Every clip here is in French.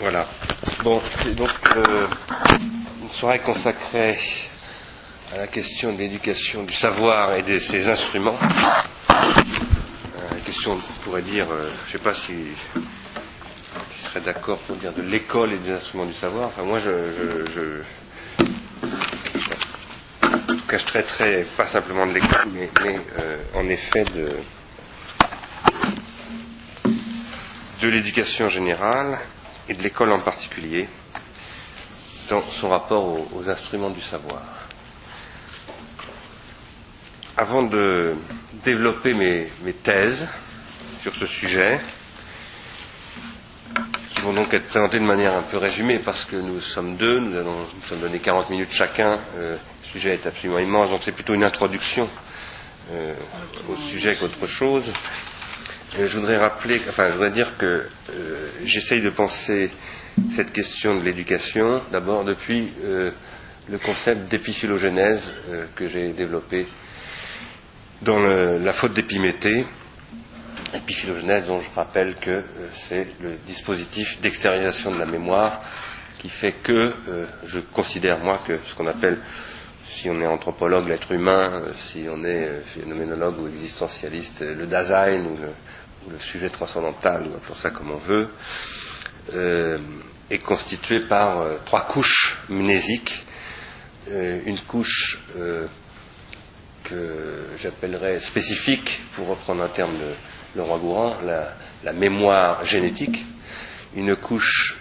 Voilà. Bon, c'est donc euh, une soirée consacrée à la question de l'éducation du savoir et de ses instruments. Euh, la question, on pourrait dire, euh, je ne sais pas si je serais d'accord pour dire de l'école et des instruments du savoir. Enfin, moi, je, je, je en tout cas, je traiterais pas simplement de l'école, mais, mais en effet de de l'éducation générale et de l'école en particulier dans son rapport aux, instruments du savoir. Avant de développer mes, thèses sur ce sujet, qui vont donc être présentées de manière un peu résumée parce que nous sommes deux, nous, allons, nous sommes donné 40 minutes chacun, euh, le sujet est absolument immense, donc c'est plutôt une introduction euh, au sujet qu'autre chose. Euh, je voudrais rappeler, enfin, je voudrais dire que euh, j'essaye de penser cette question de l'éducation d'abord depuis euh, le concept d'épiphylogénèse euh, que j'ai développé dans le, la faute d'épiméthée. Épiphylogénèse dont je rappelle que c'est le dispositif d'extériorisation de la mémoire qui fait que je considère moi que ce qu'on appelle si on est anthropologue, l'être humain, si on est phénoménologue ou existentialiste, le Dasein ou le, le sujet transcendantal, ou appelons ça comme on veut, euh, est constitué par euh, trois couches mnésiques. Euh, une couche que j'appellerais spécifique, pour reprendre un terme de roi Gourand, la mémoire génétique. Une couche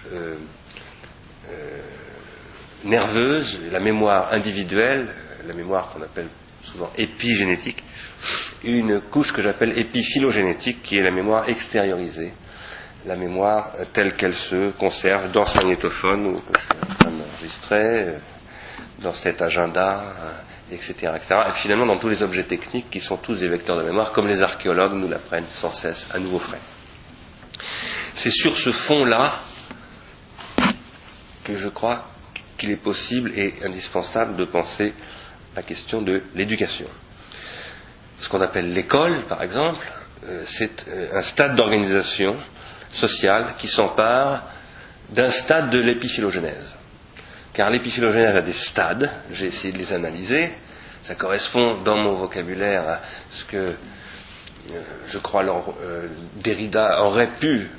nerveuse, la mémoire individuelle, la mémoire qu'on appelle souvent épigénétique, une couche que j'appelle épiphylogénétique, qui est la mémoire extériorisée, la mémoire telle qu'elle se conserve dans ce magnétophone ou enregistré, dans cet agenda, etc., etc. Et finalement dans tous les objets techniques qui sont tous des vecteurs de mémoire, comme les archéologues nous l'apprennent sans cesse à nouveau frais. C'est sur ce fond-là que je crois qu'il est possible et indispensable de penser la question de l'éducation. Ce qu'on appelle l'école, par exemple, euh, c'est euh, un stade d'organisation sociale qui s'empare d'un stade de l'épiphylogénèse. Car l'épiphylogénèse a des stades, j'ai essayé de les analyser, ça correspond dans mon vocabulaire à ce que euh, je crois Derrida aurait pu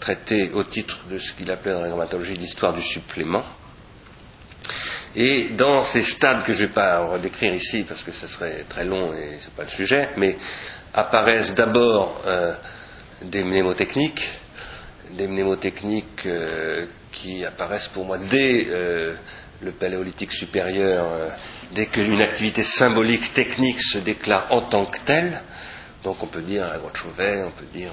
traiter au titre de ce qu'il appelait dans la grammatologie l'histoire du supplément. Et dans ces stades que je ne vais pas redécrire ici parce que ce serait très long et ce n'est pas le sujet, mais apparaissent d'abord euh, des mnémotechniques, des mnémotechniques euh, qui apparaissent pour moi dès euh, le paléolithique supérieur, dès qu'une activité symbolique technique se déclare en tant que telle. Donc on peut dire la grotte Chauvet, on peut dire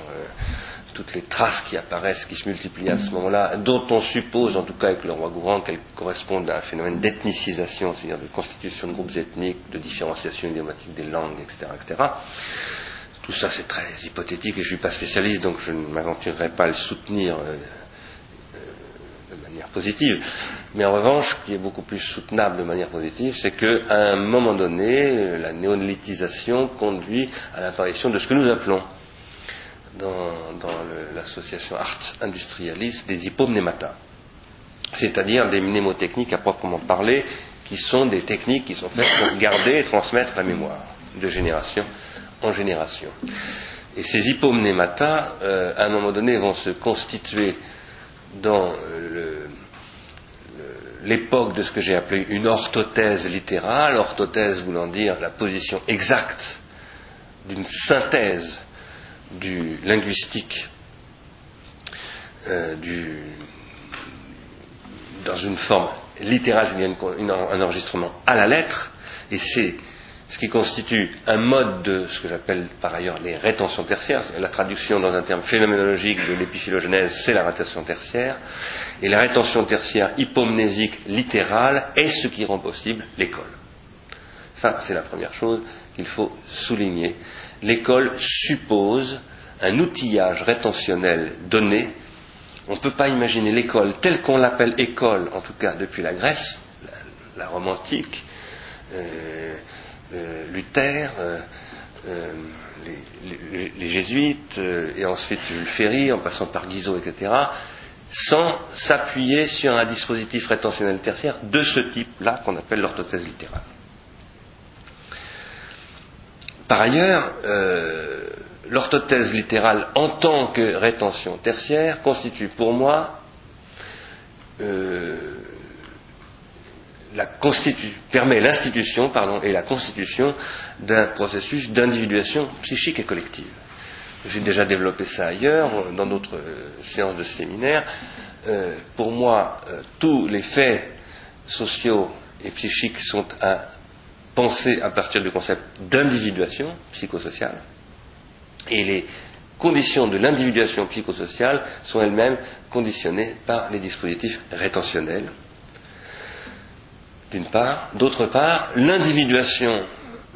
toutes les traces qui apparaissent, qui se multiplient à ce moment-là, dont on suppose, en tout cas avec le roi Gourand, qu'elles correspondent à un phénomène d'ethnicisation, c'est-à-dire de constitution de groupes ethniques, de différenciation idiomatique des langues, etc. etc. Tout ça, c'est très hypothétique et je ne suis pas spécialiste, donc je ne m'aventurerai pas à le soutenir euh, de manière positive. Mais en revanche, ce qui est beaucoup plus soutenable de manière positive, c'est qu'à un moment donné, la néolithisation conduit à l'apparition de ce que nous appelons dans, dans l'association Art Industrialiste des hypomnémata, c'est-à-dire des mnémotechniques à proprement parler, qui sont des techniques qui sont faites pour garder et transmettre la mémoire de génération en génération. Et ces hypomnémata, euh, à un moment donné, vont se constituer dans l'époque de ce que j'ai appelé une orthothèse littérale, orthothèse voulant dire la position exacte d'une synthèse du linguistique euh, dans une forme littérale, c'est-à-dire un enregistrement à la lettre, et c'est ce qui constitue un mode de ce que j'appelle par ailleurs les rétentions tertiaires. La traduction dans un terme phénoménologique de l'épiphylogénèse, c'est la rétention tertiaire. Et la rétention tertiaire hypomnésique littérale est ce qui rend possible l'école. Ça, c'est la première chose qu'il faut souligner l'école suppose un outillage rétentionnel donné. On ne peut pas imaginer l'école telle qu'on l'appelle école, en tout cas depuis la Grèce, la, Rome antique, euh, euh, Luther, euh, les, les, jésuites, et ensuite Jules Ferry, en passant par Guizot, etc., sans s'appuyer sur un dispositif rétentionnel tertiaire de ce type-là qu'on appelle l'orthothèse littérale. Par ailleurs, euh, l'orthothèse littérale en tant que rétention tertiaire constitue pour moi euh, permet l'institution et la constitution d'un processus d'individuation psychique et collective. J'ai déjà développé ça ailleurs, dans d'autres euh, séances de séminaire. Pour moi, tous les faits sociaux et psychiques sont à penser à partir du concept d'individuation psychosociale. Et les conditions de l'individuation psychosociale sont elles-mêmes conditionnées par les dispositifs rétentionnels, d'une part. D'autre part, l'individuation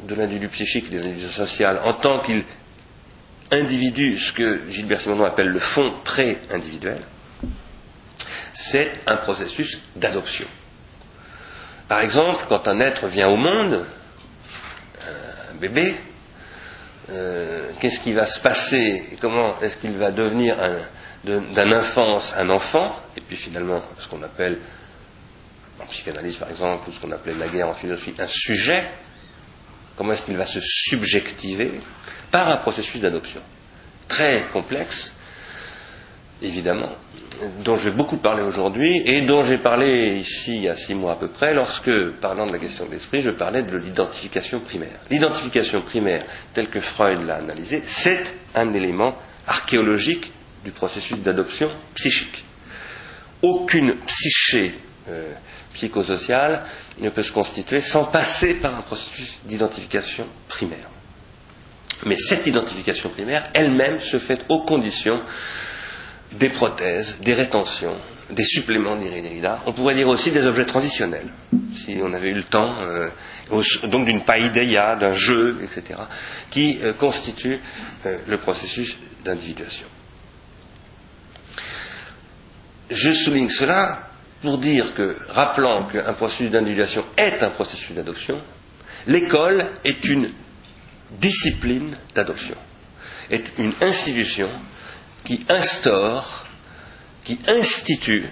de l'individu psychique et de l'individu social en tant qu'il individu, ce que Gilbert Simonon appelle le fond pré-individuel, c'est un processus d'adoption. Par exemple, quand un être vient au monde, un bébé, euh, qu'est-ce qui va se passer Comment est-ce qu'il va devenir d'un enfance un enfant Et puis finalement, ce qu'on appelle, en psychanalyse par exemple, ou ce qu'on appelait la guerre en philosophie, un sujet. Comment est-ce qu'il va se subjectiver par un processus d'adoption très complexe, évidemment, dont je vais beaucoup parler aujourd'hui et dont j'ai parlé ici il y a six mois à peu près lorsque, parlant de la question de l'esprit, je parlais de l'identification primaire. L'identification primaire, telle que Freud l'a analysée, c'est un élément archéologique du processus d'adoption psychique. Aucune psyché euh, psychosociale ne peut se constituer sans passer par un processus d'identification primaire. Mais cette identification primaire, elle-même, se fait aux conditions des prothèses, des rétentions, des suppléments d'Irinida. On pourrait dire aussi des objets transitionnels, si on avait eu le temps, euh, donc d'une païdéia, d'un jeu, etc., qui euh, constituent euh, le processus d'individuation. Je souligne cela pour dire que, rappelant qu'un processus d'individuation est un processus d'adoption, l'école est une discipline d'adoption, est une institution qui instaure, qui institue,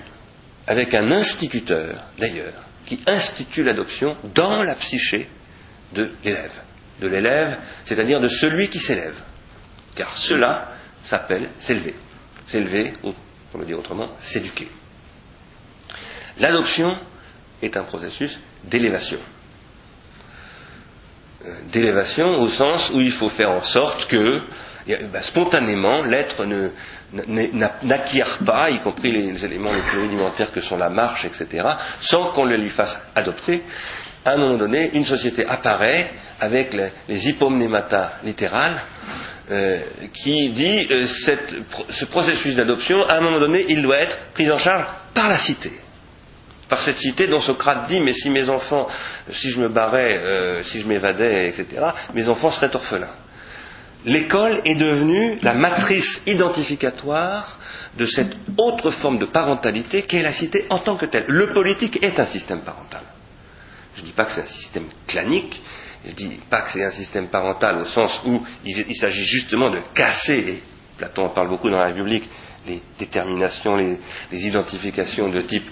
avec un instituteur d'ailleurs, qui institue l'adoption dans la psyché de l'élève. De l'élève, c'est-à-dire de celui qui s'élève. Car cela s'appelle s'élever. S'élever, ou, pour le dire autrement, s'éduquer. L'adoption est un processus d'élévation. Euh, d'élévation au sens où il faut faire en sorte que ben, spontanément l'être n'acquiert pas, y compris les, éléments les plus rudimentaires que sont la marche, etc., sans qu'on le lui fasse adopter. À un moment donné, une société apparaît avec les, les hypomnémata littérales euh, qui dit euh, ce processus d'adoption, à un moment donné, il doit être pris en charge par la cité par cette cité dont Socrate dit mais si mes enfants, si je me barrais, euh, si je m'évadais, etc., mes enfants seraient orphelins. L'école est devenue la matrice identificatoire de cette autre forme de parentalité qu'est la cité en tant que telle. Le politique est un système parental. Je ne dis pas que c'est un système clanique, je ne dis pas que c'est un système parental au sens où il, s'agit justement de casser, Platon en parle beaucoup dans la République, les déterminations, les identifications de type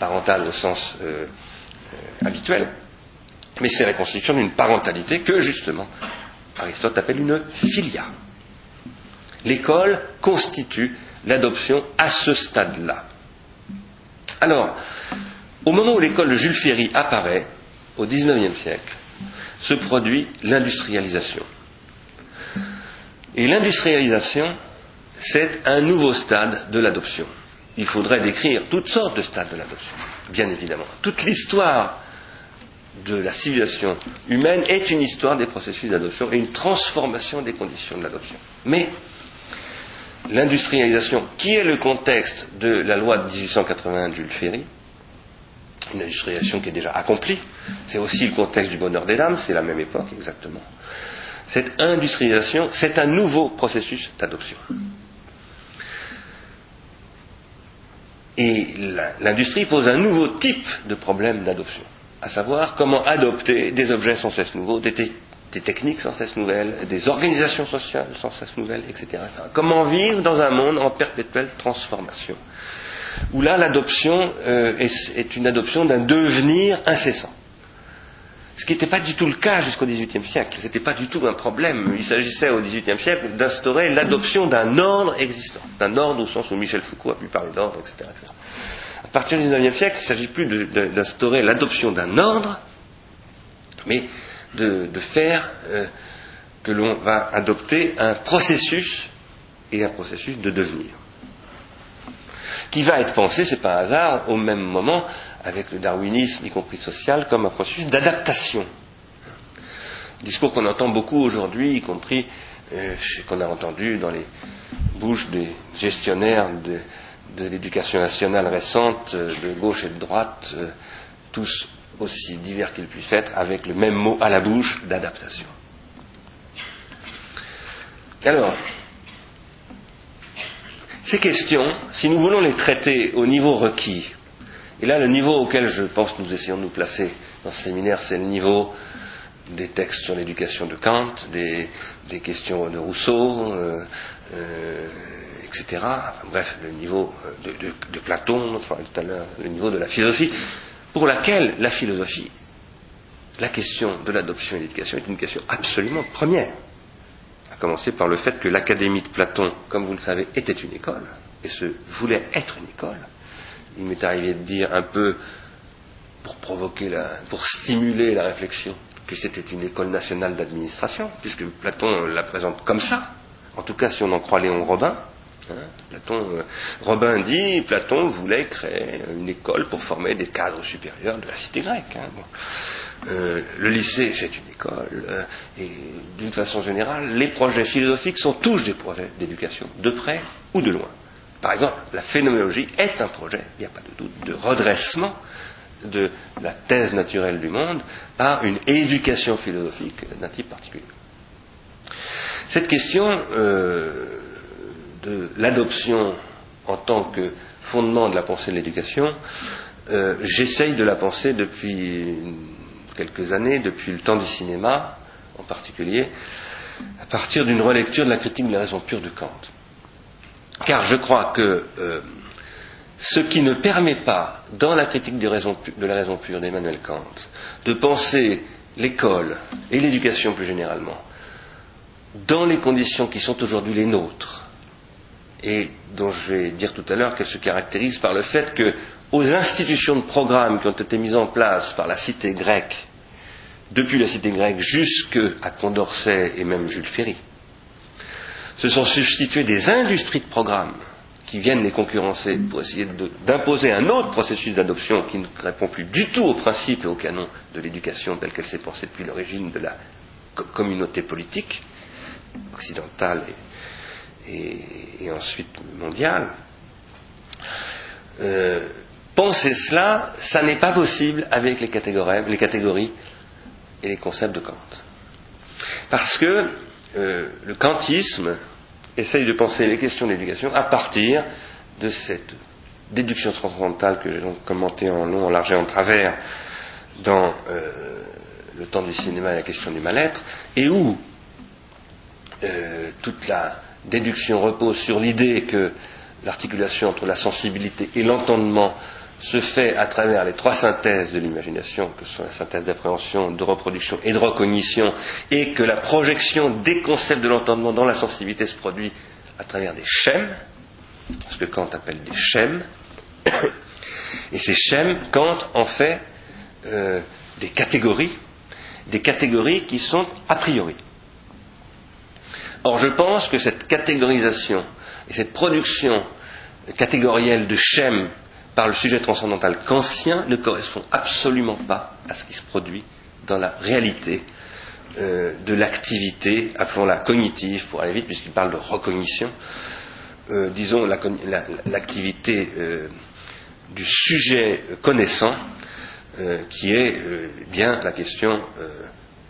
parentale au sens euh, euh, habituel, mais c'est la constitution d'une parentalité que justement Aristote appelle une filia. L'école constitue l'adoption à ce stade-là. Alors, au moment où l'école de Jules Ferry apparaît, au XIXe siècle, se produit l'industrialisation. Et l'industrialisation, c'est un nouveau stade de l'adoption il faudrait décrire toutes sortes de stades de l'adoption, bien évidemment. Toute l'histoire de la civilisation humaine est une histoire des processus d'adoption et une transformation des conditions de l'adoption. Mais l'industrialisation, qui est le contexte de la loi de 1881 de Jules Ferry, une industrialisation qui est déjà accomplie, c'est aussi le contexte du bonheur des dames, c'est la même époque exactement. Cette industrialisation, c'est un nouveau processus d'adoption. Et l'industrie pose un nouveau type de problème d'adoption, à savoir comment adopter des objets sans cesse nouveaux, des, techniques sans cesse nouvelles, des organisations sociales sans cesse nouvelles, etc., Comment vivre dans un monde en perpétuelle transformation. où là l'adoption est, une adoption d'un devenir incessant. Ce qui n'était pas du tout le cas jusqu'au XVIIIe siècle. Ce n'était pas du tout un problème. Il s'agissait au XVIIIe siècle d'instaurer l'adoption d'un ordre existant. D'un ordre au sens où Michel Foucault a pu parler d'ordre, etc., À partir du XIXe siècle, il ne s'agit plus d'instaurer l'adoption d'un ordre, mais de, faire que l'on va adopter un processus et un processus de devenir qui va être pensé, c'est pas un hasard, au même moment avec le darwinisme, y compris social, comme un processus d'adaptation. Discours qu'on entend beaucoup aujourd'hui, y compris euh, qu'on a entendu dans les bouches des gestionnaires de, l'éducation nationale récente, euh, de gauche et de droite, euh, tous aussi divers qu'ils puissent être, avec le même mot à la bouche d'adaptation. Alors, ces questions, si nous voulons les traiter au niveau requis, et là le niveau auquel je pense que nous essayons de nous placer dans ce séminaire, c'est le niveau des textes sur l'éducation de Kant, des, questions de Rousseau, euh, euh, etc. bref, le niveau de, de Platon, on parlait tout à l'heure, le niveau de la philosophie, pour laquelle la philosophie, la question de l'adoption et de l'éducation est une question absolument première commencer par le fait que l'Académie de Platon, comme vous le savez, était une école, et se voulait être une école. Il m'est arrivé de dire un peu, pour provoquer la, pour stimuler la réflexion, que c'était une école nationale d'administration, puisque Platon la présente comme ça. En tout cas, si on en croit Léon Robin, hein, Platon, euh, Robin dit, Platon voulait créer une école pour former des cadres supérieurs de la cité grecque. Hein, euh, le lycée, c'est une école, euh, et d'une façon générale, les projets philosophiques sont tous des projets d'éducation, de près ou de loin. Par exemple, la phénoménologie est un projet, il n'y a pas de doute, de redressement de la thèse naturelle du monde par une éducation philosophique d'un type particulier. Cette question euh, de l'adoption en tant que fondement de la pensée de l'éducation, j'essaye de la penser depuis quelques années, depuis le temps du cinéma en particulier, à partir d'une relecture de la critique de la raison pure de Kant. Car je crois que euh, ce qui ne permet pas, dans la critique de, la raison pure d'Emmanuel Kant, de penser l'école et l'éducation plus généralement dans les conditions qui sont aujourd'hui les nôtres, et dont je vais dire tout à l'heure qu'elles se caractérisent par le fait que aux institutions de programme qui ont été mises en place par la cité grecque depuis la cité grecque jusqu'à Condorcet et même Jules Ferry, se sont substituées des industries de programme qui viennent les concurrencer pour essayer d'imposer un autre processus d'adoption qui ne répond plus du tout aux principes et aux canons de l'éducation telle qu'elle s'est pensée depuis l'origine de la communauté politique occidentale et, ensuite mondiale. Euh, penser cela, ça n'est pas possible avec les catégories, les catégories et les concepts de Kant. Parce que euh, le kantisme essaye de penser les questions d'éducation à partir de cette déduction transcendantale que j'ai donc commentée en long, en large et en travers dans euh, le temps du cinéma et la question du mal-être, et où euh, toute la déduction repose sur l'idée que l'articulation entre la sensibilité et l'entendement se fait à travers les trois synthèses de l'imagination, que sont la synthèse d'appréhension, de reproduction et de recognition, et que la projection des concepts de l'entendement dans la sensibilité se produit à travers des schèmes, ce que Kant appelle des schèmes, et ces schèmes, Kant en fait euh, des catégories, des catégories qui sont a priori. Or, je pense que cette catégorisation et cette production catégorielle de schèmes par le sujet transcendantal kantien ne correspond absolument pas à ce qui se produit dans la réalité euh, de l'activité, appelons-la cognitive pour aller vite, puisqu'il parle de recognition, euh, disons l'activité euh, du sujet connaissant, qui est bien la question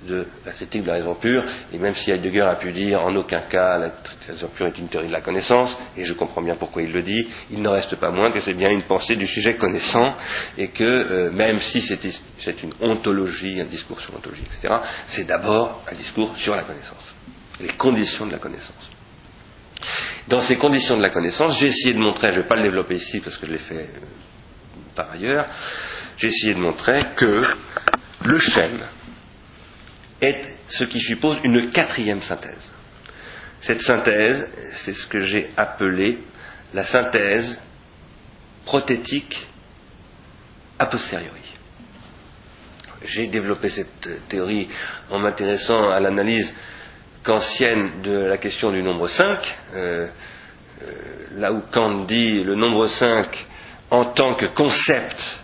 de la critique de la raison pure, et même si Heidegger a pu dire en aucun cas la raison pure est une théorie de la connaissance, et je comprends bien pourquoi il le dit, il ne reste pas moins que c'est bien une pensée du sujet connaissant, et que euh, même si c'est une ontologie, un discours sur l'ontologie, etc., c'est d'abord un discours sur la connaissance, les conditions de la connaissance. Dans ces conditions de la connaissance, j'ai essayé de montrer, je ne vais pas le développer ici parce que je l'ai fait euh, par ailleurs, j'ai essayé de montrer que le schème est ce qui suppose une quatrième synthèse. Cette synthèse, c'est ce que j'ai appelé la synthèse prothétique a posteriori. J'ai développé cette théorie en m'intéressant à l'analyse kantienne de la question du nombre 5, euh, euh, là où Kant dit le nombre 5 en tant que concept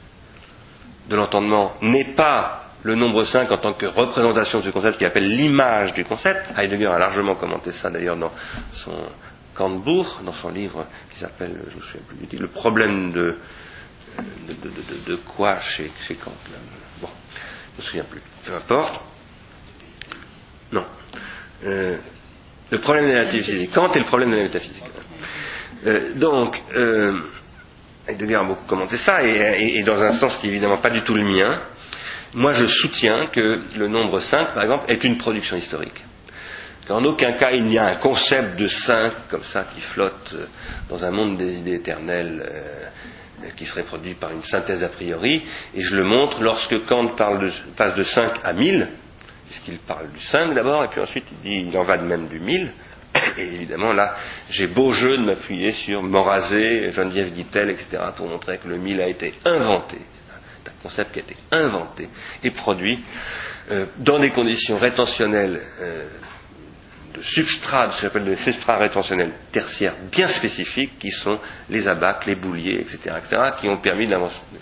de l'entendement n'est pas le nombre 5 en tant que représentation de ce concept qui appelle l'image du concept. Heidegger a largement commenté ça d'ailleurs dans son Kantbuch, dans son livre qui s'appelle, je me souviens plus du titre, Le problème de, de, quoi chez, chez Kant. Bon, je me souviens plus. Peu importe. Non. Euh, le problème de la métaphysique. Kant est le problème de la métaphysique. Euh, donc, euh, Heidegger a beaucoup commenté ça, et, et, dans un sens qui est évidemment pas du tout le mien. Moi, je soutiens que le nombre 5, par exemple, est une production historique. Qu'en aucun cas il n'y a un concept de 5 comme ça qui flotte euh, dans un monde des idées éternelles euh, qui serait produit par une synthèse a priori. Et je le montre lorsque Kant passe de 5 à 1000, puisqu'il parle du 5 d'abord, et puis ensuite il dit il en va de même du 1000. Et évidemment, là, j'ai beau jeu de m'appuyer sur Morazé, Geneviève Guitel, etc., pour montrer que le 1000 a été inventé concept qui a été inventé et produit euh, dans des conditions rétentionnelles euh, de substrat, ce qu'on appelle des substrats rétentionnels tertiaires bien spécifiques, qui sont les abacs, les bouliers, etc., etc., qui ont permis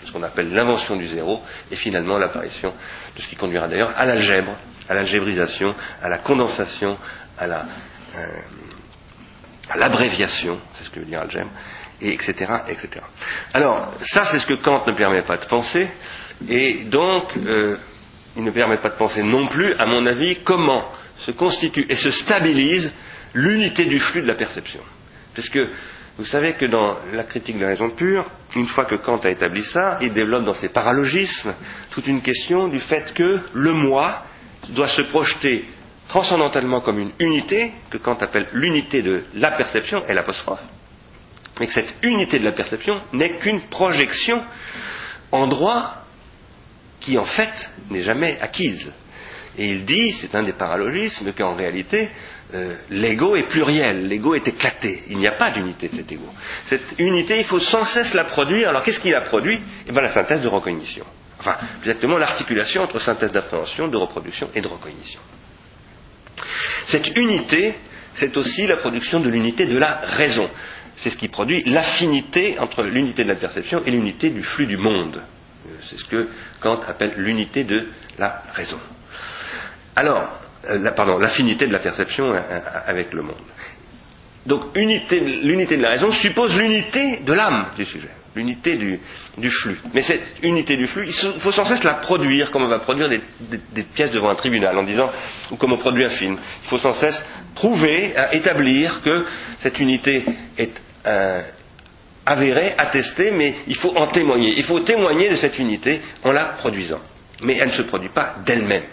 ce qu'on appelle l'invention du zéro et finalement l'apparition de ce qui conduira d'ailleurs à l'algèbre, à l'algébrisation, à la condensation, à la euh, à l'abréviation, c'est ce que veut dire algèbre, etc., etc. Alors, ça, c'est ce que Kant ne permet pas de penser, et donc, euh, il ne permet pas de penser non plus, à mon avis, comment se constitue et se stabilise l'unité du flux de la perception. Parce que vous savez que dans la critique de la raison pure, une fois que Kant a établi ça, il développe dans ses paralogismes toute une question du fait que le moi doit se projeter transcendentalement comme une unité, que Kant appelle l'unité de la perception, et l'apostrophe, mais que cette unité de la perception n'est qu'une projection en droit qui en fait n'est jamais acquise. Et il dit, c'est un des paralogismes, qu'en réalité, euh, l'ego est pluriel, l'ego est éclaté, il n'y a pas d'unité de cet ego. Cette unité, il faut sans cesse la produire. Alors qu'est-ce qu'il a produit? Eh bien la synthèse de recognition. Enfin, exactement l'articulation entre synthèse d'appréhension, de reproduction et de recognition. Cette unité, c'est aussi la production de l'unité de la raison c'est ce qui produit l'affinité entre l'unité de la perception et l'unité du flux du monde. Euh, c'est ce que Kant appelle l'unité de la raison. Alors, euh, pardon, l'affinité de la perception euh, avec le monde. Donc, l'unité de la raison suppose l'unité de l'âme du sujet, l'unité du, flux. Mais cette unité du flux, il faut sans cesse la produire, comme on va produire des, pièces devant un tribunal, en disant, ou comme on produit un film. Il faut sans cesse prouver, établir que cette unité est euh, avérée, attestée, mais il faut en témoigner. Il faut témoigner de cette unité en la produisant. Mais elle ne se produit pas d'elle-même.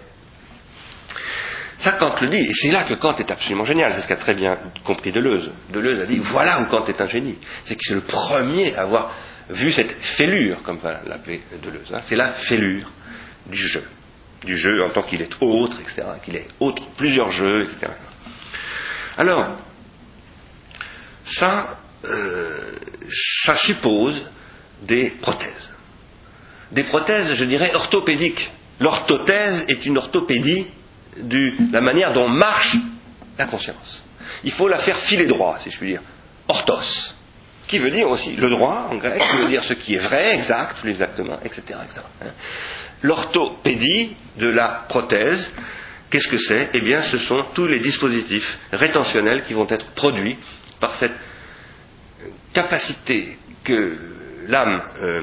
Ça, Kant le dit, et c'est là que Kant est absolument génial, c'est ce qu'a très bien compris Deleuze. Deleuze a dit, voilà où Kant est un génie. C'est que c'est le premier à avoir vu cette fêlure, comme va l'appeler Deleuze. Hein. C'est la fêlure du jeu. Du jeu en tant qu'il est autre, etc. Qu'il est autre, plusieurs jeux, etc. Alors, ça, euh, ça suppose des prothèses. Des prothèses, je dirais, orthopédiques. L'orthothèse est une orthopédie de la manière dont marche la conscience. Il faut la faire filer droit, si je puis dire. Orthos, qui veut dire aussi le droit en grec, qui veut dire ce qui est vrai, exact, plus exactement, etc. Hein. L'orthopédie de la prothèse, qu'est-ce que c'est? Eh bien, ce sont tous les dispositifs rétentionnels qui vont être produits par cette capacité que l'âme euh,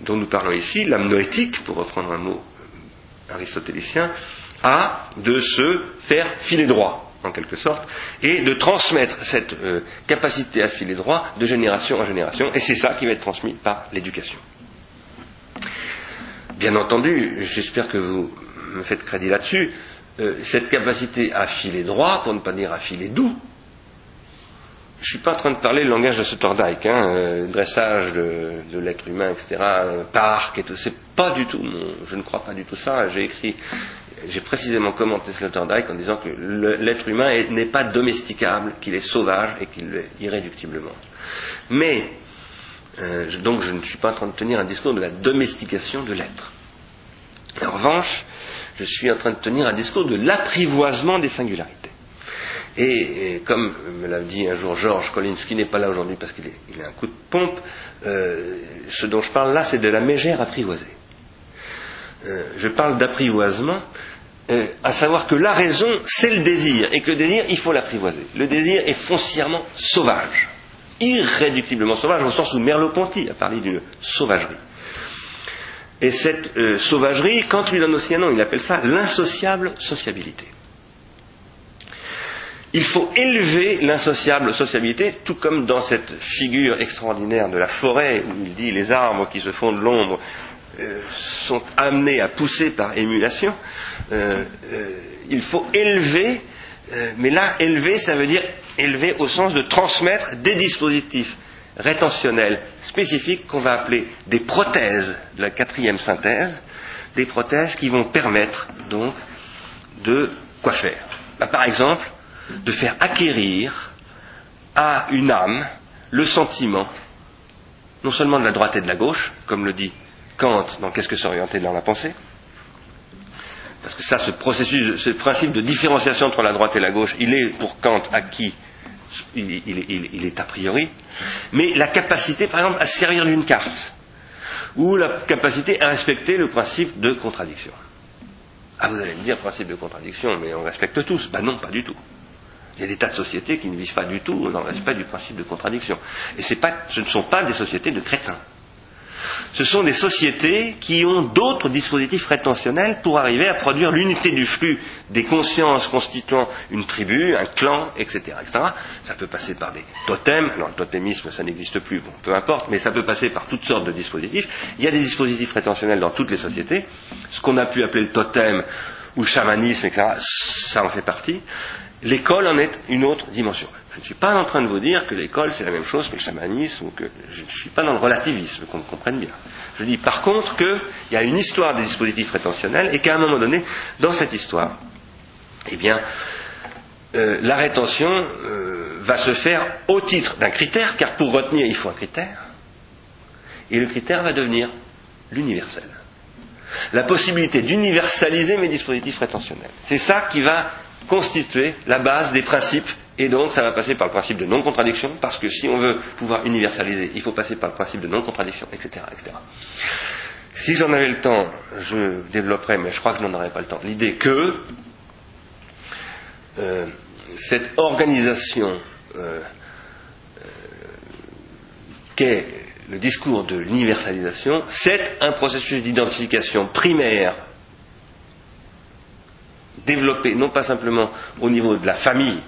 dont nous parlons ici, l'âme noétique, pour reprendre un mot euh, aristotélicien, a de se faire filer droit, en quelque sorte, et de transmettre cette euh, capacité à filer droit de génération en génération, et c'est ça qui va être transmis par l'éducation. Bien entendu, j'espère que vous me faites crédit là-dessus, cette capacité à filer droit, pour ne pas dire à filer doux, je suis pas en train de parler le langage de Sloterdijk, hein, euh, dressage de, l'être humain, etc., euh, parc et tout. C'est pas du tout, je ne crois pas du tout ça. J'ai écrit, j'ai précisément commenté Sloterdijk en disant que l'être humain est- n'est pas domesticable, qu'il est sauvage et qu'il l'est irréductiblement. Mais, euh, donc je ne suis pas en train de tenir un discours de la domestication de l'être. En revanche, je suis en train de tenir un discours de l'apprivoisement des singularités. Et, comme me l'a dit un jour Georges Collins, qui n'est pas là aujourd'hui parce qu'il a un coup de pompe, euh, ce dont je parle là, c'est de la mégère apprivoisée. Euh, je parle d'apprivoisement, euh, à savoir que la raison, c'est le désir, et que le désir, il faut l'apprivoiser. Le désir est foncièrement sauvage, irréductiblement sauvage, au sens où Merleau-Ponty a parlé d'une sauvagerie. Et cette euh, sauvagerie, quand lui donne aussi un nom, il appelle ça l'insociable sociabilité. Il faut élever l'insociable sociabilité, tout comme dans cette figure extraordinaire de la forêt, où il dit les arbres qui se font de l'ombre euh, sont amenés à pousser par émulation. Euh, euh, il faut élever, mais là, élever, ça veut dire élever au sens de transmettre des dispositifs rétentionnels spécifiques qu'on va appeler des prothèses de la quatrième synthèse, des prothèses qui vont permettre donc de quoi faire? Bah, Par exemple, de faire acquérir à une âme le sentiment, non seulement de la droite et de la gauche, comme le dit Kant dans Qu'est-ce que s'orienter dans la pensée, parce que ça, ce processus, ce principe de différenciation entre la droite et la gauche, il est pour Kant acquis, il, est a priori, mais la capacité, par exemple, à se servir d'une carte, ou la capacité à respecter le principe de contradiction. Ah, vous allez me dire principe de contradiction, mais on respecte tous. Ben non, pas du tout. Il y a des tas de sociétés qui ne vivent pas du tout dans le respect du principe de contradiction. Et ce ne sont pas des sociétés de crétins. Ce sont des sociétés qui ont d'autres dispositifs rétentionnels pour arriver à produire l'unité du flux des consciences constituant une tribu, un clan, etc.. Ça peut passer par des totems. Alors le totémisme, ça n'existe plus, bon, peu importe, mais ça peut passer par toutes sortes de dispositifs. Il y a des dispositifs rétentionnels dans toutes les sociétés. Ce qu'on a pu appeler le totem ou le chamanisme, etc., ça en fait partie. L'école en est une autre dimension. Je ne suis pas en train de vous dire que l'école c'est la même chose que le chamanisme ou que je ne suis pas dans le relativisme, qu'on me comprenne bien. Je dis par contre qu'il y a une histoire des dispositifs rétentionnels et qu'à un moment donné, dans cette histoire, eh bien, euh, la rétention euh, va se faire au titre d'un critère, car pour retenir il faut un critère, et le critère va devenir l'universel. La possibilité d'universaliser mes dispositifs rétentionnels. C'est ça qui va constituer la base des principes et donc ça va passer par le principe de non-contradiction parce que si on veut pouvoir universaliser, il faut passer par le principe de non-contradiction, etc., etc. Si j'en avais le temps, je développerais, mais je crois que je n'en aurais pas le temps, l'idée que euh, cette organisation euh, euh, qu'est le discours de l'universalisation, c'est un processus d'identification primaire développé non pas simplement au niveau de la famille,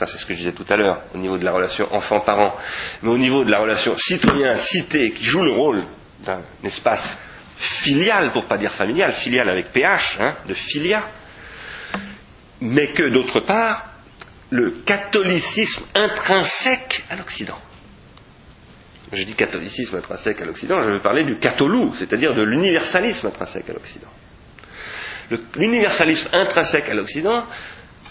ça c'est ce que je disais tout à l'heure, au niveau de la relation enfant-parent, mais au niveau de la relation citoyen-cité qui joue le rôle d'un espace filial, pour pas dire familial, filial avec PH, hein, de filia, mais que d'autre part, le catholicisme intrinsèque à l'Occident. Je dis catholicisme intrinsèque à l'Occident, je veux parler du catholou, c'est-à-dire de l'universalisme intrinsèque à l'Occident. L'universalisme intrinsèque à l'Occident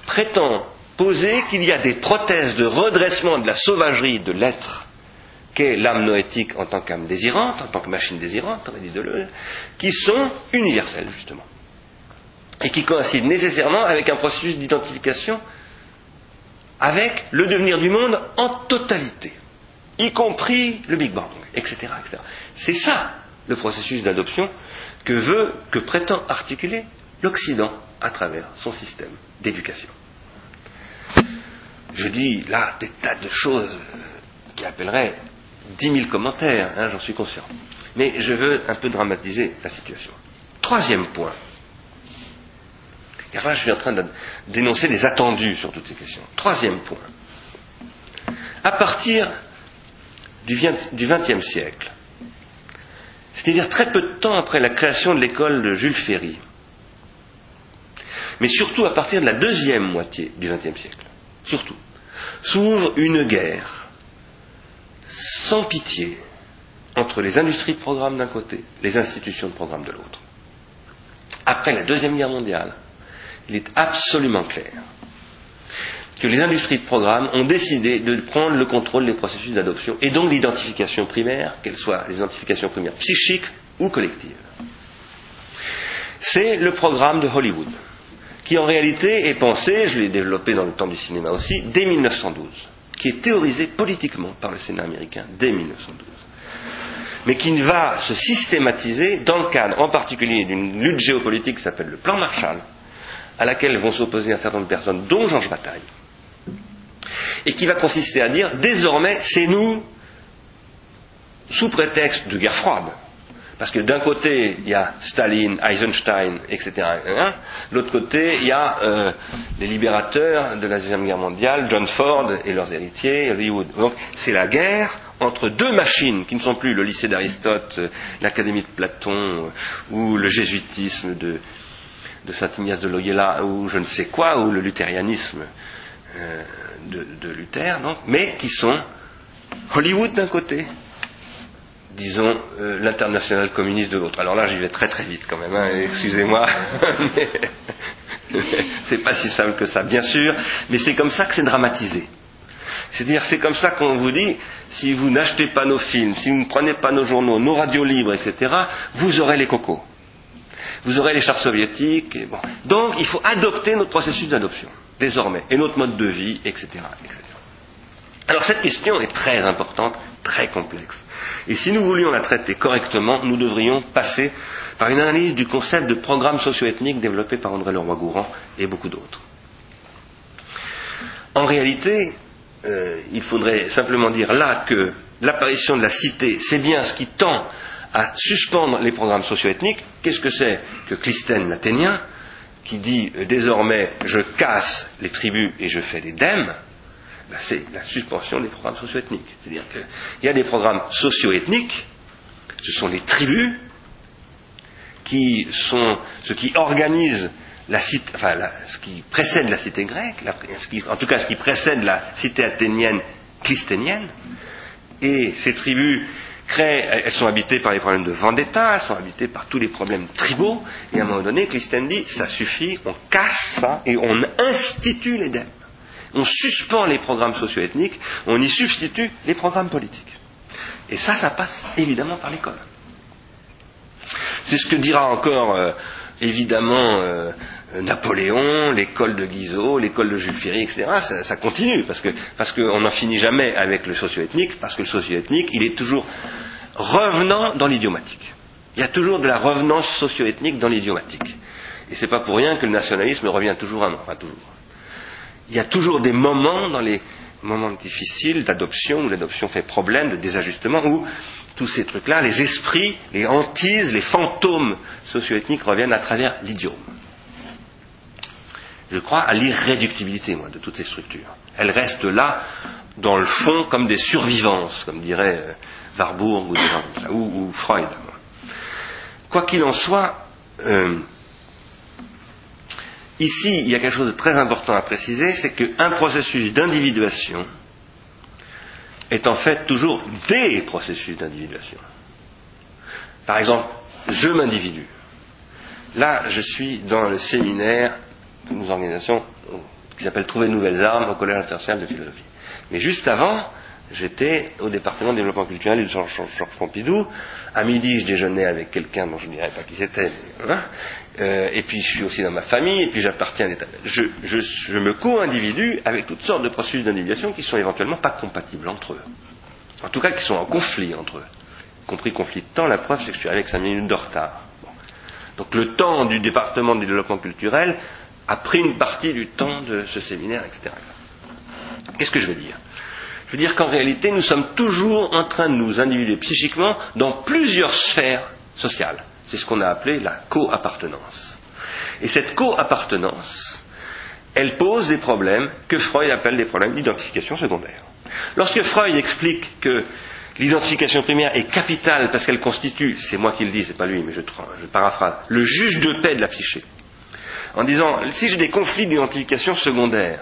prétend poser qu'il y a des prothèses de redressement de la sauvagerie de l'être qu'est l'âme noétique en tant qu'âme désirante, en tant que machine désirante, dit qui sont universelles, justement. Et qui coïncident nécessairement avec un processus d'identification avec le devenir du monde en totalité, y compris le Big Bang, etc. C'est ça le processus d'adoption que veut, que prétend articuler l'Occident à travers son système d'éducation. Je dis là des tas de choses qui appelleraient dix mille commentaires, hein, j'en suis conscient. Mais je veux un peu dramatiser la situation. Troisième point. Car là, je suis en train de dénoncer des attendus sur toutes ces questions. Troisième point. À partir du XXe siècle, c'est-à-dire très peu de temps après la création de l'école de Jules Ferry, mais surtout à partir de la deuxième moitié du XXe siècle, surtout, s'ouvre une guerre sans pitié entre les industries de programme d'un côté, les institutions de programme de l'autre. Après la Deuxième Guerre mondiale, il est absolument clair que les industries de programme ont décidé de prendre le contrôle des processus d'adoption et donc l'identification primaire, qu'elle soit les identifications primaires psychiques ou collectives. C'est le programme de Hollywood, qui en réalité est pensé, je l'ai développé dans le temps du cinéma aussi, dès 1912, qui est théorisé politiquement par le Sénat américain dès 1912 mais qui va se systématiser dans le cadre en particulier d'une lutte géopolitique qui s'appelle le plan Marshall, à laquelle vont s'opposer un certain nombre de personnes, dont Georges Bataille, et qui va consister à dire désormais c'est nous, sous prétexte de guerre froide, parce que d'un côté, il y a Staline, Eisenstein, etc. De l'autre côté, il y a euh, les libérateurs de la Deuxième Guerre mondiale, John Ford et leurs héritiers, Hollywood. Donc c'est la guerre entre deux machines qui ne sont plus le lycée d'Aristote, euh, l'Académie de Platon euh, ou le jésuitisme de, Saint Ignace de Loyola ou je ne sais quoi, ou le luthérianisme de, Luther, mais qui sont Hollywood d'un côté disons, euh, l'international communiste de l'autre. Alors là, j'y vais très très vite quand même, hein, excusez-moi, c'est pas si simple que ça, bien sûr, mais c'est comme ça que c'est dramatisé. C'est-à-dire, c'est comme ça qu'on vous dit, si vous n'achetez pas nos films, si vous ne prenez pas nos journaux, nos radios libres, etc., vous aurez les cocos. Vous aurez les chars soviétiques. Et bon. Donc, il faut adopter notre processus d'adoption, désormais, et notre mode de vie, etc., etc. Alors, cette question est très importante, très complexe. Et si nous voulions la traiter correctement, nous devrions passer par une analyse du concept de programme socio-ethnique développé par André Leroy-Gourand et beaucoup d'autres. En réalité, euh, il faudrait simplement dire là que l'apparition de la cité, c'est bien ce qui tend à suspendre les programmes socio-ethniques. Qu'est-ce que c'est que Clisthène l'Athénien, qui dit euh, désormais je casse les tribus et je fais des dèmes ben, c'est la suspension des programmes socio-ethniques. C'est-à-dire qu'il y a des programmes socio-ethniques, ce sont les tribus qui sont ce qui organise la cité, enfin, ce qui précède la cité grecque, en tout cas ce qui précède la cité athénienne clisténienne, et ces tribus créent, elles sont habitées par les problèmes de vendetta, elles sont habitées par tous les problèmes tribaux, et à un moment donné, Clisthène dit, ça suffit, on casse ça, et on institue les dèmes on suspend les programmes socio-ethniques, on y substitue les programmes politiques. Et ça, ça passe évidemment par l'école. C'est ce que dira encore euh, évidemment euh, Napoléon, l'école de Guizot, l'école de Jules Ferry, etc. Ça, continue parce qu'on n'en finit jamais avec le socio-ethnique, parce que le socio-ethnique, il est toujours revenant dans l'idiomatique. Il y a toujours de la revenance socio-ethnique dans l'idiomatique. Et c'est pas pour rien que le nationalisme revient toujours à enfin toujours il y a toujours des moments dans les moments difficiles d'adoption, où l'adoption fait problème, de désajustement, où tous ces trucs-là, les esprits, les hantises, les fantômes socio-ethniques reviennent à travers l'idiome. Je crois à l'irréductibilité, moi, de toutes ces structures. Elles restent là, dans le fond, comme des survivances, comme dirait euh, Warburg ou, des gens comme ça, ou, Freud. Quoi qu'il en soit, euh, Ici, il y a quelque chose de très important à préciser, c'est qu'un processus d'individuation est en fait toujours des processus d'individuation. Par exemple, je m'individue. Là, je suis dans le séminaire d'une organisation qui s'appelle Trouver de nouvelles armes au Collège international de philosophie. Mais juste avant, j'étais au département de développement culturel de Georges Pompidou. À midi, je déjeunais avec quelqu'un dont je ne dirais pas qui c'était. Euh, et puis, je suis aussi dans ma famille, et puis j'appartiens à. Je, je, me co-individue avec toutes sortes de processus d'individuation qui sont éventuellement pas compatibles entre eux. En tout cas, qui sont en conflit entre eux. Y compris conflit de temps, la preuve, c'est que je suis avec 5 minutes de retard. Donc, le temps du département de développement culturel a pris une partie du temps de ce séminaire, etc. Qu'est-ce que je veux dire? Je veux dire qu'en réalité, nous sommes toujours en train de nous individuer psychiquement dans plusieurs sphères sociales. C'est ce qu'on a appelé la co-appartenance. Et cette co-appartenance, elle pose des problèmes que Freud appelle des problèmes d'identification secondaire. Lorsque Freud explique que l'identification primaire est capitale parce qu'elle constitue, c'est moi qui le dis, c'est pas lui, mais je, je paraphrase, le juge de paix de la psyché, en disant si j'ai des conflits d'identification secondaire,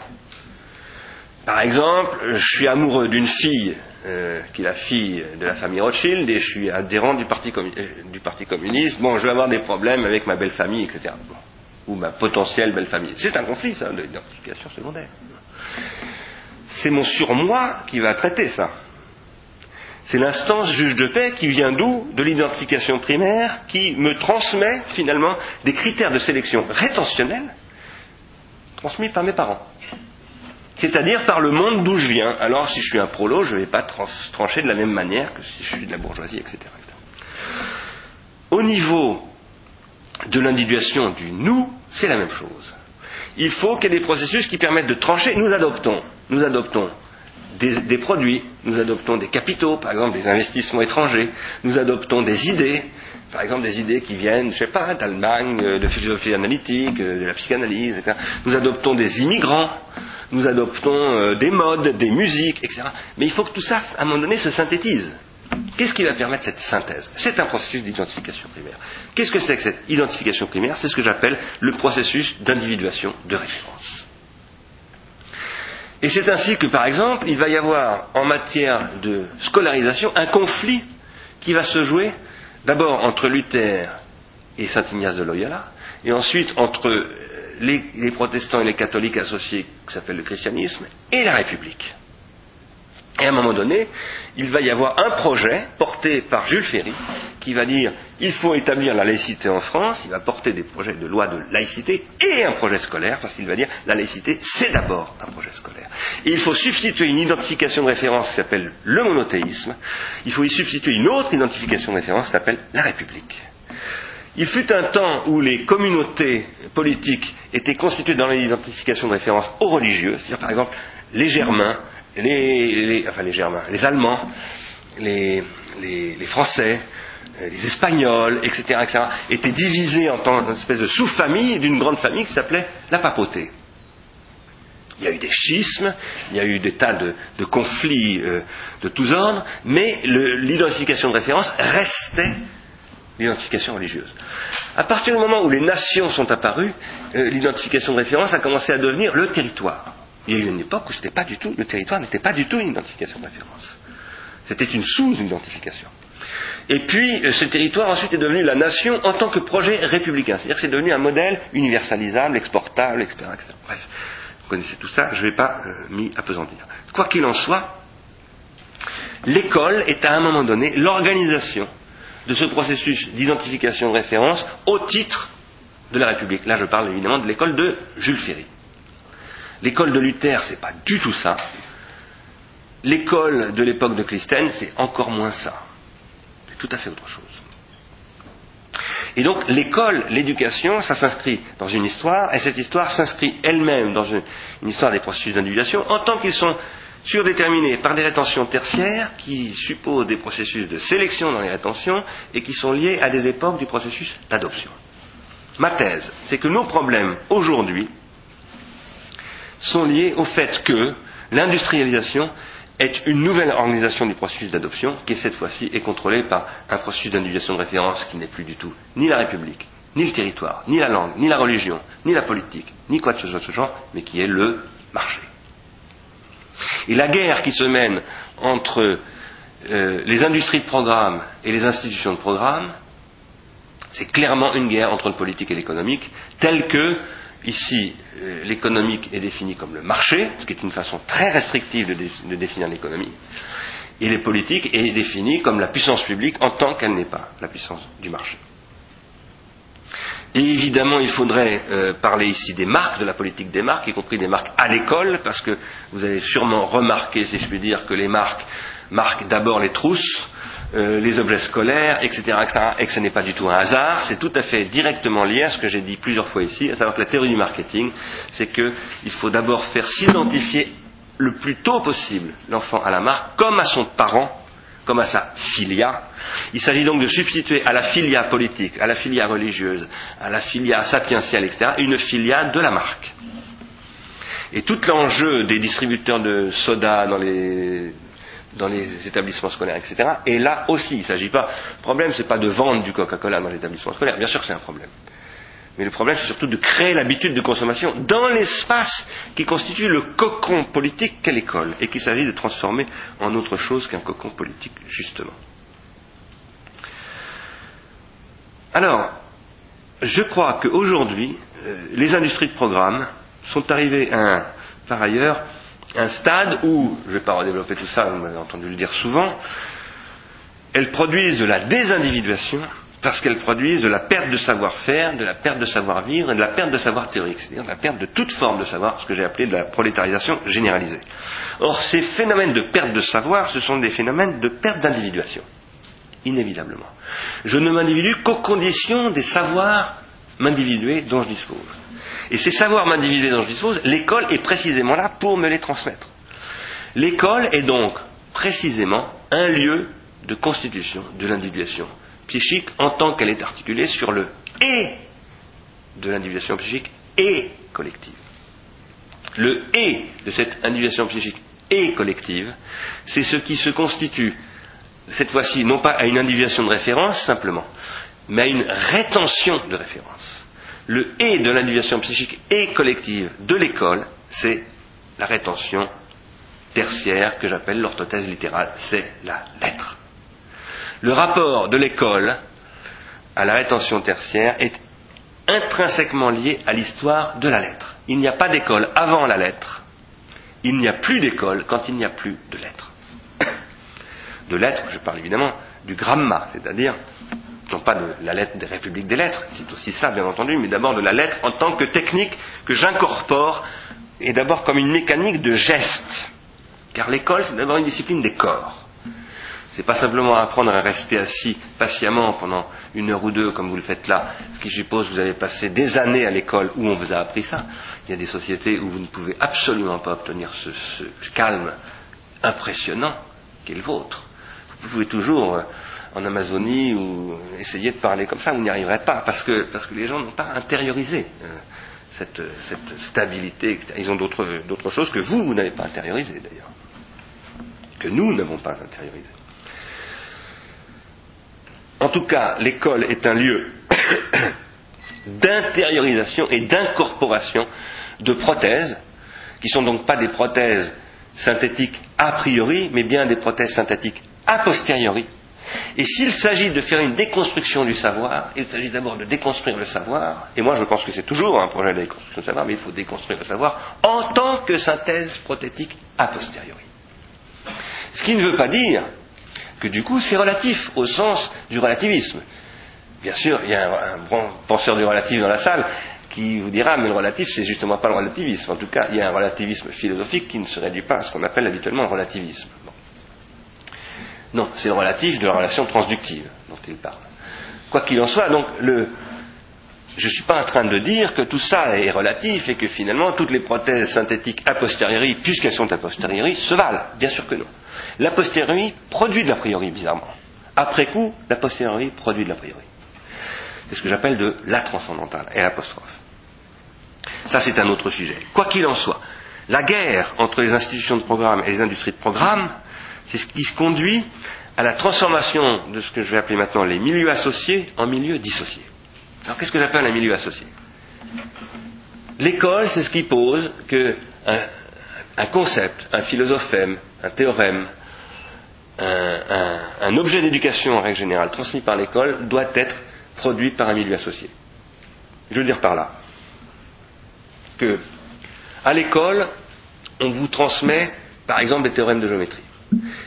Par exemple, je suis amoureux d'une fille euh, qui est la fille de la famille Rothschild et je suis adhérent du parti, euh, communiste. Bon, je vais avoir des problèmes avec ma belle famille, etc. Ou ma potentielle belle famille. C'est un conflit, ça, de l'identification secondaire. C'est mon surmoi qui va traiter ça. C'est l'instance juge de paix qui vient d'où? De l'identification primaire, qui me transmet finalement des critères de sélection rétentionnels transmis par mes parents. C'est-à-dire par le monde d'où je viens. Alors si je suis un prolo, je ne vais pas trancher de la même manière que si je suis de la bourgeoisie, etc. Au niveau de l'individuation du nous, c'est la même chose. Il faut qu'il y ait des processus qui permettent de trancher. Nous adoptons, nous adoptons des, produits, nous adoptons des capitaux, par exemple des investissements étrangers, nous adoptons des idées, par exemple des idées qui viennent, je sais pas, d'Allemagne, euh, de philosophie analytique, euh, de la psychanalyse, etc. Nous adoptons des immigrants, nous adoptons euh, des modes, des musiques, etc. Mais il faut que tout ça, à un moment donné, se synthétise. Qu'est-ce qui va permettre cette synthèse? C'est un processus d'identification primaire. Qu'est-ce que c'est que cette identification primaire? C'est ce que j'appelle le processus d'individuation de référence. Et c'est ainsi que, par exemple, il va y avoir en matière de scolarisation un conflit qui va se jouer d'abord entre Luther et Saint Ignace de Loyola, et ensuite entre les, protestants et les catholiques associés, qui s'appelle le christianisme, et la République. Et à un moment donné, il va y avoir un projet porté par Jules Ferry qui va dire il faut établir la laïcité en France, il va porter des projets de loi de laïcité et un projet scolaire, parce qu'il va dire la laïcité c'est d'abord un projet scolaire. Et il faut substituer une identification de référence qui s'appelle le monothéisme, il faut y substituer une autre identification de référence qui s'appelle la République. Il fut un temps où les communautés politiques étaient constituées dans l'identification de référence aux religieux, c'est-à-dire par exemple les Germains, les, enfin les Germains, les Allemands, les, Français, euh, les Espagnols, etc., etc., étaient divisés en tant qu'espèce de sous-famille d'une grande famille qui s'appelait la papauté. Il y a eu des schismes, il y a eu des tas de, conflits euh, de tous ordres, mais l'identification de référence restait l'identification religieuse. À partir du moment où les nations sont apparues, euh, l'identification de référence a commencé à devenir le territoire. Il y a eu une époque où c'était pas du tout, le territoire n'était pas du tout une identification de référence. C'était une sous-identification. Et puis, euh, ce territoire ensuite est devenu la nation en tant que projet républicain. C'est-à-dire que c'est devenu un modèle universalisable, exportable, etc. Bref, vous connaissez tout ça, je ne vais pas euh, m'y apesantir. Quoi qu'il en soit, l'école est à un moment donné l'organisation de ce processus d'identification de référence au titre de la République. Là, je parle évidemment de l'école de Jules Ferry. L'école de Luther, c'est pas du tout ça. L'école de l'époque de Clistène, c'est encore moins ça. C'est tout à fait autre chose. Et donc l'école, l'éducation, ça s'inscrit dans une histoire, et cette histoire s'inscrit elle-même dans une, une histoire des processus d'individuation, en tant qu'ils sont surdéterminés par des rétentions tertiaires qui supposent des processus de sélection dans les rétentions et qui sont liés à des époques du processus d'adoption. Ma thèse, c'est que nos problèmes aujourd'hui sont liés au fait que l'industrialisation est une nouvelle organisation du processus d'adoption qui cette fois-ci est contrôlée par un processus d'individuation de référence qui n'est plus du tout ni la République, ni le territoire, ni la langue, ni la religion, ni la politique, ni quoi que ce soit de ce genre, mais qui est le marché. Et la guerre qui se mène entre euh, les industries de programme et les institutions de programme, c'est clairement une guerre entre le politique et l'économique, telle que, ici, euh, l'économique est défini comme le marché, ce qui est une façon très restrictive de, définir l'économie, et les politiques est défini comme la puissance publique en tant qu'elle n'est pas la puissance du marché. Évidemment, il faudrait euh, parler ici des marques, de la politique des marques, y compris des marques à l'école, parce que vous avez sûrement remarqué, si je puis dire, que les marques marquent d'abord les trousses, euh, les objets scolaires, etc., etc., et que ce n'est pas du tout un hasard, c'est tout à fait directement lié à ce que j'ai dit plusieurs fois ici, à savoir que la théorie du marketing, c'est qu'il faut d'abord faire s'identifier le plus tôt possible l'enfant à la marque, comme à son parent, comme à sa filia, il s'agit donc de substituer à la filia politique, à la filia religieuse, à la filia sapientielle, etc., une filia de la marque. Et tout l'enjeu des distributeurs de soda dans les, établissements scolaires, etc., est là aussi. Il ne s'agit pas. Le problème, ce n'est pas de vendre du Coca-Cola dans les établissements scolaires. Bien sûr c'est un problème. Mais le problème, c'est surtout de créer l'habitude de consommation dans l'espace qui constitue le cocon politique qu'est l'école, et qu'il s'agit de transformer en autre chose qu'un cocon politique, justement. Alors, je crois qu'aujourd'hui, euh, les industries de programme sont arrivées à par ailleurs, un stade où, je ne vais pas redévelopper tout ça, vous m'avez entendu le dire souvent, elles produisent de la désindividuation parce qu'elles produisent de la perte de savoir-faire, de la perte de savoir-vivre et de la perte de savoir théorique, c'est-à-dire de la perte de toute forme de savoir, ce que j'ai appelé de la prolétarisation généralisée. Or, ces phénomènes de perte de savoir, ce sont des phénomènes de perte d'individuation, inévitablement. Je ne m'individue qu'aux conditions des savoirs m'individuer dont je dispose. Et ces savoirs m'individuer dont je dispose, l'école est précisément là pour me les transmettre. L'école est donc précisément un lieu de constitution de l'individuation psychique en tant qu'elle est articulée sur le et de l'individuation psychique et collective. Le et de cette individuation psychique et collective, c'est ce qui se constitue, cette fois-ci, non pas à une individuation de référence simplement, mais à une rétention de référence. Le et de l'individuation psychique et collective de l'école, c'est la rétention tertiaire que j'appelle l'orthothèse littérale, c'est la lettre. Le rapport de l'école à la rétention tertiaire est intrinsèquement lié à l'histoire de la lettre. Il n'y a pas d'école avant la lettre. Il n'y a plus d'école quand il n'y a plus de lettres. De lettres, je parle évidemment du gramma, c'est-à-dire non pas de la lettre des républiques des lettres, qui est aussi ça bien entendu, mais d'abord de la lettre en tant que technique que j'incorpore, et d'abord comme une mécanique de geste. Car l'école, c'est d'abord une discipline des corps. C'est pas simplement apprendre à rester assis patiemment pendant une heure ou deux comme vous le faites là, ce qui suppose que vous avez passé des années à l'école où on vous a appris ça. Il y a des sociétés où vous ne pouvez absolument pas obtenir ce, calme impressionnant qui est le vôtre. Vous pouvez toujours euh, en Amazonie ou essayer de parler comme ça, vous n'y arriverez pas parce que, parce que les gens n'ont pas intériorisé euh, cette, cette, stabilité. Ils ont d'autres choses que vous, vous n'avez pas intériorisé d'ailleurs, que nous n'avons pas intériorisé. En tout cas, l'école est un lieu d'intériorisation et d'incorporation de prothèses, qui sont donc pas des prothèses synthétiques a priori, mais bien des prothèses synthétiques a posteriori. Et s'il s'agit de faire une déconstruction du savoir, il s'agit d'abord de déconstruire le savoir, et moi je pense que c'est toujours un projet de déconstruction du savoir, mais il faut déconstruire le savoir en tant que synthèse prothétique a posteriori. Ce qui ne veut pas dire que du coup c'est relatif au sens du relativisme. Bien sûr, il y a un, bon penseur du relatif dans la salle qui vous dira mais le relatif c'est justement pas le relativisme. En tout cas, il y a un relativisme philosophique qui ne se réduit pas à ce qu'on appelle habituellement le relativisme. Non, c'est le relatif de la relation transductive dont il parle. Quoi qu'il en soit, donc le, je ne suis pas en train de dire que tout ça est relatif et que finalement toutes les prothèses synthétiques a posteriori, puisqu'elles sont a posteriori, se valent. Bien sûr que non. La posteriori produit de l'a priori, bizarrement. Après coup, la posteriori produit de l'a priori. C'est ce que j'appelle de la transcendantale et l'apostrophe. Ça, c'est un autre sujet. Quoi qu'il en soit, la guerre entre les institutions de programme et les industries de programme, c'est ce qui se conduit à la transformation de ce que je vais appeler maintenant les milieux associés en milieux dissociés. Alors, qu'est-ce que j'appelle un milieu associé? L'école, c'est ce qui pose que un concept, un philosophème, un théorème, un, objet d'éducation en règle générale transmis par l'école doit être produit par un milieu associé. Je veux dire par là que à l'école, on vous transmet par exemple des théorèmes de géométrie.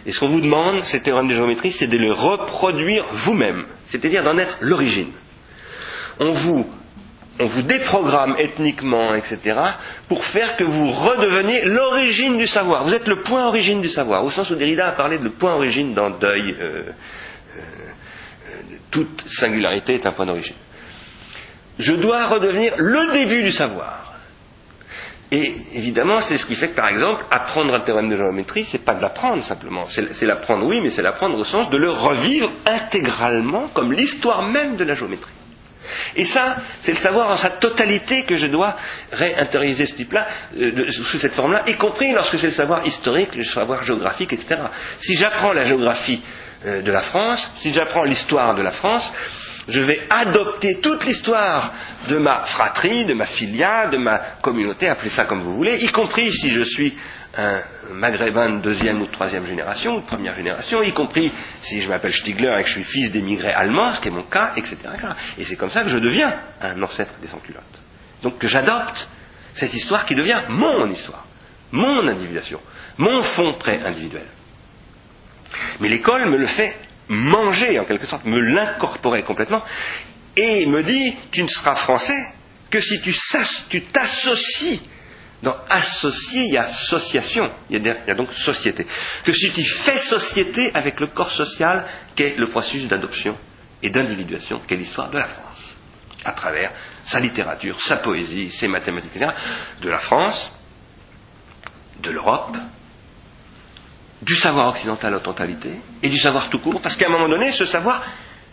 Et ce qu'on vous demande, ces théorèmes de géométrie, c'est de les reproduire vous-même, c'est-à-dire d'en être l'origine. On vous déprogramme ethniquement, etc., pour faire que vous redeveniez l'origine du savoir. Vous êtes le point origine du savoir, au sens où Derrida a parlé de point origine dans Deuil. Euh, euh, toute singularité est un point d'origine. Je dois redevenir le début du savoir. Et évidemment, c'est ce qui fait que, par exemple, apprendre un théorème de géométrie, c'est pas de l'apprendre simplement. C'est l'apprendre, oui, mais c'est l'apprendre au sens de le revivre intégralement comme l'histoire même de la géométrie. Et ça, c'est le savoir en sa totalité que je dois réintérioriser ce type-là, euh, sous cette forme-là, y compris lorsque c'est le savoir historique, le savoir géographique, etc. Si j'apprends la géographie euh, de la France, si j'apprends l'histoire de la France, Je vais adopter toute l'histoire de ma fratrie, de ma filia, de ma communauté, appelez ça comme vous voulez, y compris si je suis un maghrébin de deuxième ou troisième génération, ou de première génération, y compris si je m'appelle Stigler et que je suis fils d'émigrés allemands, ce qui est mon cas, etc. Et c'est comme ça que je deviens un ancêtre des sans-culottes. Donc que j'adopte cette histoire qui devient mon histoire, mon individuation, mon fond très individuel. Mais l'école me le fait manger en quelque sorte, me l'incorporer complètement, et me dit, tu ne seras français que si tu t'associes dans associer, il y a association, il y a, donc société. Que si tu fais société avec le corps social qu'est le processus d'adoption et d'individuation qu'est l'histoire de la France, à travers sa littérature, sa poésie, ses mathématiques, etc., de la France, de l'Europe, du savoir occidental en totalité, et du savoir tout court, parce qu'à un moment donné, ce savoir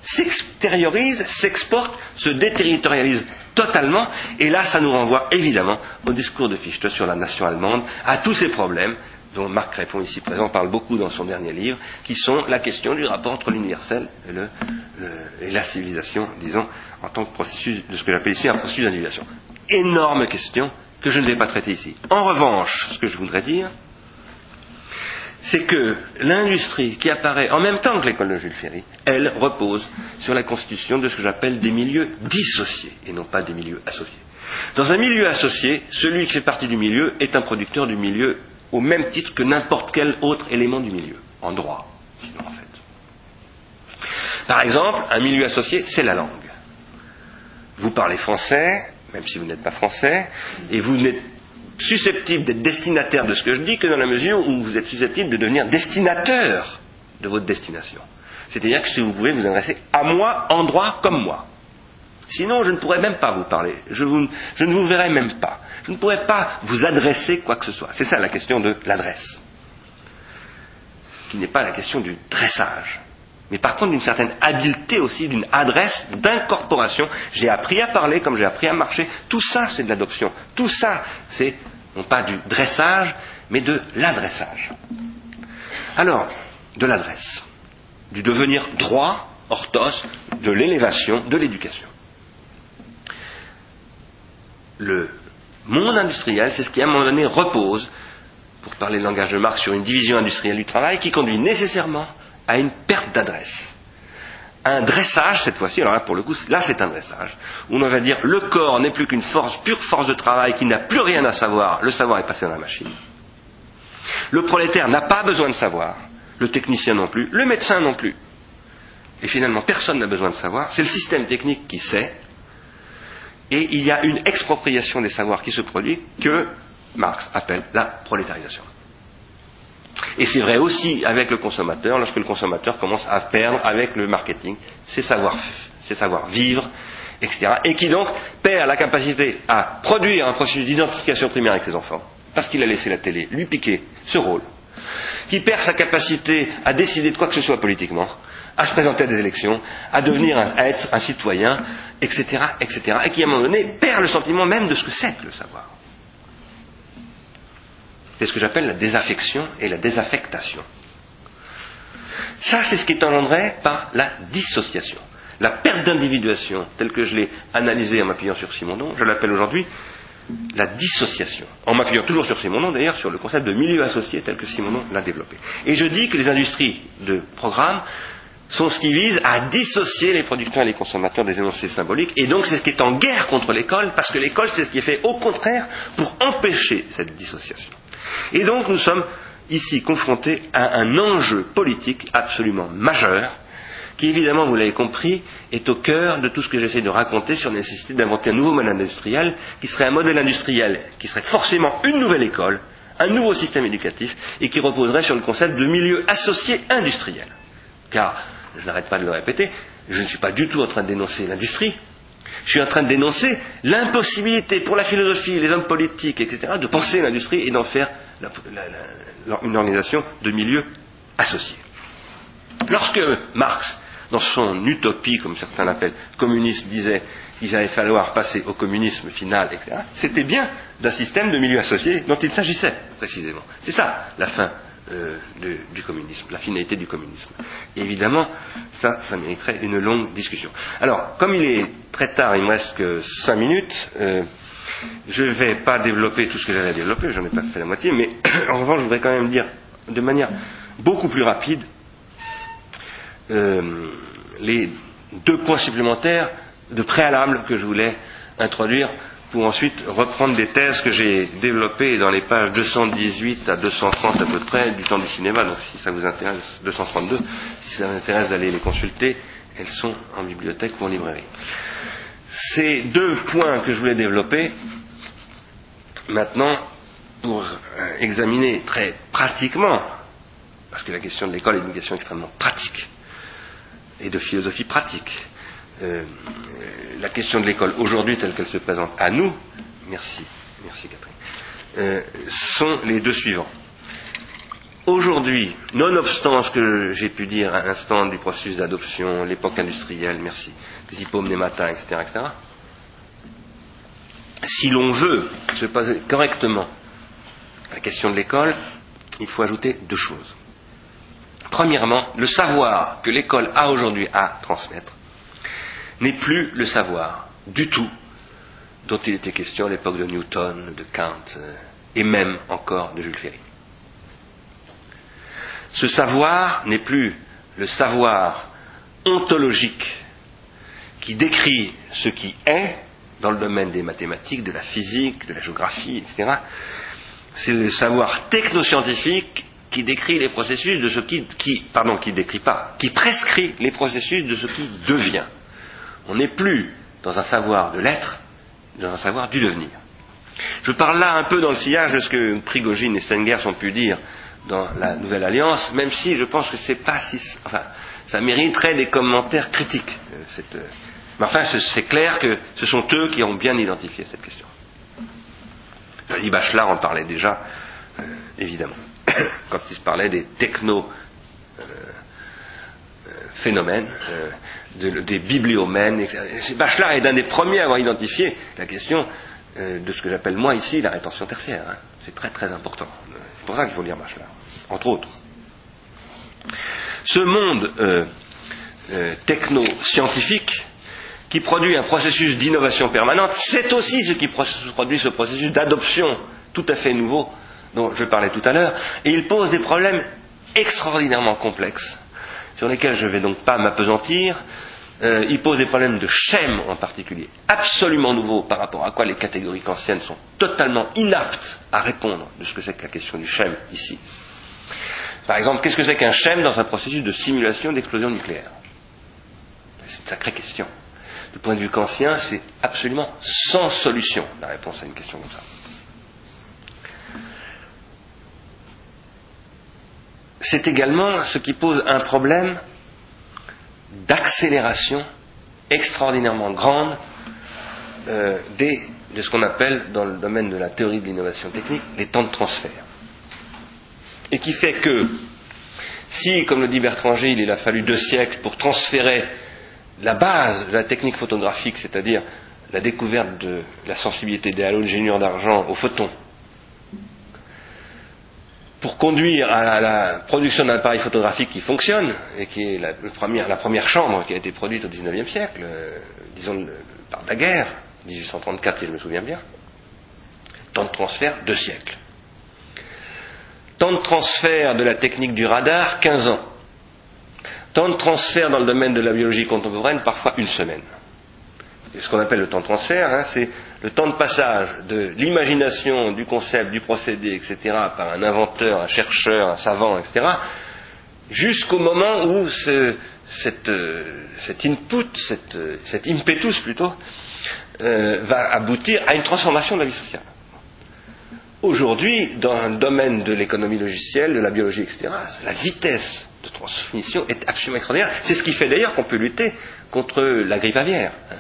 s'extériorise, s'exporte, se déterritorialise totalement, et là ça nous renvoie évidemment au discours de Fichte sur la nation allemande, à tous ces problèmes dont Marc Répond ici présent parle beaucoup dans son dernier livre, qui sont la question du rapport entre l'universel et, la civilisation, disons, en tant que processus de ce que j'appelle ici un processus d'individuation. Énorme question que je ne vais pas traiter ici. En revanche, ce que je voudrais dire, c'est que l'industrie qui apparaît en même temps que l'école de Jules Ferry, elle repose sur la constitution de ce que j'appelle des milieux dissociés et non pas des milieux associés. Dans un milieu associé, celui qui fait partie du milieu est un producteur du milieu au même titre que n'importe quel autre élément du milieu, en droit, sinon en fait. Par exemple, un milieu associé, c'est la langue. Vous parlez français, même si vous n'êtes pas français, et vous n'êtes susceptible d'être destinataire de ce que je dis que dans la mesure où vous êtes susceptible de devenir destinateur de votre destination. C'est-à-dire que si vous pouvez vous adresser à moi en droit comme moi. Sinon, je ne pourrais même pas vous parler. Je, je ne vous verrai même pas. Je ne pourrais pas vous adresser quoi que ce soit. C'est ça la question de l'adresse. Qui n'est pas la question du dressage. Mais par contre d'une certaine habileté aussi, d'une adresse, d'incorporation. J'ai appris à parler comme j'ai appris à marcher. Tout ça, c'est de l'adoption. Tout ça, c'est non pas du dressage, mais de l'adressage. Alors, de l'adresse, du devenir droit, orthos, de l'élévation, de l'éducation. Le monde industriel, c'est ce qui à un moment donné repose, pour parler le langage de Marx, sur une division industrielle du travail qui conduit nécessairement à une perte d'adresse. Un dressage, cette fois-ci, alors là, pour le coup, là, c'est un dressage, où on va dire le corps n'est plus qu'une force, pure force de travail qui n'a plus rien à savoir, le savoir est passé dans la machine. Le prolétaire n'a pas besoin de savoir, le technicien non plus, le médecin non plus. Et finalement, personne n'a besoin de savoir, c'est le système technique qui sait, et il y a une expropriation des savoirs qui se produit que Marx appelle la prolétarisation. Et c'est vrai aussi avec le consommateur, lorsque le consommateur commence à perdre avec le marketing ses savoirs, ses savoir vivre, etc. Et qui donc perd la capacité à produire un processus d'identification primaire avec ses enfants, parce qu'il a laissé la télé lui piquer ce rôle, qui perd sa capacité à décider de quoi que ce soit politiquement, à se présenter à des élections, à devenir, à être un citoyen, etc., etc., et qui à un moment donné perd le sentiment même de ce que c'est que le savoir. C'est ce que j'appelle la désaffection et la désaffectation. Ça, c'est ce qui est engendré par la dissociation. La perte d'individuation, telle que je l'ai analysée en m'appuyant sur Simondon, je l'appelle aujourd'hui la dissociation. En m'appuyant toujours sur Simondon, d'ailleurs, sur le concept de milieu associé tel que Simondon l'a développé. Et je dis que les industries de programme sont ce qui vise à dissocier les producteurs et les consommateurs des énoncés symboliques. Et donc, c'est ce qui est en guerre contre l'école, parce que l'école, c'est ce qui est fait au contraire pour empêcher cette dissociation. Et donc nous sommes ici confrontés à un enjeu politique absolument majeur, qui évidemment, vous l'avez compris, est au cœur de tout ce que j'essaie de raconter sur la nécessité d'inventer un nouveau modèle industriel, qui serait un modèle industriel qui serait forcément une nouvelle école, un nouveau système éducatif, et qui reposerait sur le concept de milieu associé industriel. Car, je n'arrête pas de le répéter, je ne suis pas du tout en train de dénoncer l'industrie, je suis en train de dénoncer l'impossibilité pour la philosophie, les hommes politiques, etc., de penser l'industrie et d'en faire une organisation de milieu associé. Lorsque Marx, dans son utopie, comme certains l'appellent, communisme, disait qu'il allait falloir passer au communisme final, etc., c'était bien d'un système de milieu associé dont il s'agissait, précisément. C'est ça, la fin euh, du communisme, la finalité du communisme. évidemment, ça, ça mériterait une longue discussion. Alors, comme il est très tard, il me reste que cinq minutes, euh, je ne vais pas développer tout ce que j'avais à développer, j'en ai pas fait la moitié, mais en revanche, je voudrais quand même dire de manière beaucoup plus rapide euh, les deux points supplémentaires de préalable que je voulais introduire pour ensuite reprendre des thèses que j'ai développées dans les pages 218 à 230 à peu près du temps du cinéma. Donc si ça vous intéresse, 232, si ça vous intéresse d'aller les consulter, elles sont en bibliothèque ou en librairie. Ces deux points que je voulais développer, maintenant, pour euh, examiner très pratiquement, parce que la question de l'école est une question extrêmement pratique et de philosophie pratique. Euh, la question de l'école aujourd'hui telle qu'elle se présente à nous, merci, merci Catherine, euh, sont les deux suivants. Aujourd'hui, nonobstant ce que j'ai pu dire à l'instant du processus d'adoption, l'époque industrielle, merci, les hypomnémata, etc., etc., si l'on veut se poser correctement la question de l'école, il faut ajouter deux choses. Premièrement, le savoir que l'école a aujourd'hui à transmettre n'est plus le savoir du tout dont il était question à l'époque de Newton, de Kant euh, et même encore de Jules Ferry. Ce savoir n'est plus le savoir ontologique qui décrit ce qui est dans le domaine des mathématiques, de la physique, de la géographie, etc. C'est le savoir technoscientifique qui décrit les processus de ce qui, pardon, qui décrit pas, qui prescrit les processus de ce qui devient. On n'est plus dans un savoir de l'être, dans un savoir du devenir. Je parle là un peu dans le sillage de ce que Prigogine et Stenger ont pu dire dans la Nouvelle Alliance, même si je pense que c'est pas si, enfin, ça mériterait des commentaires critiques. Euh, euh, mais enfin, c'est clair que ce sont eux qui ont bien identifié cette question. Jody Bachelard en parlait déjà, euh, évidemment, quand il se parlait des techno des bibliomènes. Bachelard est un des premiers à avoir identifié la question euh, de ce que j'appelle moi ici la rétention tertiaire. Hein. C'est très très important. C'est pour ça qu'il faut lire Bachelard, entre autres. Ce monde euh, euh, techno-scientifique qui produit un processus d'innovation permanente, c'est aussi ce qui produit ce processus d'adoption tout à fait nouveau dont je parlais tout à l'heure, et il pose des problèmes extraordinairement complexes sur lesquels je ne vais donc pas m'apesantir, euh, il pose des problèmes de schème en particulier, absolument nouveaux par rapport à quoi les catégories kantiennes sont totalement inaptes à répondre de ce que c'est que la question du schème ici. Par exemple, qu'est-ce que c'est qu'un schème dans un processus de simulation d'explosion nucléaire? C'est une sacrée question. Du point de vue kantien, c'est absolument sans solution la réponse à une question comme ça. C'est également ce qui pose un problème d'accélération extraordinairement grande euh, de ce qu'on appelle dans le domaine de la théorie de l'innovation technique les temps de transfert. Et qui fait que si, comme le dit Bertrand Gilles, il a fallu deux siècles pour transférer la base de la technique photographique, c'est-à-dire la découverte de la sensibilité des halogénures d'argent aux photons, pour conduire à la, production d'un appareil photographique qui fonctionne, et qui est la, première, chambre qui a été produite au XIXe siècle, euh, disons par la guerre, 1834 si je me souviens bien, temps de transfert, deux siècles. Temps de transfert de la technique du radar, 15 ans. Temps de transfert dans le domaine de la biologie contemporaine, parfois une semaine. ce qu'on appelle le temps de transfert, hein, c'est le temps de passage de l'imagination du concept, du procédé, etc., par un inventeur, un chercheur, un savant, etc., jusqu'au moment où ce, cette, euh, cet input, cette, euh, cet impetus plutôt, euh, va aboutir à une transformation de la vie sociale. Aujourd'hui, dans le domaine de l'économie logicielle, de la biologie, etc., la vitesse de transmission est absolument extraordinaire. C'est ce qui fait d'ailleurs qu'on peut lutter contre la grippe aviaire. Hein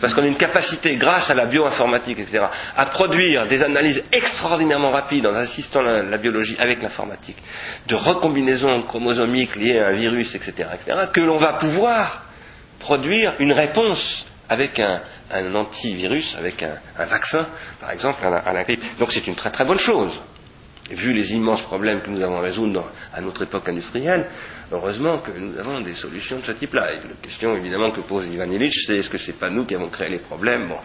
parce qu'on a une capacité, grâce à la bioinformatique, etc., à produire des analyses extraordinairement rapides en assistant la, biologie avec l'informatique, de recombinaisons chromosomiques liées à un virus, etc., etc., que l'on va pouvoir produire une réponse avec un, antivirus, avec un, vaccin, par exemple, à la, grippe. Donc c'est une très très bonne chose. Vu les immenses problèmes que nous avons à résoudre à notre époque industrielle, heureusement que nous avons des solutions de ce type-là. La question évidemment que pose Ivan Illich, c'est est-ce que c'est pas nous qui avons créé les problèmes? Bon,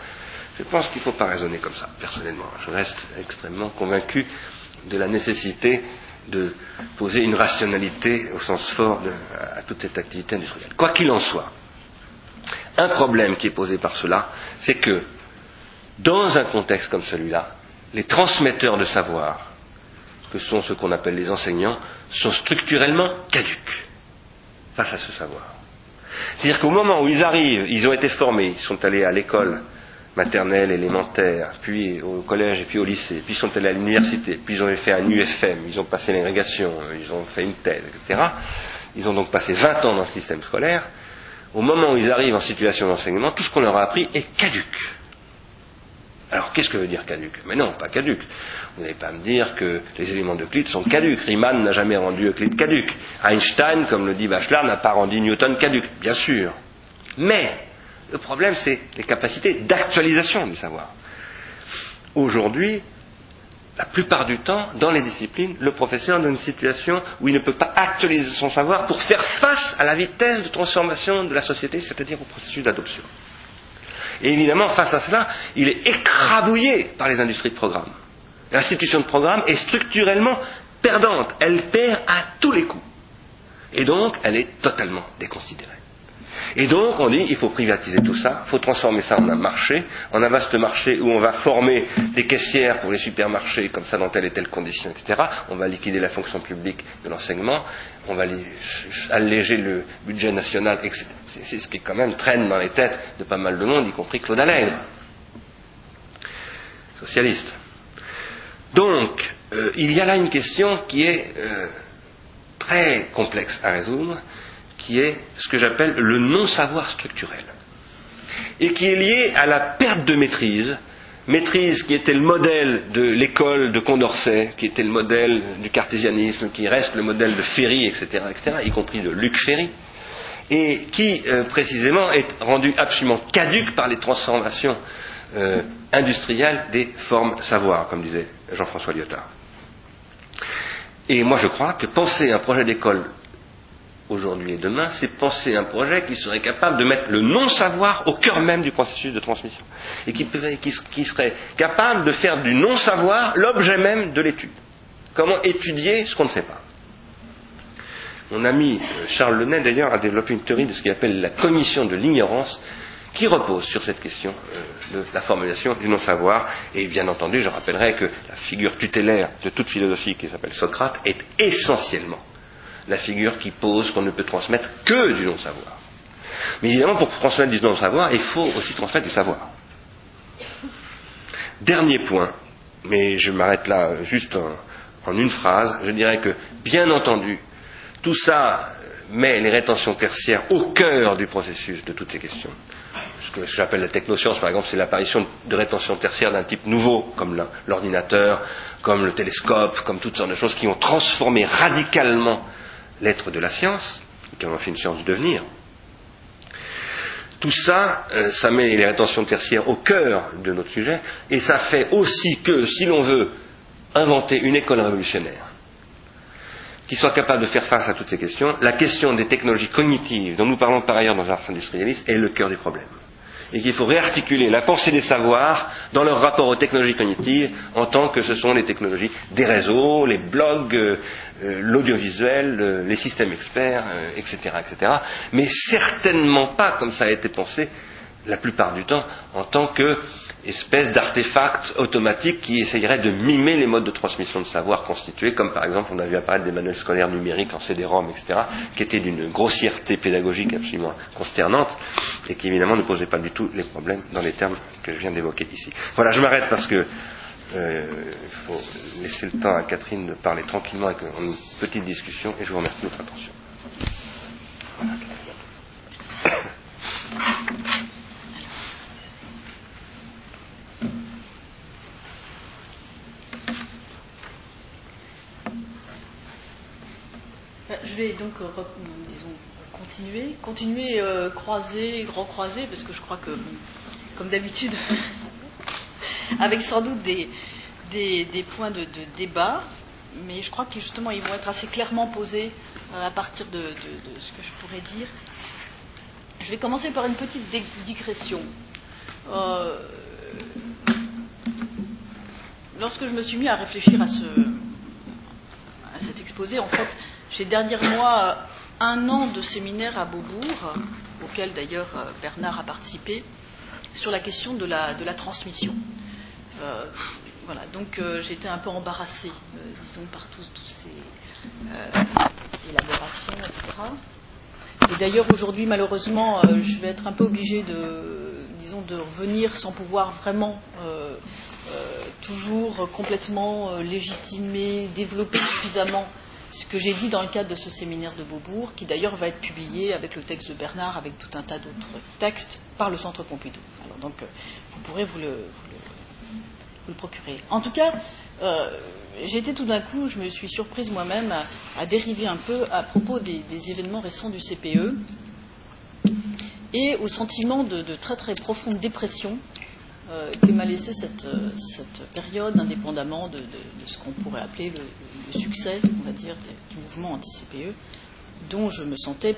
je pense qu'il ne faut pas raisonner comme ça, personnellement. Je reste extrêmement convaincu de la nécessité de poser une rationalité au sens fort de, à toute cette activité industrielle. Quoi qu'il en soit, un problème qui est posé par cela, c'est que dans un contexte comme celui-là, les transmetteurs de savoir, que sont ceux qu'on appelle les enseignants, sont structurellement caduques face à ce savoir. C'est-à-dire qu'au moment où ils arrivent, ils ont été formés, ils sont allés à l'école maternelle, élémentaire, puis au collège et puis au lycée, puis ils sont allés à l'université, puis ils ont fait un UFM, ils ont passé l'agrégation, ils ont fait une thèse, etc. Ils ont donc passé 20 ans dans le système scolaire. Au moment où ils arrivent en situation d'enseignement, tout ce qu'on leur a appris est caduque. Alors qu'est-ce que veut dire caduque Mais non, pas caduque. Vous n'allez pas me dire que les éléments d'Euclide sont caduques. Riemann n'a jamais rendu Euclide caduque. Einstein, comme le dit Bachelard, n'a pas rendu Newton caduque, bien sûr. Mais le problème, c'est les capacités d'actualisation du savoir. Aujourd'hui, la plupart du temps, dans les disciplines, le professeur est dans une situation où il ne peut pas actualiser son savoir pour faire face à la vitesse de transformation de la société, c'est-à-dire au processus d'adoption. Et évidemment, face à cela, il est écrabouillé par les industries de programme. L'institution de programme est structurellement perdante. Elle perd à tous les coups. Et donc, elle est totalement déconsidérée. Et donc, on dit, il faut privatiser tout ça, il faut transformer ça en un marché, en un vaste marché où on va former des caissières pour les supermarchés, comme ça, dans telle et telle condition, etc. On va liquider la fonction publique de l'enseignement, on va alléger le budget national, etc. C'est ce qui, quand même, traîne dans les têtes de pas mal de monde, y compris Claude Allègre, socialiste. Donc, euh, il y a là une question qui est euh, très complexe à résoudre, qui est ce que j'appelle le non-savoir structurel, et qui est lié à la perte de maîtrise, maîtrise qui était le modèle de l'école de Condorcet, qui était le modèle du cartésianisme, qui reste le modèle de Ferry, etc., etc., y compris de Luc Ferry, et qui euh, précisément est rendu absolument caduque par les transformations euh, industrielles des formes savoir, comme disait Jean-François Lyotard. Et moi je crois que penser un projet d'école aujourd'hui et demain, c'est penser un projet qui serait capable de mettre le non-savoir au cœur même du processus de transmission. Et qui, serait capable de faire du non-savoir l'objet même de l'étude. Comment étudier ce qu'on ne sait pas. Mon ami euh, Charles Lenay, d'ailleurs, a développé une théorie de ce qu'il appelle la cognition de l'ignorance, qui repose sur cette question euh, de la formulation du non-savoir. Et bien entendu, je rappellerai que la figure tutélaire de toute philosophie qui s'appelle Socrate est essentiellement la figure qui pose qu'on ne peut transmettre que du non-savoir. Mais évidemment, pour transmettre du non-savoir, il faut aussi transmettre du savoir. Dernier point, mais je m'arrête là juste en, une phrase, je dirais que, bien entendu, tout ça met les rétentions tertiaires au cœur du processus de toutes ces questions. Ce que j'appelle la technoscience, par exemple, c'est l'apparition de rétentions tertiaires d'un type nouveau, comme l'ordinateur, comme le télescope, comme toutes sortes de choses qui ont transformé radicalement l'être de la science, qui en fait une science du devenir. Tout ça, euh, ça met les rétentions tertiaires au cœur de notre sujet, et ça fait aussi que, si l'on veut inventer une école révolutionnaire, qui soit capable de faire face à toutes ces questions, la question des technologies cognitives, dont nous parlons par ailleurs dans l'art industrialiste, est le cœur du problème. Et qu'il faut réarticuler la pensée des savoirs dans leur rapport aux technologies cognitives en tant que ce sont les technologies des réseaux, les blogs, euh, euh, l'audiovisuel, euh, les systèmes experts, etc., etc. Mais certainement pas, comme ça a été pensé la plupart du temps, en tant que espèce d'artefact automatique qui essayerait de mimer les modes de transmission de savoir constitués, comme par exemple on a vu apparaître des manuels scolaires numériques en CD-ROM, etc., qui étaient d'une grossièreté pédagogique absolument consternante et qui évidemment ne posaient pas du tout les problèmes dans les termes que je viens d'évoquer ici. Voilà, je m'arrête parce que euh, il faut laisser le temps à Catherine de parler tranquillement avec une petite discussion et je vous remercie de votre attention. Je vais donc euh, disons, continuer, continuer euh, croiser, grand croiser, parce que je crois que, comme d'habitude, avec sans doute des, des, points de, débat. mais je crois que justement ils vont être assez clairement posés à partir de, ce que je pourrais dire. Je vais commencer par une petite digression. lorsque je me suis mis à réfléchir à, ce, à cet exposé, en fait, j'ai dernièrement un an de séminaire à Beaubourg, auquel d'ailleurs Bernard a participé, sur la question de la, transmission. Euh, voilà, donc euh, j'ai été un peu embarrassée, euh, disons, par tous, ces élaborations, etc. Et d'ailleurs, aujourd'hui, malheureusement, je vais être un peu obligée de, disons, de revenir sans pouvoir vraiment toujours complètement légitimer, développer suffisamment ce que j'ai dit dans le cadre de ce séminaire de Beaubourg, qui d'ailleurs va être publié avec le texte de Bernard, avec tout un tas d'autres textes par le Centre Pompidou. Alors donc, vous pourrez vous le, le procurer. En tout cas, euh, été tout d'un coup, je me suis surprise moi-même à, dériver un peu à propos des, événements récents du CPE et au sentiment de, très très profonde dépression euh, que m'a laissé cette, période, indépendamment de, ce qu'on pourrait appeler le, succès, on va dire, du mouvement anti-CPE, dont je me sentais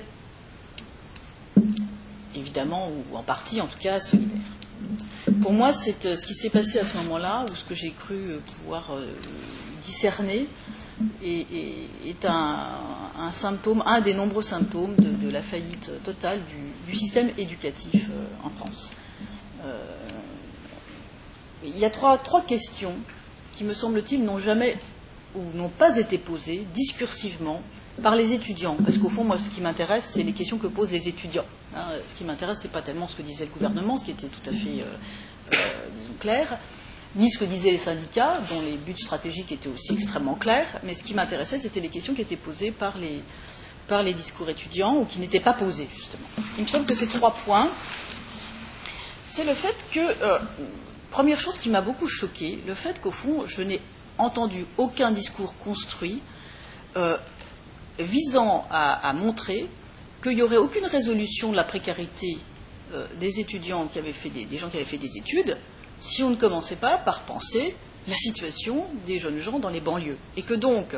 évidemment, ou en partie en tout cas, solidaire. Pour moi, euh, ce qui s'est passé à ce moment-là, ou ce que j'ai cru euh, pouvoir euh, discerner, est, un, symptôme, un des nombreux symptômes de, la faillite totale du, système éducatif en France. Il y a trois, questions qui, me semble-t-il, n'ont jamais ou n'ont pas été posées discursivement par les étudiants. Parce qu'au fond, moi, ce qui m'intéresse, c'est les questions que posent les étudiants. Hein. ce qui m'intéresse, ce n'est pas tellement ce que disait le gouvernement, ce qui était tout à fait, euh, euh, disons, clair, ni ce que disaient les syndicats, dont les buts stratégiques étaient aussi extrêmement clairs, mais ce qui m'intéressait, c'était les questions qui étaient posées par les, par les discours étudiants ou qui n'étaient pas posées, justement. Il me semble que ces trois points, c'est le fait que, euh, première chose qui m'a beaucoup choqué, le fait qu'au fond, je n'ai entendu aucun discours construit visant à, montrer qu'il n'y aurait aucune résolution de la précarité euh, des étudiants qui avaient fait des, gens qui avaient fait des études si on ne commençait pas par penser la situation des jeunes gens dans les banlieues. Et que donc,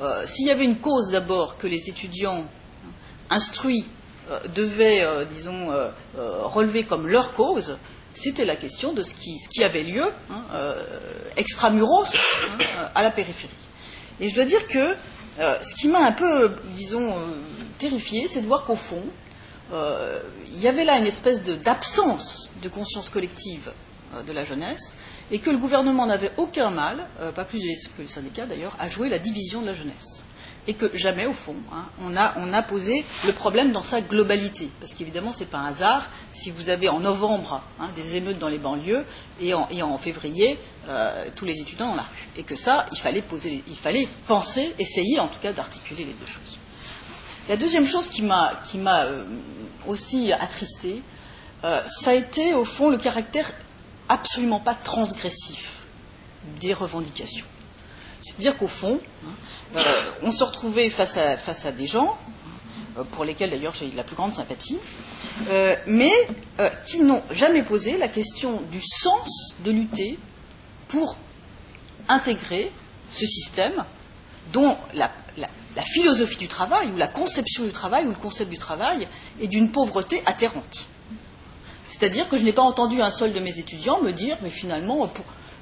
euh, s'il y avait une cause d'abord que les étudiants instruits euh, devaient, disons, relever comme leur cause, c'était la question de ce qui, avait lieu hein, extramuros hein, à la périphérie. Et je dois dire que euh, ce qui m'a un peu, disons, euh, terrifié, c'est de voir qu'au fond, euh, il y avait là une espèce d'absence de, conscience collective de la jeunesse, et que le gouvernement n'avait aucun mal, pas plus que les syndicats d'ailleurs, à jouer la division de la jeunesse et que jamais, au fond, hein, on, a, posé le problème dans sa globalité. Parce qu'évidemment, ce n'est pas un hasard si vous avez en novembre hein, des émeutes dans les banlieues et en, février euh, tous les étudiants dans la rue. Et que ça, il fallait, penser, essayer en tout cas d'articuler les deux choses. La deuxième chose qui m'a euh, aussi attristé, euh, ça a été au fond le caractère absolument pas transgressif des revendications. C'est-à-dire qu'au fond, euh, on se retrouvait face à, des gens, euh, pour lesquels d'ailleurs j'ai la plus grande sympathie, euh, mais qui n'ont jamais posé la question du sens de lutter pour intégrer ce système dont la, philosophie du travail, ou la conception du travail, ou le concept du travail est d'une pauvreté atterrante. C'est-à-dire que je n'ai pas entendu un seul de mes étudiants me dire, mais finalement,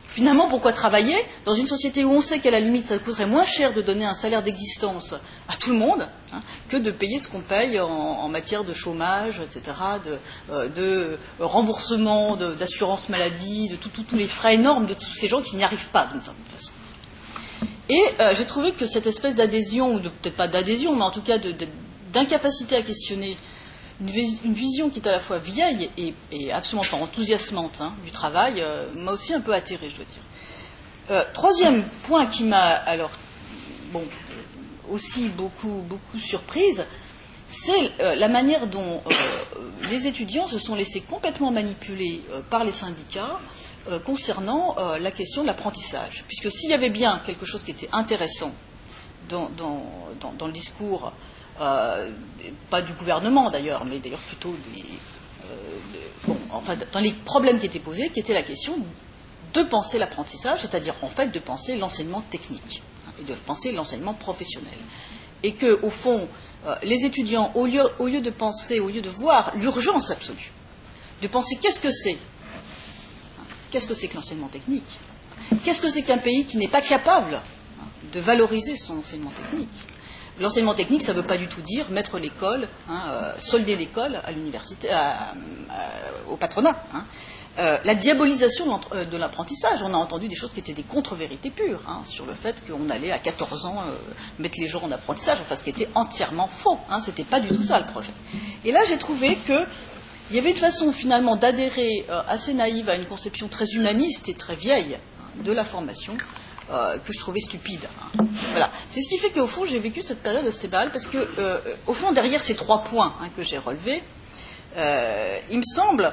Finalement, pourquoi travailler dans une société où on sait qu'à la limite, ça coûterait moins cher de donner un salaire d'existence à tout le monde hein, que de payer ce qu'on paye en, matière de chômage, etc., de, euh, remboursement, d'assurance maladie, de tous les frais énormes de tous ces gens qui n'y arrivent pas d'une certaine façon. Et euh, j'ai trouvé que cette espèce d'adhésion, ou peut-être pas d'adhésion, mais en tout cas d'incapacité à questionner une, vision qui est à la fois vieille et, absolument enthousiasmante hein, du travail euh, m'a aussi un peu atterré, je dois dire. Euh, troisième point qui m'a alors aussi beaucoup beaucoup surprise, c'est euh, la manière dont les étudiants se sont laissés complètement manipuler par les syndicats concernant la question de l'apprentissage. Puisque s'il y avait bien quelque chose qui était intéressant dans le discours euh, pas du gouvernement d'ailleurs, mais d'ailleurs plutôt des, euh, enfin, dans les problèmes qui étaient posés, qui était la question de penser l'apprentissage, c'est-à-dire en fait de penser l'enseignement technique. et de penser l'enseignement professionnel. Et que, au fond, euh, les étudiants, au lieu, au lieu de penser, au lieu de voir l'urgence absolue, de penser qu'est-ce que c'est Qu'est-ce que c'est que l'enseignement technique Qu'est-ce que c'est qu'un pays qui n'est pas capable de valoriser son enseignement technique L'enseignement technique, ça ne veut pas du tout dire mettre l'école, hein, euh, solder l'école à l'université, au patronat. Hein. Euh, la diabolisation euh, de l'apprentissage. On a entendu des choses qui étaient des contre-vérités pures hein, sur le fait qu'on allait à 14 ans mettre les gens en apprentissage, enfin ce qui était entièrement faux. Hein, C'était pas du tout ça le projet. Et là, j'ai trouvé que il y avait une façon finalement d'adhérer assez naïve à une conception très humaniste et très vieille de la formation euh, que je trouvais stupide. Hein. Voilà. C'est ce qui fait qu'au fond, j'ai vécu cette période assez mal parce que, euh, au fond, derrière ces trois points hein, que j'ai relevés, euh, il me semble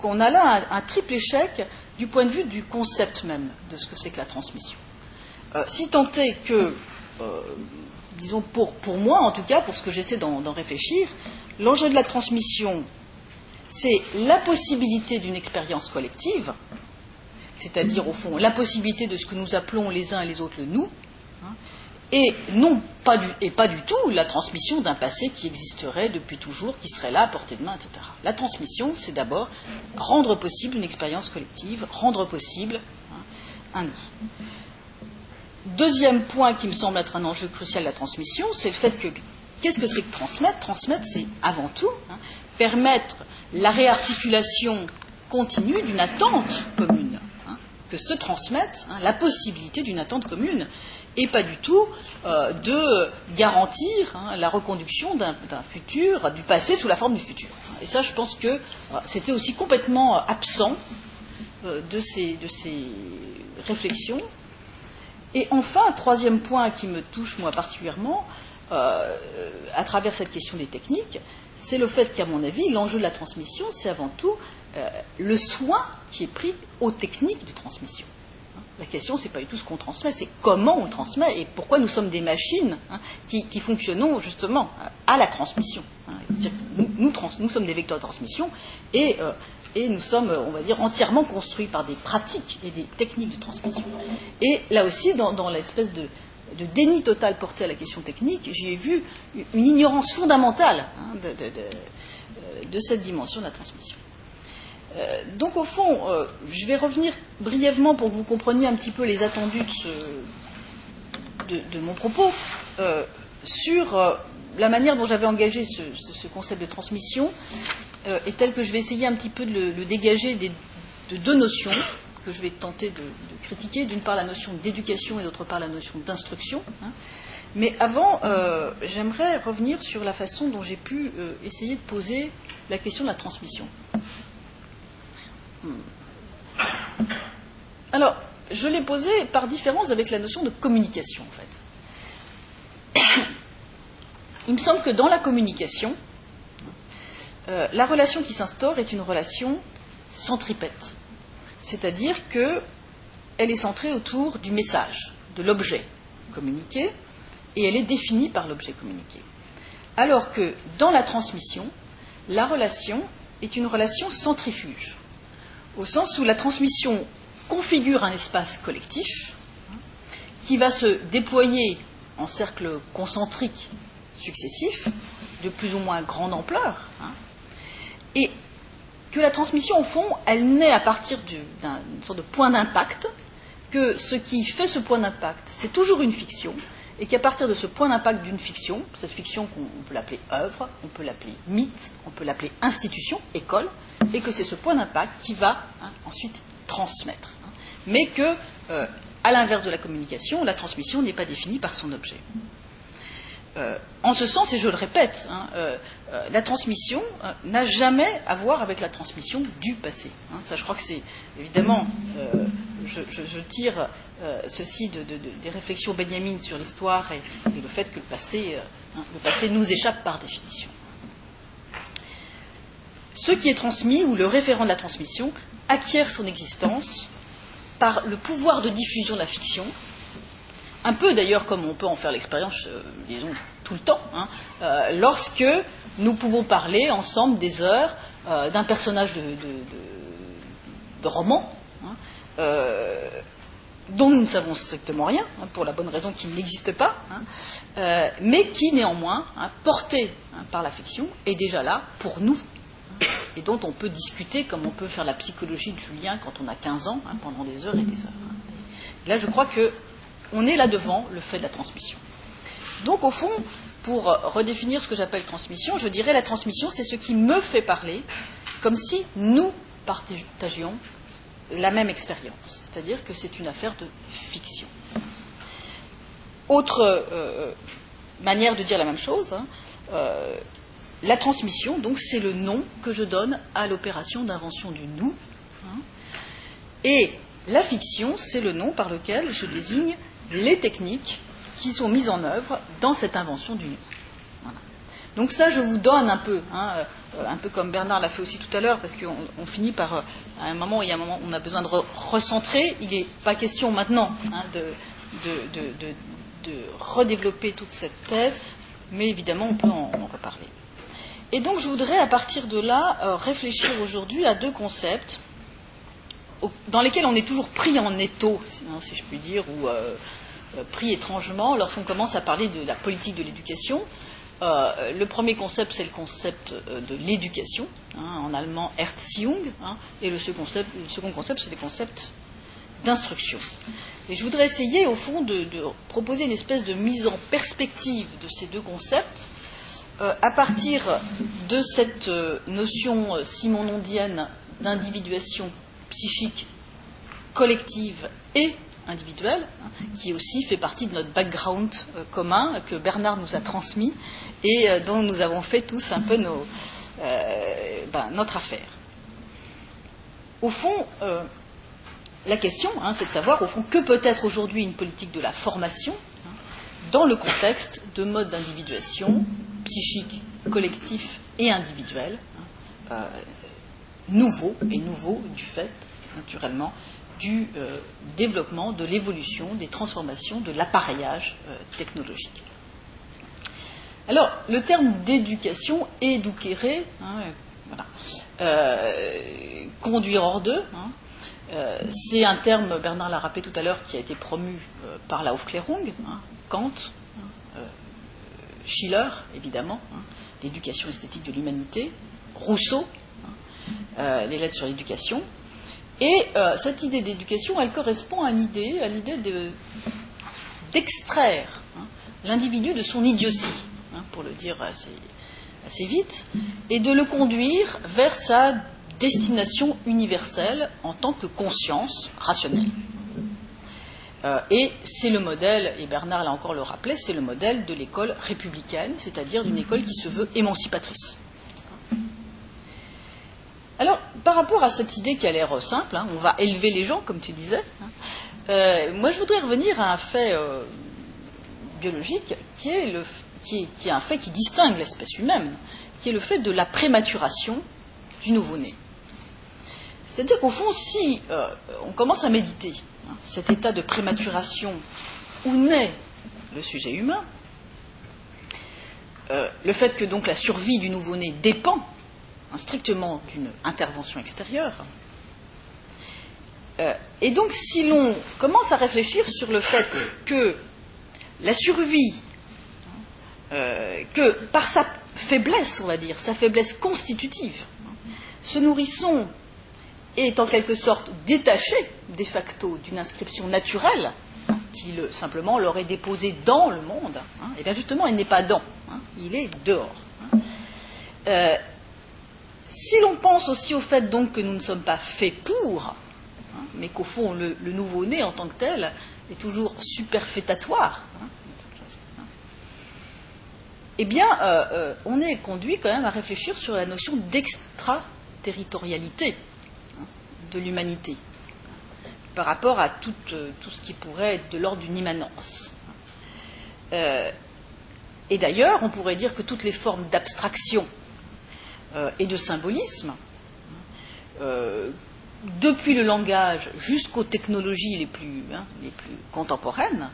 qu'on a là un, triple échec du point de vue du concept même de ce que c'est que la transmission. si tant est que, disons pour, pour, moi en tout cas, pour ce que j'essaie d'en réfléchir, l'enjeu de la transmission, c'est la possibilité d'une expérience collective, c'est-à-dire au fond la possibilité de ce que nous appelons les uns et les autres le nous, hein, et non pas du, et pas du tout la transmission d'un passé qui existerait depuis toujours, qui serait là à portée de main, etc. La transmission, c'est d'abord rendre possible une expérience collective, rendre possible hein, un nous. Deuxième point qui me semble être un enjeu crucial de la transmission, c'est le fait que qu'est-ce que c'est que transmettre? Transmettre, c'est avant tout hein, permettre la réarticulation continue d'une attente commune que se transmettent hein, la possibilité d'une attente commune et pas du tout euh, de garantir hein, la reconduction d'un futur, du passé sous la forme du futur. Et ça, je pense que euh, c'était aussi complètement euh, absent de, ces, de, ces, réflexions. Et enfin, un troisième point qui me touche moi particulièrement, à travers cette question des techniques, c'est le fait qu'à mon avis, l'enjeu de la transmission, c'est avant tout le soin qui est pris aux techniques de transmission. La question, ce n'est pas du tout ce qu'on transmet, c'est comment on transmet et pourquoi nous sommes des machines hein, qui, fonctionnons justement à la transmission. Hein. Nous, sommes des vecteurs de transmission et, euh, nous sommes, on va dire, entièrement construits par des pratiques et des techniques de transmission. Et là aussi, dans, l'espèce de, déni total porté à la question technique, j'ai vu une ignorance fondamentale hein, de cette dimension de la transmission. Euh, donc au fond, euh, je vais revenir brièvement pour que vous compreniez un petit peu les attendus de, mon propos euh, sur la manière dont j'avais engagé ce, concept de transmission et tel que je vais essayer un petit peu de le, dégager de deux notions que je vais tenter de, critiquer. D'une part la notion d'éducation et d'autre part la notion d'instruction. Hein. Mais avant, j'aimerais revenir sur la façon dont j'ai pu essayer de poser la question de la transmission. Hmm. Alors, je l'ai posé par différence avec la notion de communication, en fait. Il me semble que dans la communication, euh, la relation qui s'instaure est une relation centripète. C'est-à-dire qu'elle est centrée autour du message, de l'objet communiqué, et elle est définie par l'objet communiqué. Alors que dans la transmission, la relation est une relation centrifuge au sens où la transmission configure un espace collectif qui va se déployer en cercles concentriques successifs, de plus ou moins grande ampleur, hein, et que la transmission, au fond, elle naît à partir d'une sorte de point d'impact, que ce qui fait ce point d'impact, c'est toujours une fiction, et qu'à partir de ce point d'impact d'une fiction, cette fiction qu'on peut l'appeler œuvre, on peut l'appeler mythe, on peut l'appeler institution, école, et que c'est ce point d'impact qui va hein, ensuite transmettre. Hein. mais que, euh, à l'inverse de la communication, la transmission n'est pas définie par son objet. Euh, en ce sens, et je le répète, hein, euh, la transmission n'a jamais à voir avec la transmission du passé. ça, je crois que c'est évidemment, je, tire ceci de, des réflexions Benjamin sur l'histoire et, le fait que le passé, le passé nous échappe par définition. Ce qui est transmis, ou le référent de la transmission, acquiert son existence par le pouvoir de diffusion de la fiction, un peu d'ailleurs comme on peut en faire l'expérience, euh, disons, tout le temps, hein, euh, lorsque nous pouvons parler ensemble des heures euh, d'un personnage de, roman, hein, dont nous ne savons strictement rien, hein, pour la bonne raison qu'il n'existe pas, hein, euh, mais qui néanmoins, hein, porté par la fiction, est déjà là pour nous, et dont on peut discuter comme on peut faire la psychologie de Julien quand on a 15 ans, pendant des heures et des heures. Là, je crois que on est là devant le fait de la transmission. Donc, au fond, pour redéfinir ce que j'appelle transmission, je dirais la transmission, c'est ce qui me fait parler, comme si nous partagions la même expérience. C'est-à-dire que c'est une affaire de fiction. Autre euh, manière de dire la même chose, hein, euh, la transmission, donc, c'est le nom que je donne à l'opération d'invention du nous. Hein, et la fiction, c'est le nom par lequel je désigne les techniques qui sont mises en œuvre dans cette invention du nous. Donc ça, je vous donne un peu, hein, un peu comme Bernard l'a fait aussi tout à l'heure, parce qu'on finit par, euh, à un moment, il y a un moment où on a besoin de recentrer. Il n'est pas question maintenant hein, de, redévelopper toute cette thèse, mais évidemment, on peut en, reparler. Et donc, je voudrais, à partir de là, euh, réfléchir aujourd'hui à deux concepts dans lesquels on est toujours pris en étau, si, hein, je puis dire, ou pris étrangement lorsqu'on commence à parler de la politique de l'éducation. Euh, le premier concept, c'est le concept euh, de l'éducation, hein, en allemand Erziehung, hein, et le second concept, le concept d'instruction. Et je voudrais essayer, au fond, de, proposer une espèce de mise en perspective de ces deux concepts, euh, à partir de cette notion simonondienne d'individuation psychique collective et individuelle, hein, qui aussi fait partie de notre background commun que Bernard nous a transmis et euh, dont nous avons fait tous un peu euh, ben, notre affaire. Au fond, euh, la question, hein, c'est de savoir, au que peut être aujourd'hui une politique de la formation hein, dans le contexte de modes d'individuation psychique, collectif et individuel, nouveaux et nouveaux du fait, naturellement, du développement, de l'évolution, des transformations, de l'appareillage technologique. Alors, le terme d'éducation, éduquer, hein, euh, conduire hors d'eux, hein, euh, c'est un terme, Bernard l'a rappelé tout à l'heure, qui a été promu euh, par la Aufklärung, hein, Kant, Schiller, évidemment, l'éducation esthétique de l'humanité, Rousseau, les lettres sur l'éducation. Et cette idée d'éducation, elle correspond à l'idée, à l'idée d'extraire l'individu de son idiotie. Hein, pour le dire assez, vite, et de le conduire vers sa destination universelle en tant que conscience rationnelle. Euh, et c'est le modèle, et Bernard l'a encore le rappelé, c'est le modèle de l'école républicaine, c'est-à-dire d'une école qui se veut émancipatrice. Alors, par rapport à cette idée qui a l'air simple, hein, on va élever les gens, comme tu disais, hein, euh, moi je voudrais revenir à un fait euh, biologique qui est un fait qui distingue l'espèce humaine, qui est le fait de la prématuration du nouveau-né. C'est-à-dire qu'au fond, si euh, on commence à méditer hein, cet état de prématuration où naît le sujet humain, euh, le fait que donc la survie du nouveau-né dépend strictement d'une intervention extérieure, euh, et donc si l'on commence à réfléchir sur le fait que la survie euh, que par sa faiblesse, on va dire, sa faiblesse constitutive, ce nourrisson est en quelque sorte détaché de facto d'une inscription naturelle qui le, simplement l'aurait déposé dans le monde, et hein. eh bien justement il n'est pas dans, hein, il est dehors. Hein. Euh, si l'on pense aussi au fait donc que nous ne sommes pas faits pour, mais qu'au fond le, nouveau-né en tant que tel est toujours superfétatoire, eh bien, euh, euh, on est conduit quand même à réfléchir sur la notion d'extraterritorialité hein, de l'humanité par rapport à euh, tout, ce qui pourrait être de l'ordre d'une immanence. et d'ailleurs, on pourrait dire que toutes les formes d'abstraction et de symbolisme, depuis le langage jusqu'aux technologies les plus, hein, les plus contemporaines,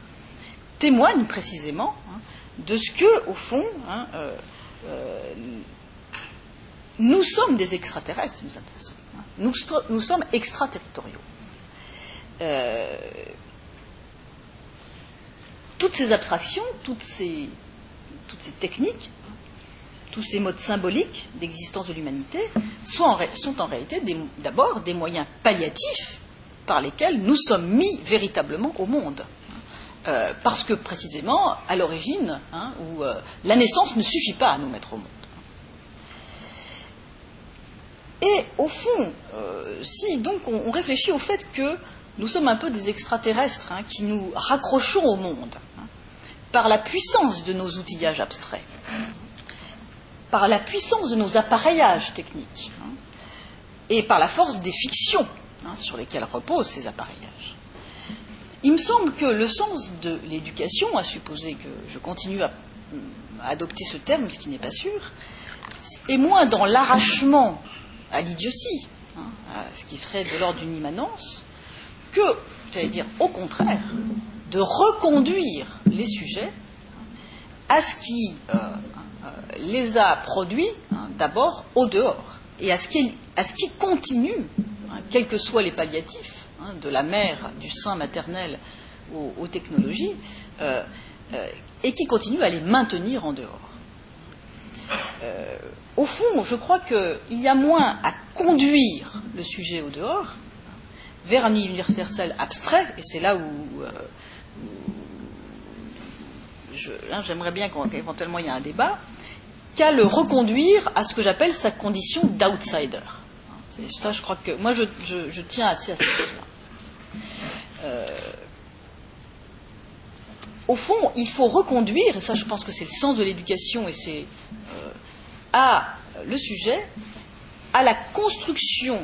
témoignent précisément hein, de ce que, au fond, hein, euh, euh, nous sommes des extraterrestres. Hein. Nous, sommes extraterritoriaux. Euh, toutes ces abstractions, toutes ces techniques, tous ces modes symboliques d'existence de l'humanité sont en, réalité d'abord des moyens palliatifs par lesquels nous sommes mis véritablement au monde. Euh, parce que précisément, à l'origine, hein, euh, la naissance ne suffit pas à nous mettre au monde. Et au fond, euh, si donc on, on, réfléchit au fait que nous sommes un peu des extraterrestres hein, qui nous raccrochons au monde hein, par la puissance de nos outillages abstraits, par la puissance de nos appareillages techniques hein, et par la force des fictions hein, sur lesquelles reposent ces appareillages. Il me semble que le sens de l'éducation, à supposer que je continue à, adopter ce terme, ce qui n'est pas sûr, est moins dans l'arrachement à l'idiotie, hein, à ce qui serait de l'ordre d'une immanence, que, j'allais dire, au contraire, de reconduire les sujets à ce qui euh, euh, les a produits hein, d'abord au dehors et à ce qui, continue, hein, quels que soient les palliatifs, hein, de la mère, du sein maternel aux, aux technologies, euh, et qui continue à les maintenir en dehors. Au fond, je crois qu'il y a moins à conduire le sujet au dehors vers un universel abstrait, et c'est là où, hein, j'aimerais bien qu'éventuellement il y ait un débat, qu'à le reconduire à ce que j'appelle sa condition d'outsider. Ça, je crois que moi, je, tiens assez à cette chose-là. Euh, au fond, il faut reconduire, et ça, je pense que c'est le sens de l'éducation, et c'est euh, à le sujet, à la construction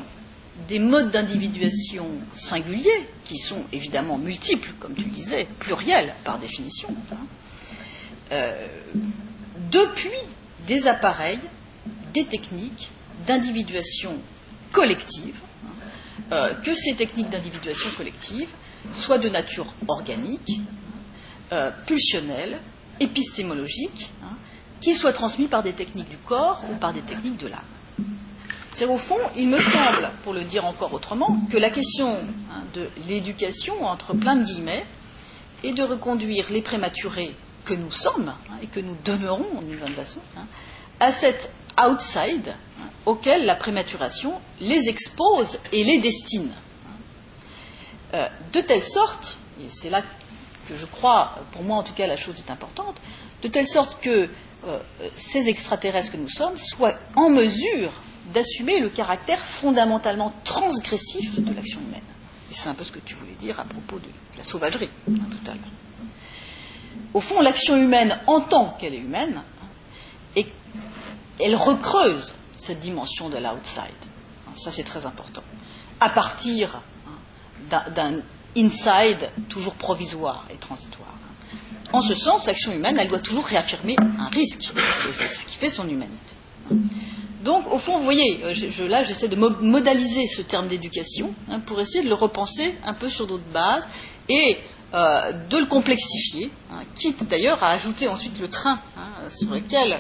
des modes d'individuation singuliers, qui sont évidemment multiples, comme tu le disais, pluriels par définition, hein, depuis des appareils, des techniques d'individuation collective, hein, euh, que ces techniques d'individuation collective soient de nature organique, euh, pulsionnelle, épistémologique, hein, qu'ils soient transmis par des techniques du corps ou par des techniques de l'âme. C'est au fond, il me semble, pour le dire encore autrement, que la question hein, de l'éducation, entre plein de guillemets, est de reconduire les prématurés que nous sommes hein, et que nous demeurons une façon hein, à cet outside hein, auquel la prématuration les expose et les destine. Euh, de telle sorte, et c'est là que je crois, pour moi en tout cas la chose est importante, de telle sorte que euh, ces extraterrestres que nous sommes soient en mesure d'assumer le caractère fondamentalement transgressif de l'action humaine. Et c'est un peu ce que tu voulais dire à propos de, la sauvagerie tout à l'heure. Au fond, l'action humaine, en tant qu'elle est humaine, et elle recreuse cette dimension de l'outside. Ça, c'est très important. À partir d'un inside toujours provisoire et transitoire. En ce sens, l'action humaine, elle doit toujours réaffirmer un risque, et c'est ce qui fait son humanité. Donc, au fond, vous voyez, je, là, j'essaie de modaliser ce terme d'éducation hein, pour essayer de le repenser un peu sur d'autres bases et euh, de le complexifier, hein, quitte d'ailleurs à ajouter ensuite le train hein, sur lequel euh,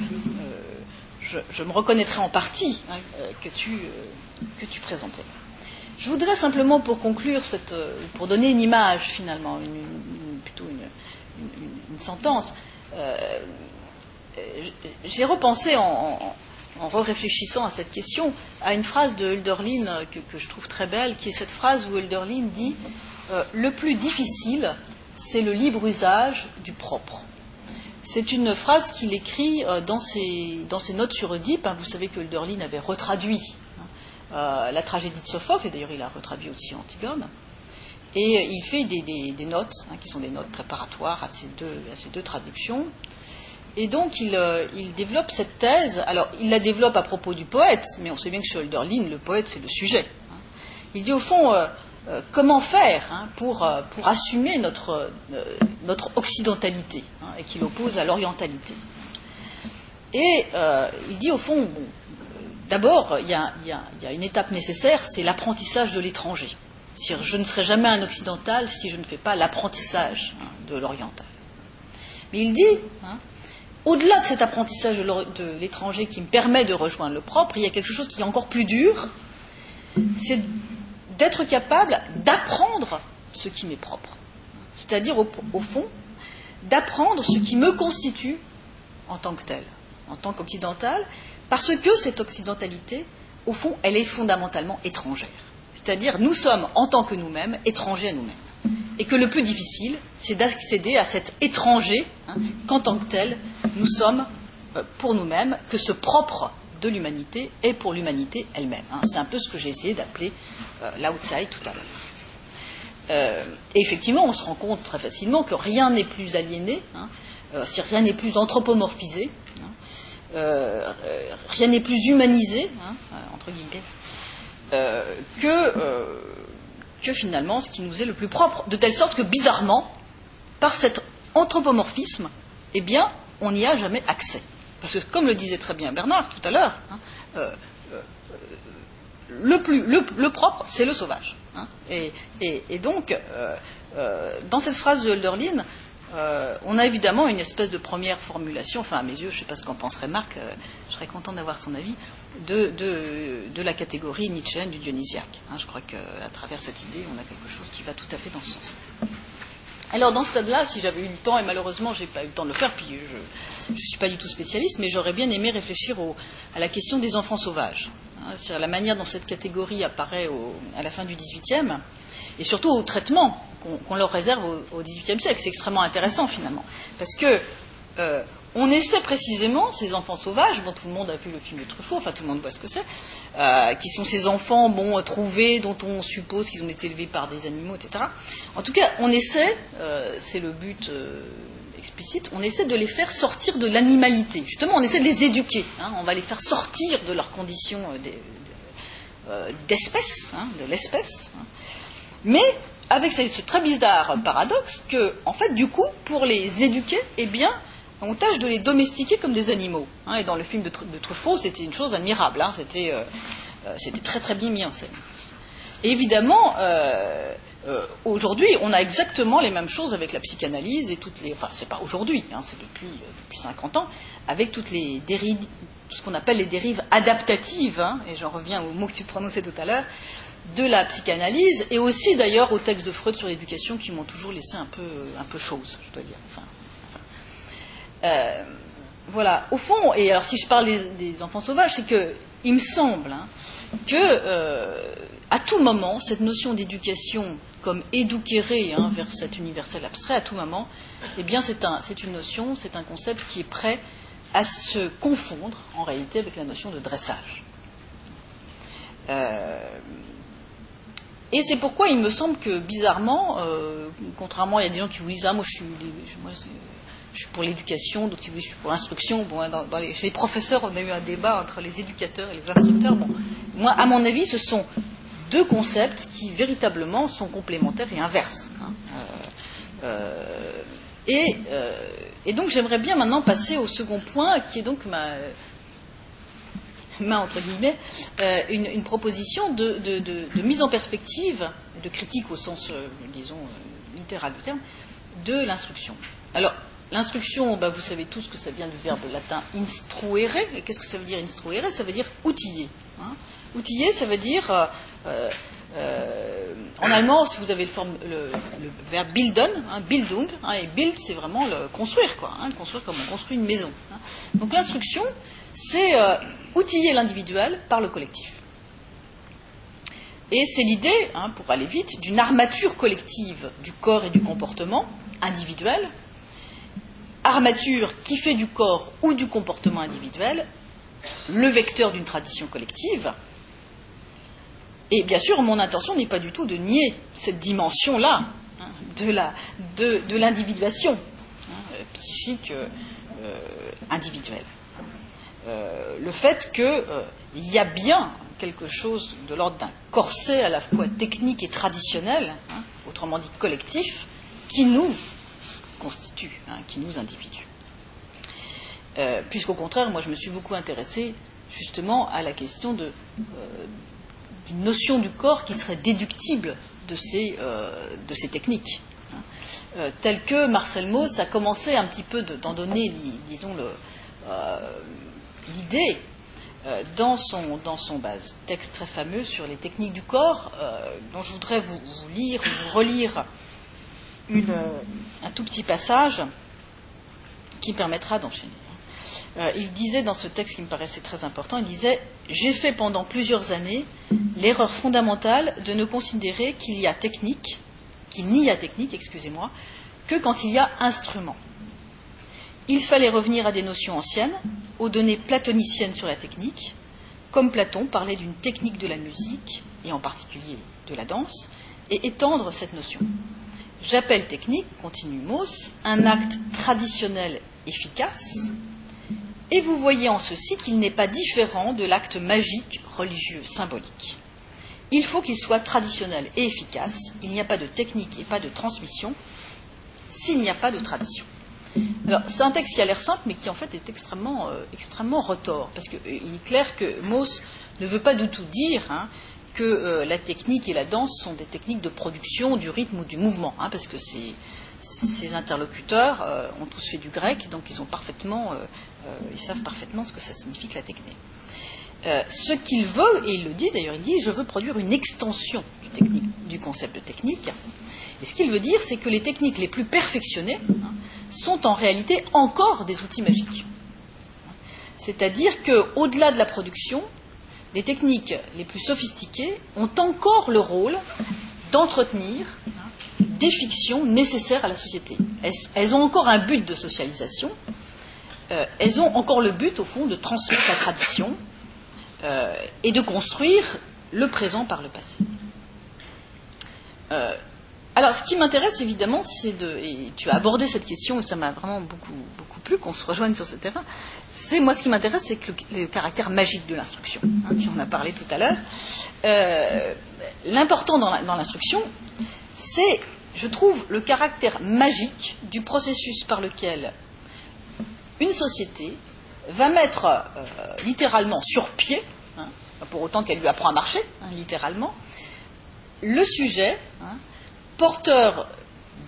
euh, je, me reconnaîtrai en partie hein, que, tu, que tu présentais. Je voudrais simplement, pour conclure, cette, pour donner une image finalement, plutôt une, une sentence, j'ai repensé en, en en réfléchissant à cette question, à une phrase de Hölderlin que, que, je trouve très belle, qui est cette phrase où Hölderlin dit euh, Le plus difficile, c'est le libre usage du propre. C'est une phrase qu'il écrit euh, dans, ses, notes sur Oedipe. Hein, vous savez que Hölderlin avait retraduit hein, euh, la tragédie de Sophocle, et d'ailleurs il a retraduit aussi Antigone. Et il fait des, notes, hein, qui sont des notes préparatoires à ces deux traductions. Et donc, il, euh, il, développe cette thèse. Alors, il la développe à propos du poète, mais on sait bien que chez Hölderlin, le poète, c'est le sujet. Hein. Il dit au fond, euh, euh, comment faire hein, pour, pour, assumer notre, notre occidentalité, hein, et qu'il oppose à l'orientalité. Et il dit au fond, bon, d'abord, il y, a une étape nécessaire, c'est l'apprentissage de l'étranger. Je ne serai jamais un occidental si je ne fais pas l'apprentissage de l'oriental. Mais il dit, au-delà de cet apprentissage de l'étranger qui me permet de rejoindre le propre, il y a quelque chose qui est encore plus dur, c'est d'être capable d'apprendre ce qui m'est propre. C'est-à-dire, au, fond, d'apprendre ce qui me constitue en tant que tel, en tant qu'occidental, parce que cette occidentalité, au fond, elle est fondamentalement étrangère. C'est-à-dire, nous sommes, en tant que nous-mêmes, étrangers à nous-mêmes. Et que le plus difficile, c'est d'accéder à cet étranger, hein, qu'en tant que tel, nous sommes euh, pour nous-mêmes, que ce propre de l'humanité est pour l'humanité elle-même. Hein. C'est un peu ce que j'ai essayé d'appeler euh, l'outside tout à l'heure. Et effectivement, on se rend compte très facilement que rien n'est plus aliéné, hein, euh, si rien n'est plus anthropomorphisé, hein, rien n'est plus humanisé, entre guillemets, que finalement ce qui nous est le plus propre, de telle sorte que bizarrement, par cet anthropomorphisme, eh bien, on n'y a jamais accès. Parce que, comme le disait très bien Bernard tout à l'heure, le, plus, le, propre, c'est le sauvage. Hein. Et, donc, euh, euh, dans cette phrase de Hölderlin, euh, on a évidemment une espèce de première formulation, enfin à mes yeux, je ne sais pas ce qu'en penserait Marc, euh, je serais content d'avoir son avis, de, de, la catégorie nietzschéenne du dionysiaque. Hein, je crois qu'à travers cette idée, on a quelque chose qui va tout à fait dans ce sens. Alors dans ce cas-là, si j'avais eu le temps, et malheureusement j'ai pas eu le temps de le faire, puis je ne suis pas du tout spécialiste, mais j'aurais bien aimé réfléchir au, à la question des enfants sauvages. Hein, c'est-à-dire la manière dont cette catégorie apparaît à la fin du XVIIIe, et surtout au traitement qu'on qu leur réserve au, au XVIIIe siècle. C'est extrêmement intéressant finalement, parce que euh, on essaie précisément ces enfants sauvages, bon tout le monde a vu le film de Truffaut, enfin tout le monde voit ce que c'est, euh, qui sont ces enfants bon trouvés dont on suppose qu'ils ont été élevés par des animaux, etc. En tout cas, on essaie, euh, c'est le but euh, explicite, on essaie de les faire sortir de l'animalité. Justement, on essaie de les éduquer. Hein, on va les faire sortir de leurs conditions euh, d'espèce, hein, de l'espèce. Hein. Mais avec ce très bizarre paradoxe que, en fait, du coup, pour les éduquer, eh bien, on tâche de les domestiquer comme des animaux. Hein, et dans le film de, Truffaut, c'était une chose admirable. Hein, c'était, euh, euh, c'était très très bien mis en scène. Et évidemment, euh, aujourd'hui, on a exactement les mêmes choses avec la psychanalyse et toutes les. Enfin, c'est pas aujourd'hui, hein, c'est depuis, depuis 50 ans, avec toutes les dérives, tout ce qu'on appelle les dérives adaptatives, et j'en reviens au mot que tu prononçais tout à l'heure, de la psychanalyse, et aussi d'ailleurs aux textes de Freud sur l'éducation qui m'ont toujours laissé un peu, un peu chose, je dois dire. Enfin, euh, voilà, au fond, et alors si je parle des, enfants sauvages, c'est que il me semble hein, que euh, à tout moment, cette notion d'éducation comme éduquérée hein, vers cet universel abstrait, à tout moment, eh bien c'est un, une notion, c'est un concept qui est prêt à se confondre en réalité avec la notion de dressage. Euh, et c'est pourquoi il me semble que bizarrement, euh, contrairement, a des gens qui vous disent ah moi je suis, moi, je suis pour l'éducation, d'autres disent je suis pour l'instruction. Bon, les, chez les professeurs, on a eu un débat entre les éducateurs et les instructeurs. Moi, à mon avis, ce sont deux concepts qui véritablement sont complémentaires et inverses. Hein. Euh, euh, et, euh, et, donc j'aimerais bien maintenant passer au second point, qui est donc ma, ma entre guillemets, une, proposition de, de, mise en perspective, de critique au sens, disons, littéral du terme, de l'instruction. Alors, l'instruction, ben, vous savez tous que ça vient du verbe latin instruere. Et qu'est-ce que ça veut dire instruere? Ça veut dire outiller. Hein. Outiller, ça veut dire euh, euh, en allemand, si vous avez le, verbe bilden, hein, bildung, hein, et bild, c'est vraiment construire, quoi, hein, construire comme on construit une maison. Donc l'instruction, c'est euh, outiller l'individuel par le collectif. Et c'est l'idée, pour aller vite, d'une armature collective du corps et du comportement individuel, armature qui fait du corps ou du comportement individuel le vecteur d'une tradition collective, et bien sûr, mon intention n'est pas du tout de nier cette dimension-là hein, de, l'individuation hein, psychique euh, individuelle. Euh, le fait qu'il euh, y a bien quelque chose de l'ordre d'un corset à la fois technique et traditionnel, hein, autrement dit collectif, qui nous constitue, hein, qui nous individue. Euh, Puisqu'au contraire, moi je me suis beaucoup intéressé justement à la question euh, d'une notion du corps qui serait déductible de ces, euh, techniques. Hein, tel que Marcel Mauss a commencé un petit peu d'en donner, disons, l'idée dans son, dans texte très fameux sur les techniques du corps, dont je voudrais vous, vous lire ou vous relire une, un tout petit passage qui permettra d'enchaîner. Euh, il disait dans ce texte qui me paraissait très important, il disait J'ai fait pendant plusieurs années l'erreur fondamentale de ne considérer qu'il y a technique, qu'il n'y a technique, excusez-moi, que quand il y a instrument. Il fallait revenir à des notions anciennes, aux données platoniciennes sur la technique, comme Platon parlait d'une technique de la musique, et en particulier de la danse, et étendre cette notion. J'appelle technique, continue Mauss, un acte traditionnel efficace, et vous voyez en ceci qu'il n'est pas différent de l'acte magique, religieux, symbolique. Il faut qu'il soit traditionnel et efficace. Il n'y a pas de technique et pas de transmission s'il n'y a pas de tradition. Alors, c'est un texte qui a l'air simple, mais qui en fait est extrêmement, euh, extrêmement retors, parce qu'il euh, est clair que Mauss ne veut pas du tout dire hein, que euh, la technique et la danse sont des techniques de production du rythme ou du mouvement, hein, parce que ces, interlocuteurs euh, ont tous fait du grec, donc euh, ils savent parfaitement ce que ça signifie que la technique. Ce qu'il veut, et il le dit d'ailleurs, il dit je veux produire une extension du concept de technique. Et ce qu'il veut dire, c'est que les techniques les plus perfectionnées hein, sont en réalité encore des outils magiques. C'est-à-dire qu'au-delà de la production, les techniques les plus sophistiquées ont encore le rôle d'entretenir des fictions nécessaires à la société. Elles, ont encore un but de socialisation, euh, elles ont encore le but, au fond, de transmettre la tradition euh, et de construire le présent par le passé. Euh, alors, ce qui m'intéresse évidemment, c'est de. Et tu as abordé cette question et ça m'a vraiment beaucoup, beaucoup plu qu'on se rejoigne sur ce terrain. C'est moi ce qui m'intéresse, c'est le, le, caractère magique de l'instruction. Hein, tu en as parlé tout à l'heure. Euh, L'important dans l'instruction, c'est, je trouve, le caractère magique du processus par lequel une société va mettre euh, littéralement sur pied, hein, pour autant qu'elle lui apprend à marcher, hein, littéralement, le sujet. Porteur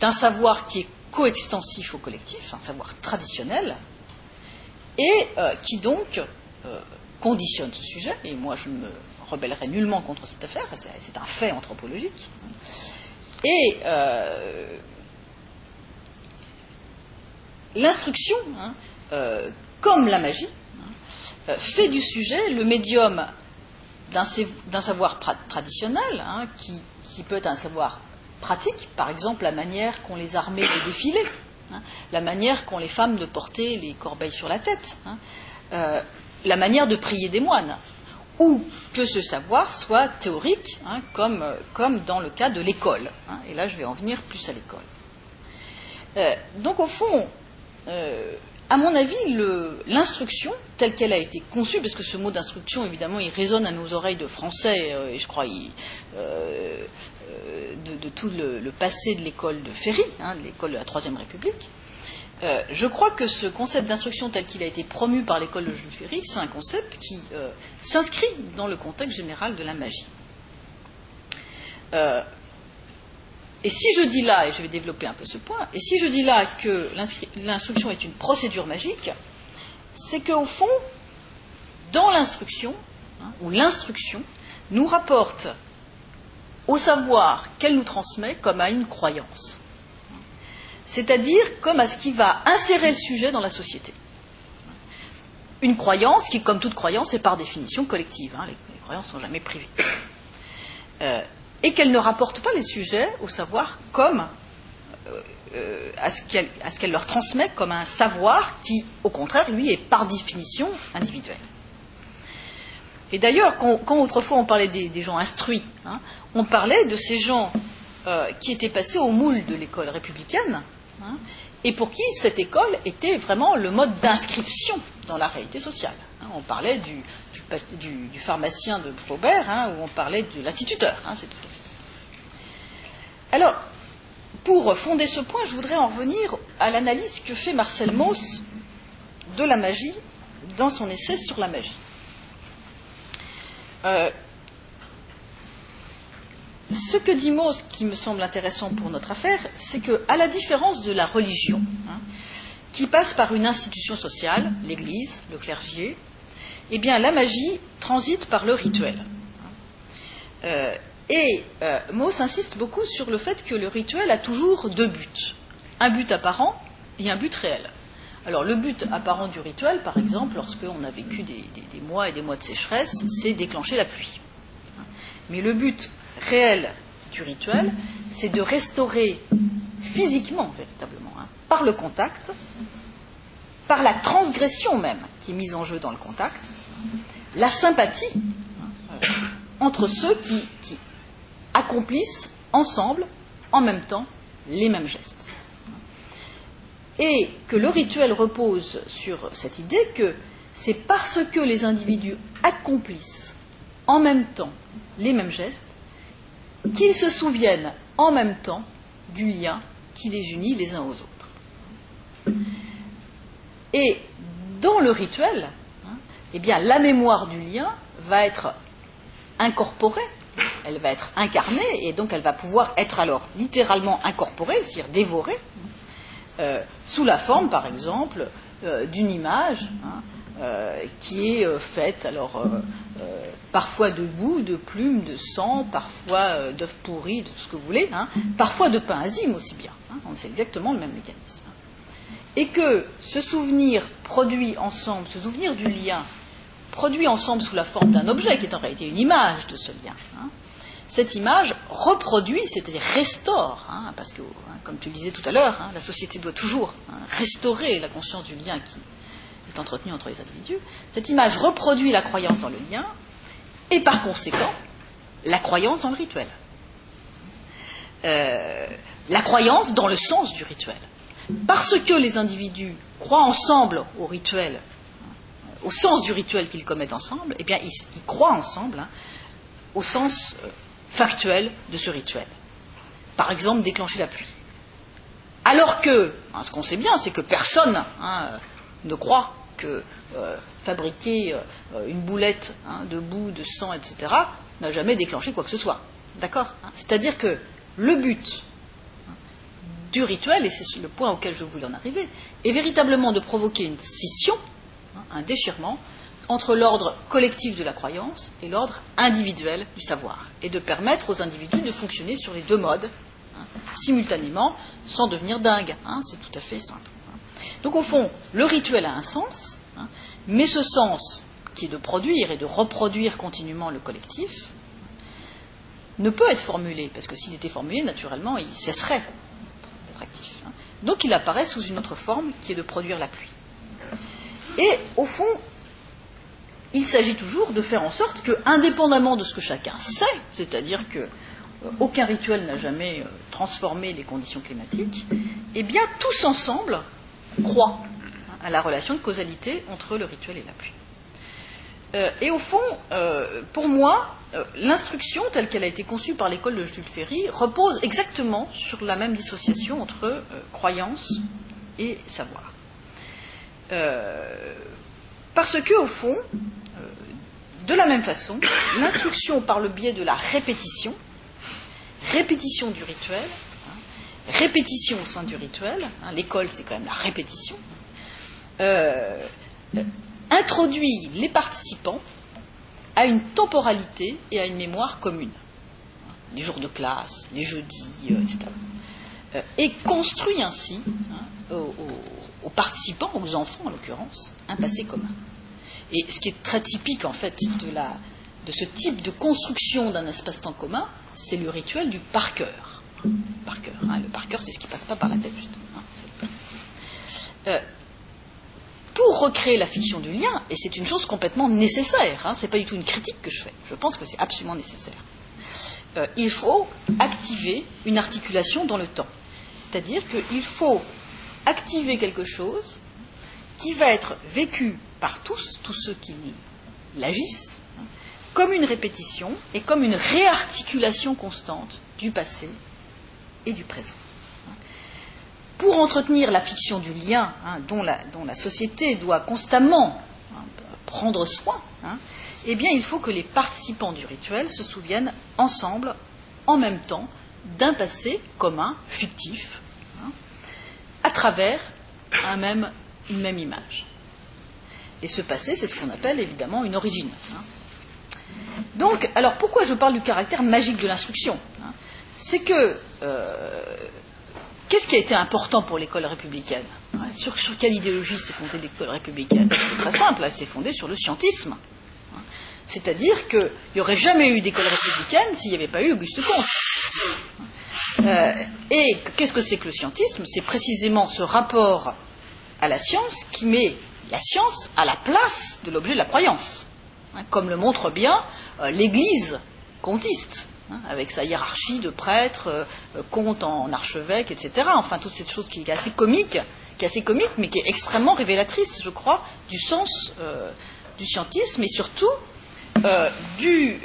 d'un savoir qui est coextensif au collectif, un savoir traditionnel, et euh, qui donc euh, conditionne ce sujet, et moi je ne me rebellerai nullement contre cette affaire, c'est un fait anthropologique, et euh, l'instruction, hein, comme la magie, hein, fait du sujet le médium d'un savoir traditionnel, hein, qui, qui, peut être un savoir pratique, par exemple la manière qu'ont les armées de défiler, hein, la manière qu'ont les femmes de porter les corbeilles sur la tête, hein, euh, la manière de prier des moines, ou que ce savoir soit théorique, hein, comme, dans le cas de l'école. et là, je vais en venir plus à l'école. Euh, donc, au fond, euh, à mon avis, l'instruction, telle qu'elle a été conçue, parce que ce mot d'instruction, évidemment, il résonne à nos oreilles de français, et je crois de, de, tout le, passé de l'école de Ferry, hein, de l'école de la Troisième République, euh, je crois que ce concept d'instruction tel qu'il a été promu par l'école de Jules Ferry, c'est un concept qui euh, s'inscrit dans le contexte général de la magie. Euh, et si je dis là, et je vais développer un peu ce point, et si je dis là que l'instruction est une procédure magique, c'est qu'au fond, dans l'instruction, hein, ou l'instruction, nous rapporte au savoir qu'elle nous transmet comme à une croyance. C'est-à-dire comme à ce qui va insérer le sujet dans la société. Une croyance qui, comme toute croyance, est par définition collective. Hein, les, croyances ne sont jamais privées. Euh, et qu'elle ne rapporte pas les sujets au savoir comme euh, euh, à ce qu'elle qu leur transmet comme un savoir qui, au contraire, lui, est par définition individuel. Et d'ailleurs, quand, autrefois on parlait des, gens instruits, hein, on parlait de ces gens euh, qui étaient passés au moule de l'école républicaine, hein, et pour qui cette école était vraiment le mode d'inscription dans la réalité sociale. Hein, on parlait du, du, pharmacien de Flaubert, ou on parlait de l'instituteur. C'est tout à fait. Alors, pour fonder ce point, je voudrais en revenir à l'analyse que fait Marcel Mauss de la magie dans son essai sur la magie. Euh, ce que dit Mauss, qui me semble intéressant pour notre affaire, c'est que, à la différence de la religion, hein, qui passe par une institution sociale, l'Église, le clergé, eh bien, la magie transite par le rituel. Euh, et euh, insiste beaucoup sur le fait que le rituel a toujours deux buts un but apparent et un but réel. Alors le but apparent du rituel, par exemple, lorsqu'on a vécu des, mois et des mois de sécheresse, c'est déclencher la pluie. Mais le but réel du rituel, c'est de restaurer physiquement, véritablement, hein, par le contact, par la transgression même qui est mise en jeu dans le contact, la sympathie hein, entre ceux qui accomplissent ensemble, en même temps, les mêmes gestes. Et que le rituel repose sur cette idée que c'est parce que les individus accomplissent en même temps les mêmes gestes qu'ils se souviennent en même temps du lien qui les unit les uns aux autres. Et dans le rituel, hein, eh bien, la mémoire du lien va être incorporée, elle va être incarnée, et donc elle va pouvoir être alors littéralement incorporée, c'est-à-dire dévorée, euh, sous la forme, par exemple, euh, d'une image hein, euh, qui est faite parfois de boue, de plumes, de sang, parfois d'œufs pourris, de tout ce que vous voulez, hein, parfois de pain azime aussi bien. Hein, c'est exactement le même mécanisme. Et que ce souvenir produit ensemble, ce souvenir du lien, produit ensemble sous la forme d'un objet qui est en réalité une image de ce lien. Cette image reproduit, c'est-à-dire restaure, parce que comme tu le disais tout à l'heure, hein, la société doit toujours hein, restaurer la conscience du lien qui est entretenu entre les individus. Cette image reproduit la croyance dans le lien et par conséquent la croyance dans le rituel. Euh, la croyance dans le sens du rituel. Parce que les individus croient ensemble au rituel, au sens du rituel qu'ils commettent ensemble, eh bien, ils, croient ensemble hein, au sens euh, factuel de ce rituel. Par exemple, déclencher la pluie. Alors que, hein, ce qu'on sait bien, c'est que personne hein, ne croit que euh, fabriquer euh, une boulette hein, de boue, de sang, etc., n'a jamais déclenché quoi que ce soit. D'accord? C'est-à-dire que le but du rituel, et c'est le point auquel je voulais en arriver, est véritablement de provoquer une scission, un déchirement, entre l'ordre collectif de la croyance et l'ordre individuel du savoir, et de permettre aux individus de fonctionner sur les deux modes simultanément sans devenir dingue. Hein, c'est tout à fait simple. Hein. Donc au fond, le rituel a un sens, hein, mais ce sens, qui est de produire et de reproduire continuellement le collectif, ne peut être formulé, parce que s'il était formulé, naturellement, il cesserait d'être actif. Donc il apparaît sous une autre forme, qui est de produire la pluie. Et au fond, il s'agit toujours de faire en sorte que, indépendamment de ce que chacun sait, c'est-à-dire que aucun rituel n'a jamais euh, transformé les conditions climatiques, eh bien, tous ensemble croient à la relation de causalité entre le rituel et la pluie. Euh, et au fond, euh, pour moi, l'instruction telle qu'elle a été conçue par l'école de Jules Ferry repose exactement sur la même dissociation entre croyance et savoir. Parce que, au fond, de la même façon, l'instruction par le biais de la répétition répétition du rituel, hein, répétition au sein du rituel, hein, l'école c'est quand même la répétition, euh, introduit les participants à une temporalité et à une mémoire commune. Les jours de classe, les jeudis, euh, etc. Euh, et construit ainsi hein, aux, participants, aux enfants en l'occurrence, un passé commun. Et ce qui est très typique en fait de ce type de construction d'un espace-temps commun, c'est le rituel du par cœur. Par cœur. Hein. Le par cœur, c'est ce qui passe pas par la tête, justement. Hein, euh, pour recréer la fiction du lien, et c'est une chose complètement nécessaire, ce n'est pas du tout une critique que je fais, je pense que c'est absolument nécessaire, euh, il faut activer une articulation dans le temps. C'est-à-dire qu'il faut activer quelque chose qui va être vécu par tous, tous ceux qui l'agissent, comme une répétition et comme une réarticulation constante du passé et du présent. Pour entretenir la fiction du lien hein, dont, la, société doit constamment hein, prendre soin, hein, eh bien, il faut que les participants du rituel se souviennent ensemble, en même temps, d'un passé commun, fictif, à travers une même image. Et ce passé, c'est ce qu'on appelle évidemment une origine. Donc, alors pourquoi je parle du caractère magique de l'instruction hein? C'est que, euh, qu'est-ce qui a été important pour l'école républicaine? Sur, quelle idéologie s'est fondée l'école républicaine? C'est très simple, elle s'est fondée sur le scientisme. C'est-à-dire qu'il n'y aurait jamais eu d'école républicaine s'il n'y avait pas eu Auguste Comte. Euh, et qu'est-ce que c'est que le scientisme? C'est précisément ce rapport à la science qui met la science à la place de l'objet de la croyance, hein, comme le montre bien euh, l'Église comtiste, hein, avec sa hiérarchie de prêtres, euh, comte en archevêque, etc. Enfin, toute cette chose qui est assez comique, qui est assez comique, mais qui est extrêmement révélatrice, je crois, du sens du scientisme et surtout du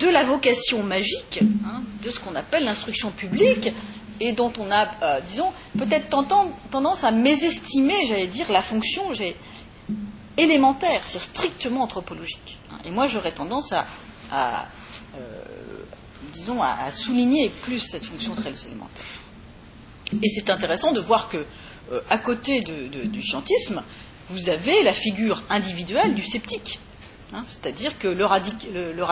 de la vocation magique, hein, de ce qu'on appelle l'instruction publique, et dont on a, euh, disons, peut-être tendance à mésestimer, j'allais dire, la fonction élémentaire, c'est-à-dire strictement anthropologique. Hein. Et moi, j'aurais tendance à, euh, disons, à, souligner plus cette fonction très élémentaire. Et c'est intéressant de voir que, euh, à côté du scientisme, vous avez la figure individuelle du sceptique. Hein, c'est-à-dire que le, le, le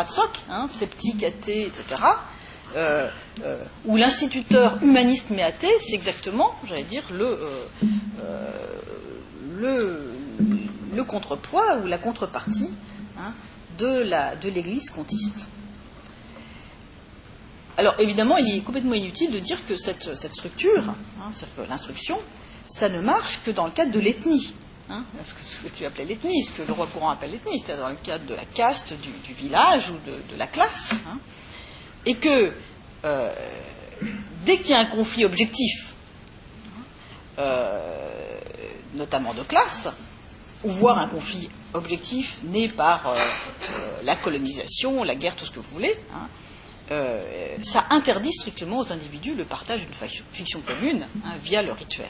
hein, sceptique, athée, etc., euh, euh, ou l'instituteur humaniste mais athée, c'est exactement, j'allais dire, le, euh, contrepoids ou la contrepartie hein, de l'Église comtiste. Alors évidemment, il est complètement inutile de dire que cette, cette structure, c'est-à-dire que l'instruction, ça ne marche que dans le cadre de l'ethnie. Hein, ce, que, tu appelais l'ethnie, ce que le roi courant appelle l'ethnie, c'est-à-dire dans le cadre de la caste, du, village ou de, la classe, hein, et que euh, dès qu'il y a un conflit objectif, euh, notamment de classe, ou voire un conflit objectif né par euh, la colonisation, la guerre, tout ce que vous voulez, hein, ça interdit strictement aux individus le partage d'une fiction commune via le rituel.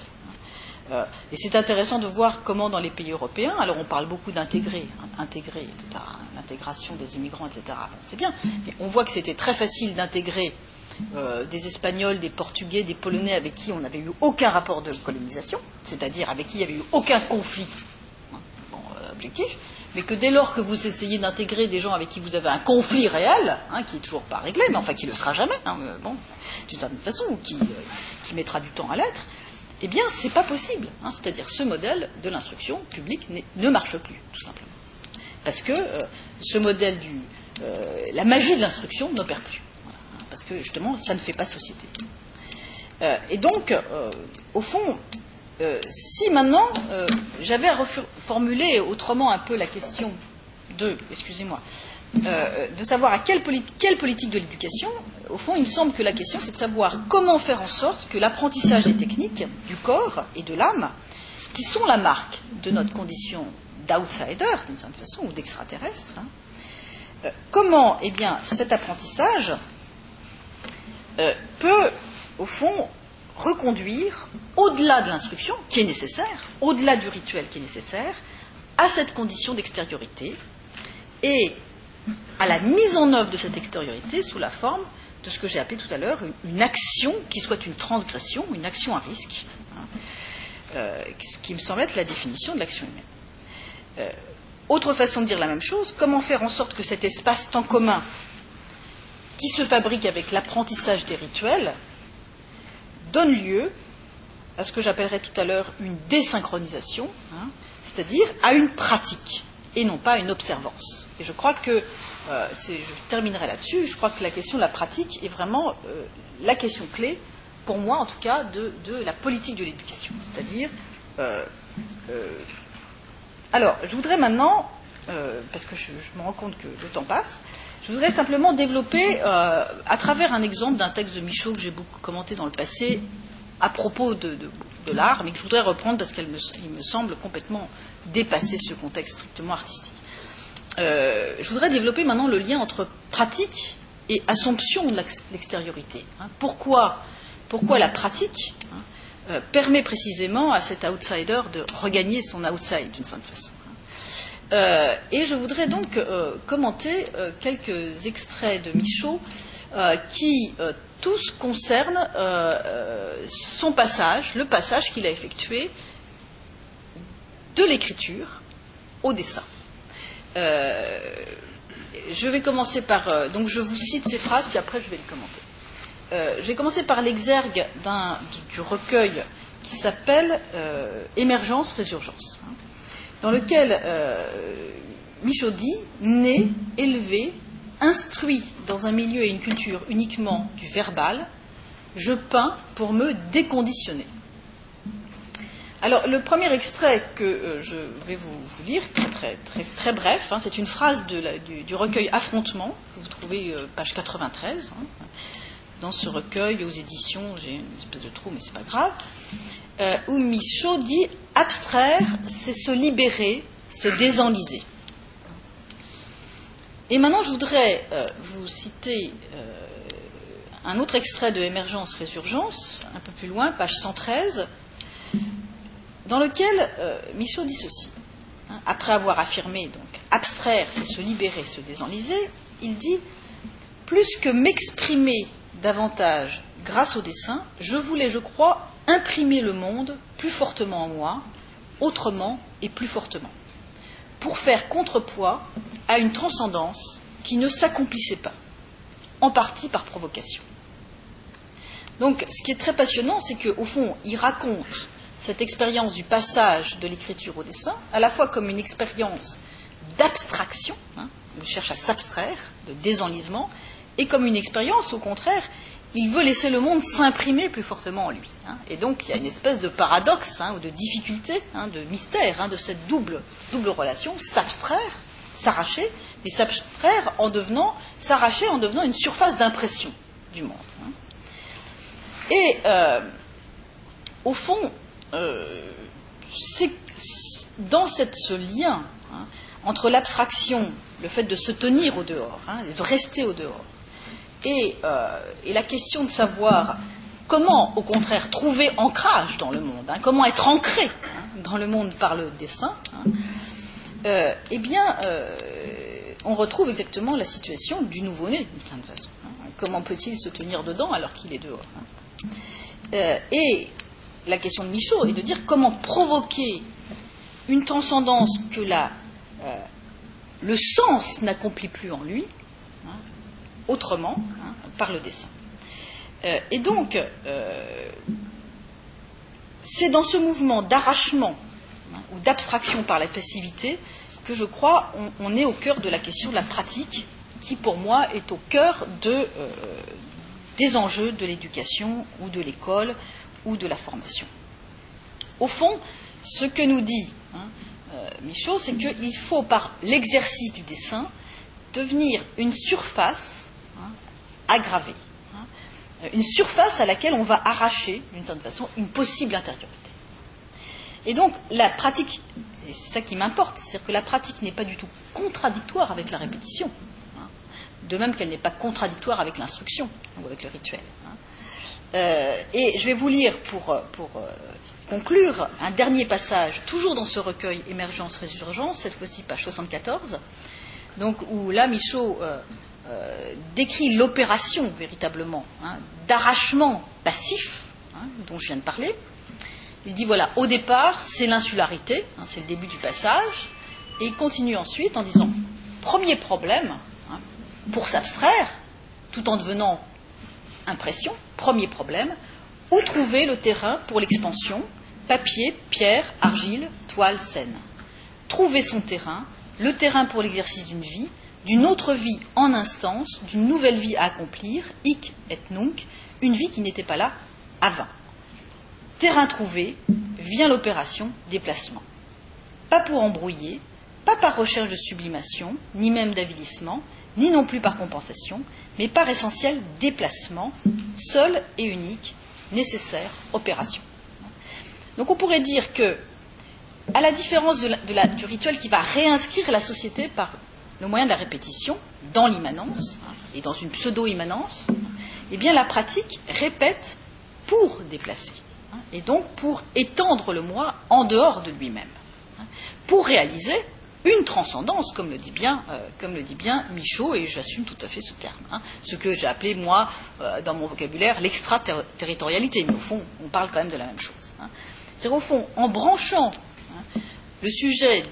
Euh, et c'est intéressant de voir comment dans les pays européens, alors on parle beaucoup d'intégrer, hein, l'intégration des immigrants, etc. c'est bien, mais on voit que c'était très facile d'intégrer euh, des Espagnols, des Portugais, des Polonais avec qui on n'avait eu aucun rapport de colonisation, c'est-à-dire avec qui il n'y avait eu aucun conflit hein, euh, objectif, mais que dès lors que vous essayez d'intégrer des gens avec qui vous avez un conflit réel, hein, qui n'est toujours pas réglé, mais enfin qui ne le sera jamais, bon, d'une certaine façon, ou qui mettra du temps à l'être, eh bien, ce n'est pas possible. Hein. C'est-à-dire, ce modèle de l'instruction publique ne marche plus, tout simplement. Parce que euh, ce modèle du. Euh, la magie de l'instruction n'opère plus. parce que, justement, ça ne fait pas société. Euh, et donc, au fond, si maintenant j'avais à reformuler autrement un peu la question de. Excusez-moi. Euh, de savoir à quelle, politique de l'éducation, au fond, il me semble que la question, c'est de savoir comment faire en sorte que l'apprentissage des techniques du corps et de l'âme, qui sont la marque de notre condition d'outsider, d'une certaine façon, ou d'extraterrestre, hein, euh, comment, eh bien, cet apprentissage euh, peut, au fond, reconduire, au-delà de l'instruction qui est nécessaire, au-delà du rituel qui est nécessaire, à cette condition d'extériorité, et à la mise en œuvre de cette extériorité sous la forme de ce que j'ai appelé tout à l'heure une, action qui soit une transgression, une action à risque, hein, euh, ce qui me semble être la définition de l'action humaine. Euh, autre façon de dire la même chose, comment faire en sorte que cet espace-temps commun qui se fabrique avec l'apprentissage des rituels donne lieu à ce que j'appellerais tout à l'heure une désynchronisation, hein, c'est-à-dire à une pratique et non pas à une observance. Et je crois que euh, je terminerai là-dessus. Je crois que la question de la pratique est vraiment euh, la question clé, pour moi en tout cas, de, la politique de l'éducation. C'est-à-dire. Euh, alors, je voudrais maintenant, parce que je, me rends compte que le temps passe, je voudrais simplement développer, à travers un exemple d'un texte de Michaud que j'ai beaucoup commenté dans le passé, à propos de, l'art, mais que je voudrais reprendre parce qu'il me semble complètement dépasser ce contexte strictement artistique. Euh, je voudrais développer maintenant le lien entre pratique et assomption de l'extériorité. Hein. Pourquoi, la pratique hein, euh, permet précisément à cet outsider de regagner son outside d'une certaine façon. Hein. Euh, et je voudrais donc commenter quelques extraits de Michaud qui tous concernent son passage, le passage qu'il a effectué de l'écriture au dessin. Euh, je vais commencer par. Euh, donc, je vous cite ces phrases, puis après, je vais les commenter. euh, je vais commencer par l'exergue du recueil qui s'appelle Émergence, Résurgence, hein, dans lequel Michaud dit né, élevé, instruit dans un milieu et une culture uniquement du verbal, je peins pour me déconditionner. Alors, le premier extrait que euh, je vais vous, lire, très, très, très, bref, hein, c'est une phrase du, recueil Affrontement, que vous trouvez euh, page 93. Hein. dans ce recueil, aux éditions, j'ai une espèce de trou, mais c'est pas grave, euh, où Michaud dit Abstraire, c'est se libérer, se désenliser. Et maintenant, je voudrais vous citer un autre extrait de Émergence-Résurgence, un peu plus loin, page 113 dans lequel euh, Michaud dit ceci. Hein, après avoir affirmé donc abstraire, c'est se libérer, se désenliser, il dit plus que m'exprimer davantage grâce au dessin, je voulais, je crois, imprimer le monde plus fortement en moi, autrement et plus fortement, pour faire contrepoids à une transcendance qui ne s'accomplissait pas, en partie par provocation. Donc, ce qui est très passionnant, c'est qu'au fond, il raconte cette expérience du passage de l'écriture au dessin, à la fois comme une expérience d'abstraction, hein, il cherche à s'abstraire, de désenlisement, et comme une expérience, au contraire, il veut laisser le monde s'imprimer plus fortement en lui. Hein. Et donc il y a une espèce de paradoxe, hein, ou de difficulté, de mystère, de cette double, double relation, s'abstraire, s'arracher, mais s'abstraire en devenant, s'arracher en devenant une surface d'impression du monde. Et euh, au fond, euh, c'est dans ce lien hein, entre l'abstraction, le fait de se tenir au dehors, hein, de rester au dehors, et, euh, et, la question de savoir comment, au contraire, trouver ancrage dans le monde, hein, comment être ancré dans le monde par le dessin, euh, eh bien, on retrouve exactement la situation du nouveau-né, d'une certaine façon. Comment peut-il se tenir dedans alors qu'il est dehors Et la question de Michaud est de dire comment provoquer une transcendance que euh, le sens n'accomplit plus en lui, hein, autrement, hein, par le dessin. Euh, et donc, euh, c'est dans ce mouvement d'arrachement hein, ou d'abstraction par la passivité que je crois on, est au cœur de la question de la pratique, qui pour moi est au cœur de, des enjeux de l'éducation ou de l'école ou de la formation. Au fond, ce que nous dit hein, euh, Michaud, c'est qu'il faut, par l'exercice du dessin, devenir une surface hein, aggravée, hein, une surface à laquelle on va arracher, d'une certaine façon, une possible intériorité. Et donc, la pratique, et c'est ça qui m'importe, c'est-à-dire que la pratique n'est pas du tout contradictoire avec la répétition, de même qu'elle n'est pas contradictoire avec l'instruction ou avec le rituel. Euh, et je vais vous lire pour, euh, euh, conclure un dernier passage, toujours dans ce recueil Émergence-Résurgence, cette fois-ci page 74, donc, où là Michaud décrit l'opération véritablement hein, d'arrachement passif hein, dont je viens de parler. Il dit voilà, au départ, c'est l'insularité, hein, c'est le début du passage, et il continue ensuite en disant premier problème, pour s'abstraire, tout en devenant impression, premier problème, où trouver le terrain pour l'expansion Papier, pierre, argile, toile, scène. Trouver son terrain, le terrain pour l'exercice d'une vie, d'une autre vie en instance, d'une nouvelle vie à accomplir, hic et nunc, une vie qui n'était pas là avant. Terrain trouvé, vient l'opération déplacement. Pas pour embrouiller, pas par recherche de sublimation, ni même d'avilissement, ni non plus par compensation, mais par essentiel déplacement, seul et unique, nécessaire opération. Donc on pourrait dire que, à la différence du rituel qui va réinscrire la société par le moyen de la répétition, dans l'immanence, et dans une pseudo-immanence, eh la pratique répète pour déplacer, hein, et donc pour étendre le moi en dehors de lui-même, hein, pour réaliser une transcendance, comme le dit bien, euh, comme le dit bien Michaud, et j'assume tout à fait ce terme. Hein. ce que j'ai appelé, moi, euh, dans mon vocabulaire, l'extraterritorialité. Mais au fond, on parle quand même de la même chose. Hein. C'est au fond, en branchant hein, le sujet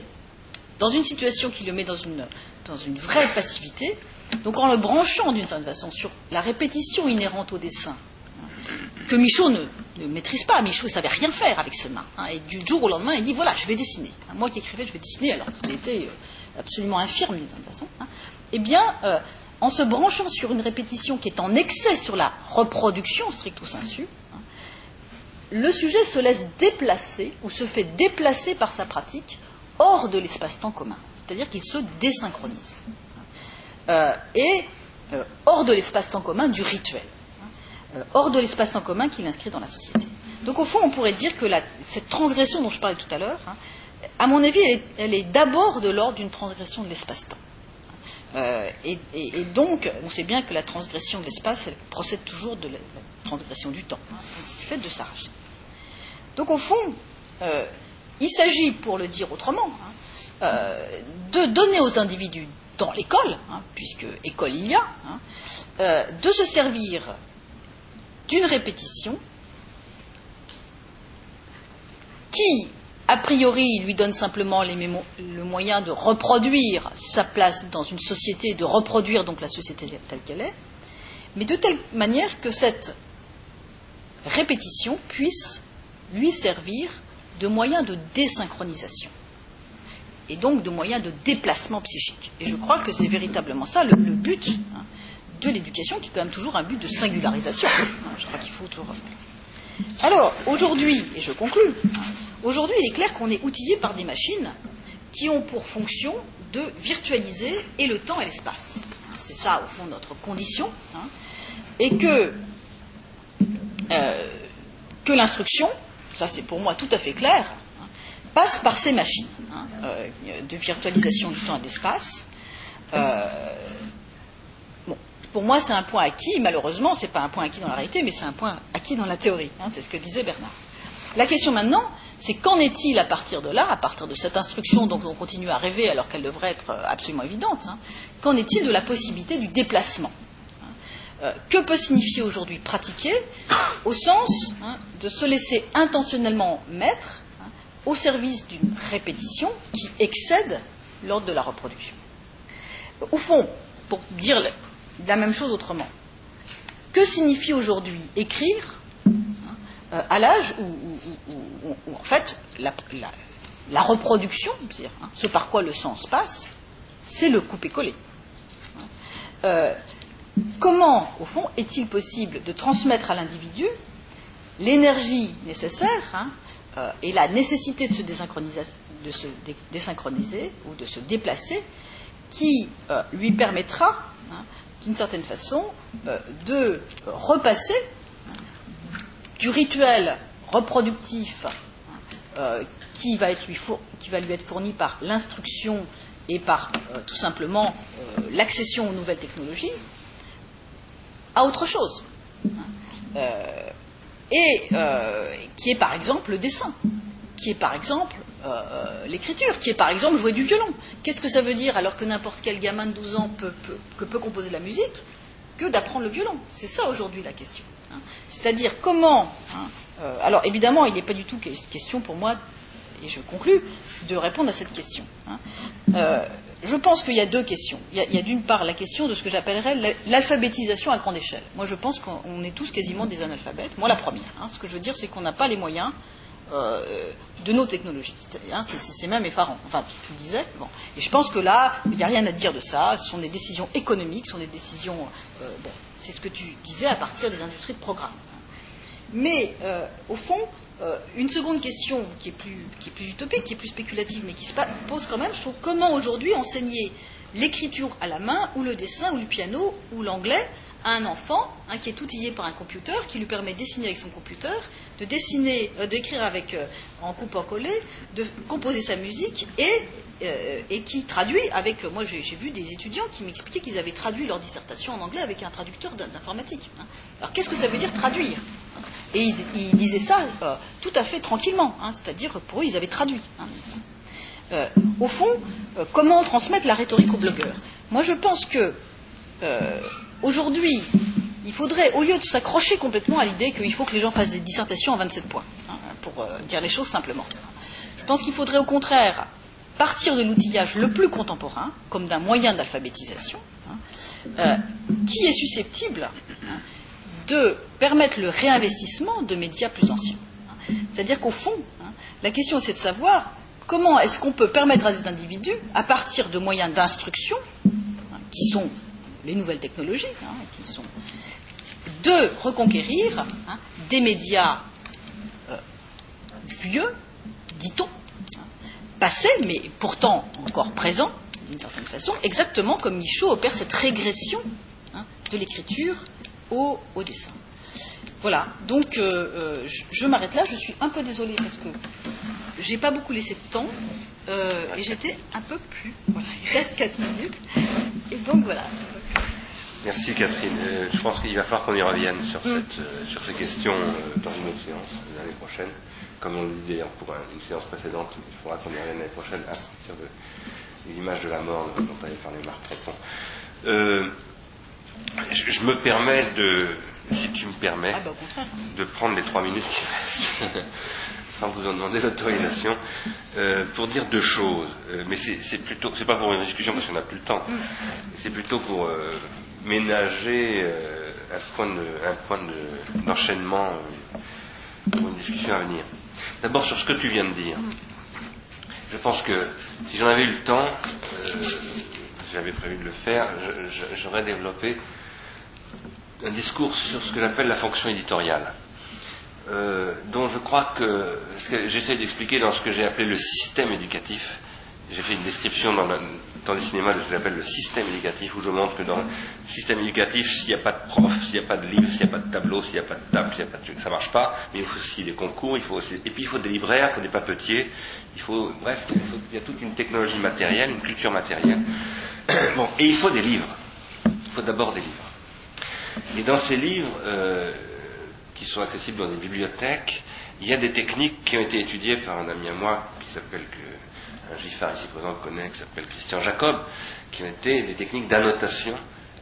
dans une situation qui le met dans une dans une vraie passivité, donc en le branchant d'une certaine façon sur la répétition inhérente au dessin, que Michaud ne, maîtrise pas. Michaud ne savait rien faire avec ses mains. Hein, et du jour au lendemain, il dit voilà, je vais dessiner. Moi qui écrivais, je vais dessiner, alors qu'il était euh, absolument infirme d'une certaine façon. Hein. Eh bien, euh, en se branchant sur une répétition qui est en excès sur la reproduction stricto sensu, hein, le sujet se laisse déplacer ou se fait déplacer par sa pratique hors de l'espace-temps commun. C'est-à-dire qu'il se désynchronise. Euh, et hors de l'espace-temps commun du rituel. Euh, hors de l'espace-temps commun qu'il inscrit dans la société. Donc au fond, on pourrait dire que cette transgression dont je parlais tout à l'heure, hein, à mon avis, elle est, d'abord de l'ordre d'une transgression de l'espace-temps. Euh, et, donc, on sait bien que la transgression de l'espace, procède toujours de la, transgression du temps, hein, du fait de s'arracher. Donc au fond, euh, il s'agit, pour le dire autrement, hein, de donner aux individus dans l'école, puisque école il y a, de se servir d'une répétition qui, a priori, lui donne simplement le moyen de reproduire sa place dans une société, de reproduire donc la société telle qu'elle est, mais de telle manière que cette répétition puisse lui servir de moyen de désynchronisation et donc de moyen de déplacement psychique. Et je crois que c'est véritablement ça le, but de l'éducation, qui est quand même toujours un but de singularisation. Je crois qu'il faut toujours. Alors, aujourd'hui, et je conclus, aujourd'hui, il est clair qu'on est outillé par des machines qui ont pour fonction de virtualiser et le temps et l'espace. C'est ça, au fond, notre condition. Hein. et que, euh, que l'instruction, ça c'est pour moi tout à fait clair, hein, passe par ces machines hein, euh, de virtualisation du temps et de l'espace. Euh, pour moi, c'est un point acquis. Malheureusement, ce n'est pas un point acquis dans la réalité, mais c'est un point acquis dans la théorie. Hein, c'est ce que disait Bernard. La question maintenant, c'est qu'en est-il à partir de là, à partir de cette instruction dont on continue à rêver alors qu'elle devrait être euh, absolument évidente, hein, qu'en est-il de la possibilité du déplacement hein euh, Que peut signifier aujourd'hui pratiquer au sens de se laisser intentionnellement mettre au service d'une répétition qui excède l'ordre de la reproduction? Au fond, pour dire la même chose autrement. Que signifie aujourd'hui écrire euh, à l'âge où, en fait la, reproduction, hein, ce par quoi le sens passe, c'est le couper-coller. Euh, comment, au fond, est-il possible de transmettre à l'individu l'énergie nécessaire hein, euh, et la nécessité de se, de se désynchroniser ou de se déplacer qui lui permettra hein, d'une certaine façon, euh, de repasser du rituel reproductif euh, qui, va lui être fourni par l'instruction et par euh, tout simplement l'accession aux nouvelles technologies à autre chose. et qui est par exemple le dessin, qui est par exemple euh, l'écriture, qui est par exemple jouer du violon. Qu'est-ce que ça veut dire alors que n'importe quel gamin de 12 ans peut, que peut composer de la musique que d'apprendre le violon? C'est ça aujourd'hui la question. Hein. C'est-à-dire comment. Hein, euh, alors évidemment, il n'est pas du tout question pour moi, et je conclus, de répondre à cette question. Hein. Euh, je pense qu'il y a deux questions. Il y a, a d'une part la question de ce que j'appellerais l'alphabétisation à grande échelle. Moi, je pense qu'on est tous quasiment des analphabètes. Moi, la première. Ce que je veux dire, c'est qu'on n'a pas les moyens euh, de nos technologies. Hein, c'est même effarant. Enfin, tu, le disais. Bon. Et je pense que là, il n'y a rien à dire de ça. Ce sont des décisions économiques, ce sont des décisions. Euh, bon, c'est ce que tu disais à partir des industries de programme. Mais, euh, au fond, une seconde question qui est, plus, utopique, qui est plus spéculative, mais qui se pose quand même, je trouve, comment aujourd'hui enseigner l'écriture à la main, ou le dessin, ou le piano, ou l'anglais à un enfant qui est outillé par un computer, qui lui permet de dessiner avec son computer, de dessiner, euh, d'écrire avec euh, en coupe en collé, de composer sa musique et, euh, qui traduit avec. Moi, j'ai vu des étudiants qui m'expliquaient qu'ils avaient traduit leur dissertation en anglais avec un traducteur d'informatique. Hein. Alors, qu'est-ce que ça veut dire traduire? Et ils, disaient ça tout à fait tranquillement, hein, c'est-à-dire pour eux, ils avaient traduit. au fond, comment transmettre la rhétorique aux blogueurs Moi, je pense que Aujourd'hui, il faudrait, au lieu de s'accrocher complètement à l'idée qu'il faut que les gens fassent des dissertations en 27 points, hein, pour euh, dire les choses simplement, je pense qu'il faudrait au contraire partir de l'outillage le plus contemporain, comme d'un moyen d'alphabétisation, hein, euh, qui est susceptible hein, de permettre le réinvestissement de médias plus anciens. C'est-à-dire qu'au fond, la question c'est de savoir comment est-ce qu'on peut permettre à des individus, à partir de moyens d'instruction, qui sont les nouvelles technologies, qui sont de reconquérir des médias euh, vieux, dit-on, passés, mais pourtant encore présents, d'une certaine façon, exactement comme Michaud opère cette régression hein, de l'écriture au, dessin. Voilà, donc euh, euh, je, m'arrête là, je suis un peu désolée parce que j'ai pas beaucoup laissé de temps et j'étais un peu plus. Voilà, il reste 4 minutes. Et donc voilà. Merci Catherine. Euh, je pense qu'il va falloir qu'on y revienne sur, mm. cette, euh, sur ces questions euh, dans une autre séance l'année prochaine. Comme on l'a dit d'ailleurs pour une séance précédente, il faudra qu'on y revienne l'année prochaine à partir de l'image de la mort dont avait parlé Marc Trépon. Je, me permets de, si tu me permets, ah, bah, de prendre les trois minutes qui restent. sans vous en demander l'autorisation, pour dire deux choses. mais c'est plutôt, c'est pas pour une discussion parce qu'on n'a plus le temps. Mm. C'est plutôt pour ménager euh, un point, de, un point d'enchaînement euh, pour une discussion à venir. D'abord sur ce que tu viens de dire. Je pense que si j'en avais eu le temps, euh, j'avais prévu de le faire, j'aurais développé un discours sur ce que j'appelle la fonction éditoriale. dont je crois que que j'essaie d'expliquer dans ce que j'ai appelé le système éducatif, j'ai fait une description dans, le cinéma de ce que j'appelle le système éducatif, où je montre que dans le système éducatif, s'il n'y a pas de prof, s'il n'y a pas de livre, s'il n'y a pas de tableau, s'il n'y a pas de table, s'il n'y a pas de... ça marche pas. Mais il faut aussi des concours, il faut aussi... et puis il faut des libraires, il faut des papetiers, il faut, bref, il, y a toute une technologie matérielle, une culture matérielle. bon, et il faut des livres. Il faut d'abord des livres. Et dans ces livres, euh, qui sont accessibles dans des bibliothèques, il y a des techniques qui ont été étudiées par un ami à moi qui s'appelle un Giffard ici présent connaît, qui s'appelle Christian Jacob, qui ont été des techniques d'annotation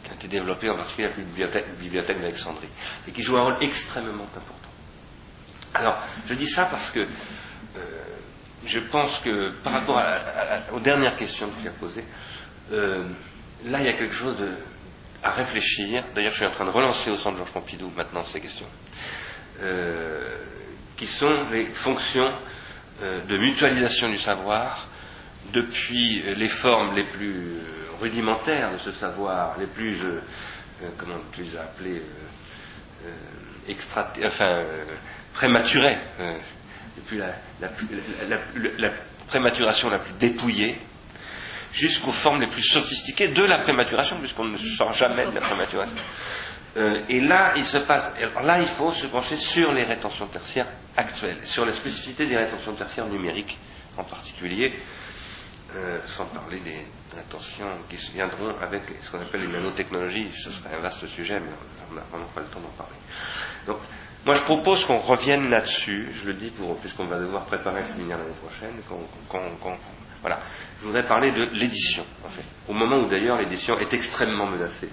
qui ont été développées en particulier la bibliothèque, bibliothèque d'Alexandrie, et qui jouent un rôle extrêmement important. Alors, je dis ça parce que euh, je pense que par rapport aux dernières questions que tu as posées, euh, là, il y a quelque chose à réfléchir. D'ailleurs, je suis en train de relancer au centre Georges Pompidou maintenant ces questions, euh, qui sont les fonctions de mutualisation du savoir depuis les formes les plus rudimentaires de ce savoir, les plus, euh, euh, comment tu les as appelées, euh, extra, enfin, prématurées, depuis la, prématuration la plus dépouillée, jusqu'aux formes les plus sophistiquées de la prématuration, puisqu'on ne sort jamais de la prématuration. et là, il se passe. Là, il faut se pencher sur les rétentions tertiaires actuelles, sur la spécificité des rétentions tertiaires numériques en particulier, euh, sans parler des intentions qui se viendront avec ce qu'on appelle les nanotechnologies. Ce serait un vaste sujet, mais on n'a vraiment pas le temps d'en parler. Donc, moi, je propose qu'on revienne là-dessus. Je le dis pour, puisqu'on va devoir préparer le séminaire l'année prochaine. voilà. Je voudrais parler de l'édition, en fait. Au moment où d'ailleurs l'édition est extrêmement menacée,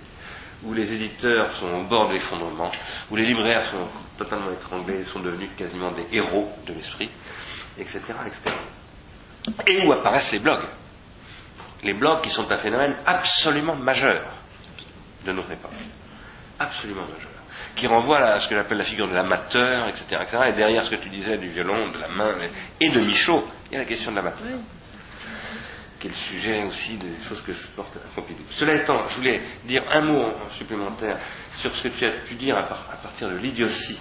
où les éditeurs sont au bord de l'effondrement, où les libraires sont totalement étranglés, sont devenus quasiment des héros de l'esprit, etc., etc et où apparaissent les blogs? Les blogs qui sont un phénomène absolument majeur de notre époque. Absolument majeur. Qui renvoie à ce que j'appelle la figure de l'amateur, etc., etc., Et derrière ce que tu disais du violon, de la main et de Michaud, il y a la question de l'amateur. Qui est le sujet aussi des choses que je porte à Pompidou. Cela étant, je voulais dire un mot supplémentaire sur ce que tu as pu dire à, partir de l'idiotie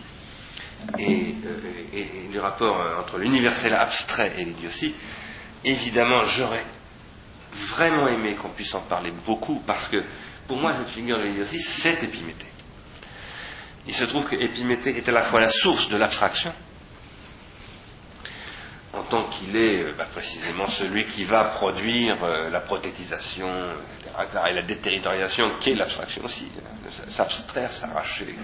et, euh, et, du rapport euh, entre l'universel abstrait et l'idiotie évidemment, j'aurais vraiment aimé qu'on puisse en parler beaucoup, parce que pour moi, cette figure de l'idiotie, c'est Épiméthée. Il se trouve que Épiméthée est à la fois la source de l'abstraction, en tant qu'il est euh, bah, précisément celui qui va produire euh, la prothétisation, etc., et la déterritorialisation, qui est l'abstraction aussi, hein, s'abstraire, s'arracher.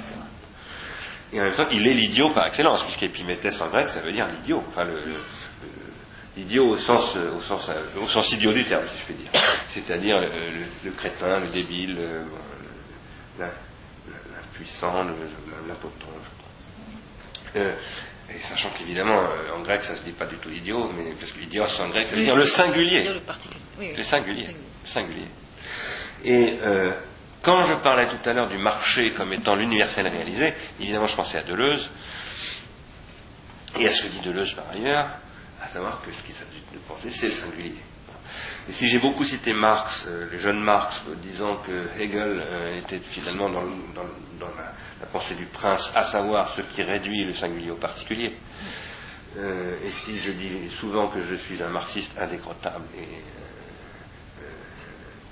Et en même temps, il est l'idiot par excellence, puisqu'Épiméthée en grec, ça veut dire l'idiot. Enfin, le, idiot au sens, au sens, au sens idiot du terme, si je puis dire. C'est-à-dire le, crétin, le débile, l'impuissant, l'impotent. Euh, Et sachant qu'évidemment, euh, en grec, ça se dit pas du tout idiot, mais parce que idios en grec, ça veut dire le singulier. Le, particulier. Oui, oui. Le singulier. Le singulier. Et euh, quand je parlais tout à l'heure du marché comme étant l'universel réalisé, évidemment, je pensais à Deleuze, et à ce que dit Deleuze par ailleurs, à savoir que ce qu'il s'agit de penser, c'est le singulier. Et si j'ai beaucoup cité Marx, euh, le jeune Marx, euh, disant que Hegel euh, était finalement dans, la, pensée du prince, à savoir ce qui réduit le singulier au particulier, et si je dis souvent que je suis un marxiste indécrottable et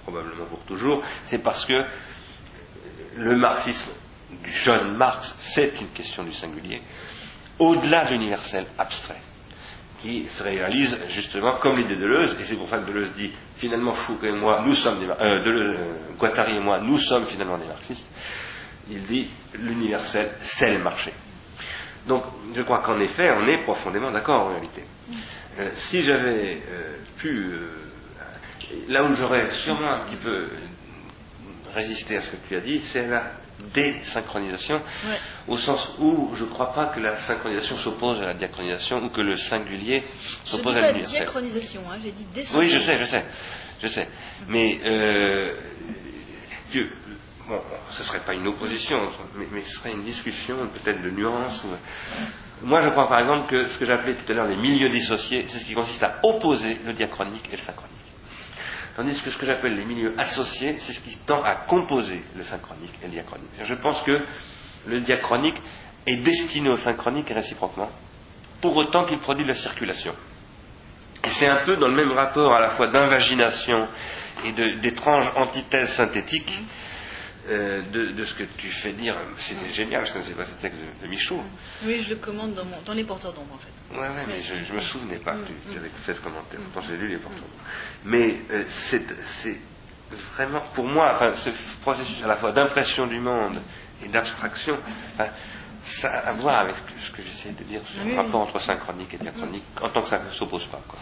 probablement pour toujours, c'est parce que le marxisme du jeune Marx, c'est une question du singulier, au-delà de l'universel abstrait qui se réalise justement comme l'idée de Deleuze, et c'est pour ça que Deleuze dit finalement Foucault et moi, nous sommes des, euh, euh, Guattari et moi, nous sommes finalement des marxistes. Il dit l'universel, c'est le marché. Donc, je crois qu'en effet, on est profondément d'accord en réalité. Euh, si j'avais euh, pu, là où j'aurais sûrement un petit peu résister à ce que tu as dit, c'est la désynchronisation, Ouais. Au sens où je ne crois pas que la synchronisation s'oppose à la diachronisation ou que le singulier Je s'oppose à pas l'universel. diachronisation, hein, j'ai dit Oui, je sais, je sais, je sais. Mais euh, Dieu, bon, ce serait pas une opposition, mais, mais ce serait une discussion peut-être de nuances. ou- Moi, je crois par exemple que ce que j'appelais tout à l'heure les milieux dissociés, c'est ce qui consiste à opposer le diachronique et le synchronique. Tandis que ce que j'appelle les milieux associés, c'est ce qui tend à composer le synchronique et le diachronique. Je pense que le diachronique est destiné au synchronique et réciproquement, pour autant qu'il produit de la circulation. Et c'est un peu dans le même rapport à la fois d'invagination et d'étranges antithèses synthétiques euh, de, de ce que tu fais dire. C'était génial, je ne connaissais pas ce texte de, de Michaud. Oui, je le commande dans, mon, dans les porteurs d'ombre en fait. Ouais, ouais, mais je, je me souvenais pas que tu, Mm, tu avais fait ce commentaire. Pourtant, j'ai lu les porteurs. Mais euh, c'est c'est vraiment, pour moi, enfin, ce processus à la fois d'impression du monde et d'abstraction, enfin, ça a à voir avec ce que j'essaie de dire sur Oui, le oui. rapport entre synchronique et diachronique, en tant que ça ne s'oppose pas. Quoi.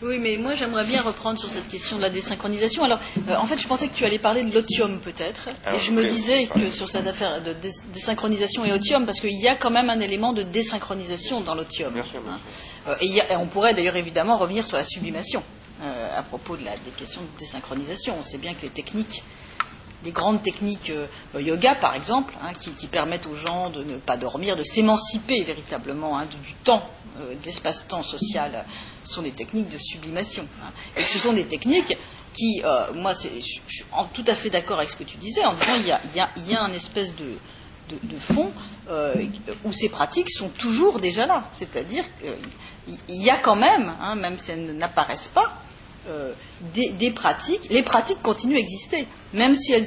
Oui, mais moi j'aimerais bien reprendre sur cette question de la désynchronisation. Alors, euh, en fait, je pensais que tu allais parler de l'otium peut-être, Ah, et je me disais que sur cette affaire de dés- désynchronisation et otium, parce qu'il y a quand même un élément de désynchronisation dans l'otium. Hein. Euh, et, et on pourrait d'ailleurs évidemment revenir sur la sublimation euh, à propos de la, des questions de désynchronisation. On sait bien que les techniques des grandes techniques euh, yoga, par exemple, hein, qui, permettent aux gens de ne pas dormir, de s'émanciper véritablement hein, du, temps, euh, de l'espace-temps social, sont des techniques de sublimation. hein. Et ce sont des techniques qui, euh, moi, je suis tout à fait d'accord avec ce que tu disais, en disant il y a, un espèce de, de, fond où ces pratiques sont toujours déjà là. C'est-à-dire qu'il y a quand même, même si elles n'apparaissent pas, euh, des, pratiques, les pratiques continuent à exister, même si euh,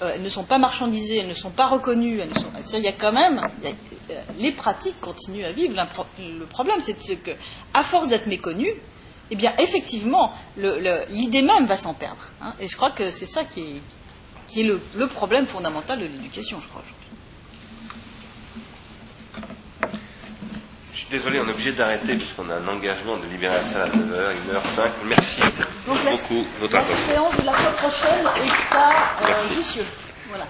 elles ne sont pas marchandisées, elles ne sont pas reconnues, elles ne sont, il y a quand même, euh, les pratiques continuent à vivre. Le problème, c'est que, à force d'être méconnues, eh bien, effectivement, l'idée même va s'en perdre. hein. et je crois que c'est ça qui est, le, problème fondamental de l'éducation, je crois. Suis désolé, on est obligé d'arrêter puisqu'on a un engagement de libérer la salle à 9h, 1h05. Merci Donc, la, beaucoup de votre la séance de la fois prochaine est à euh. Jussieu. Voilà.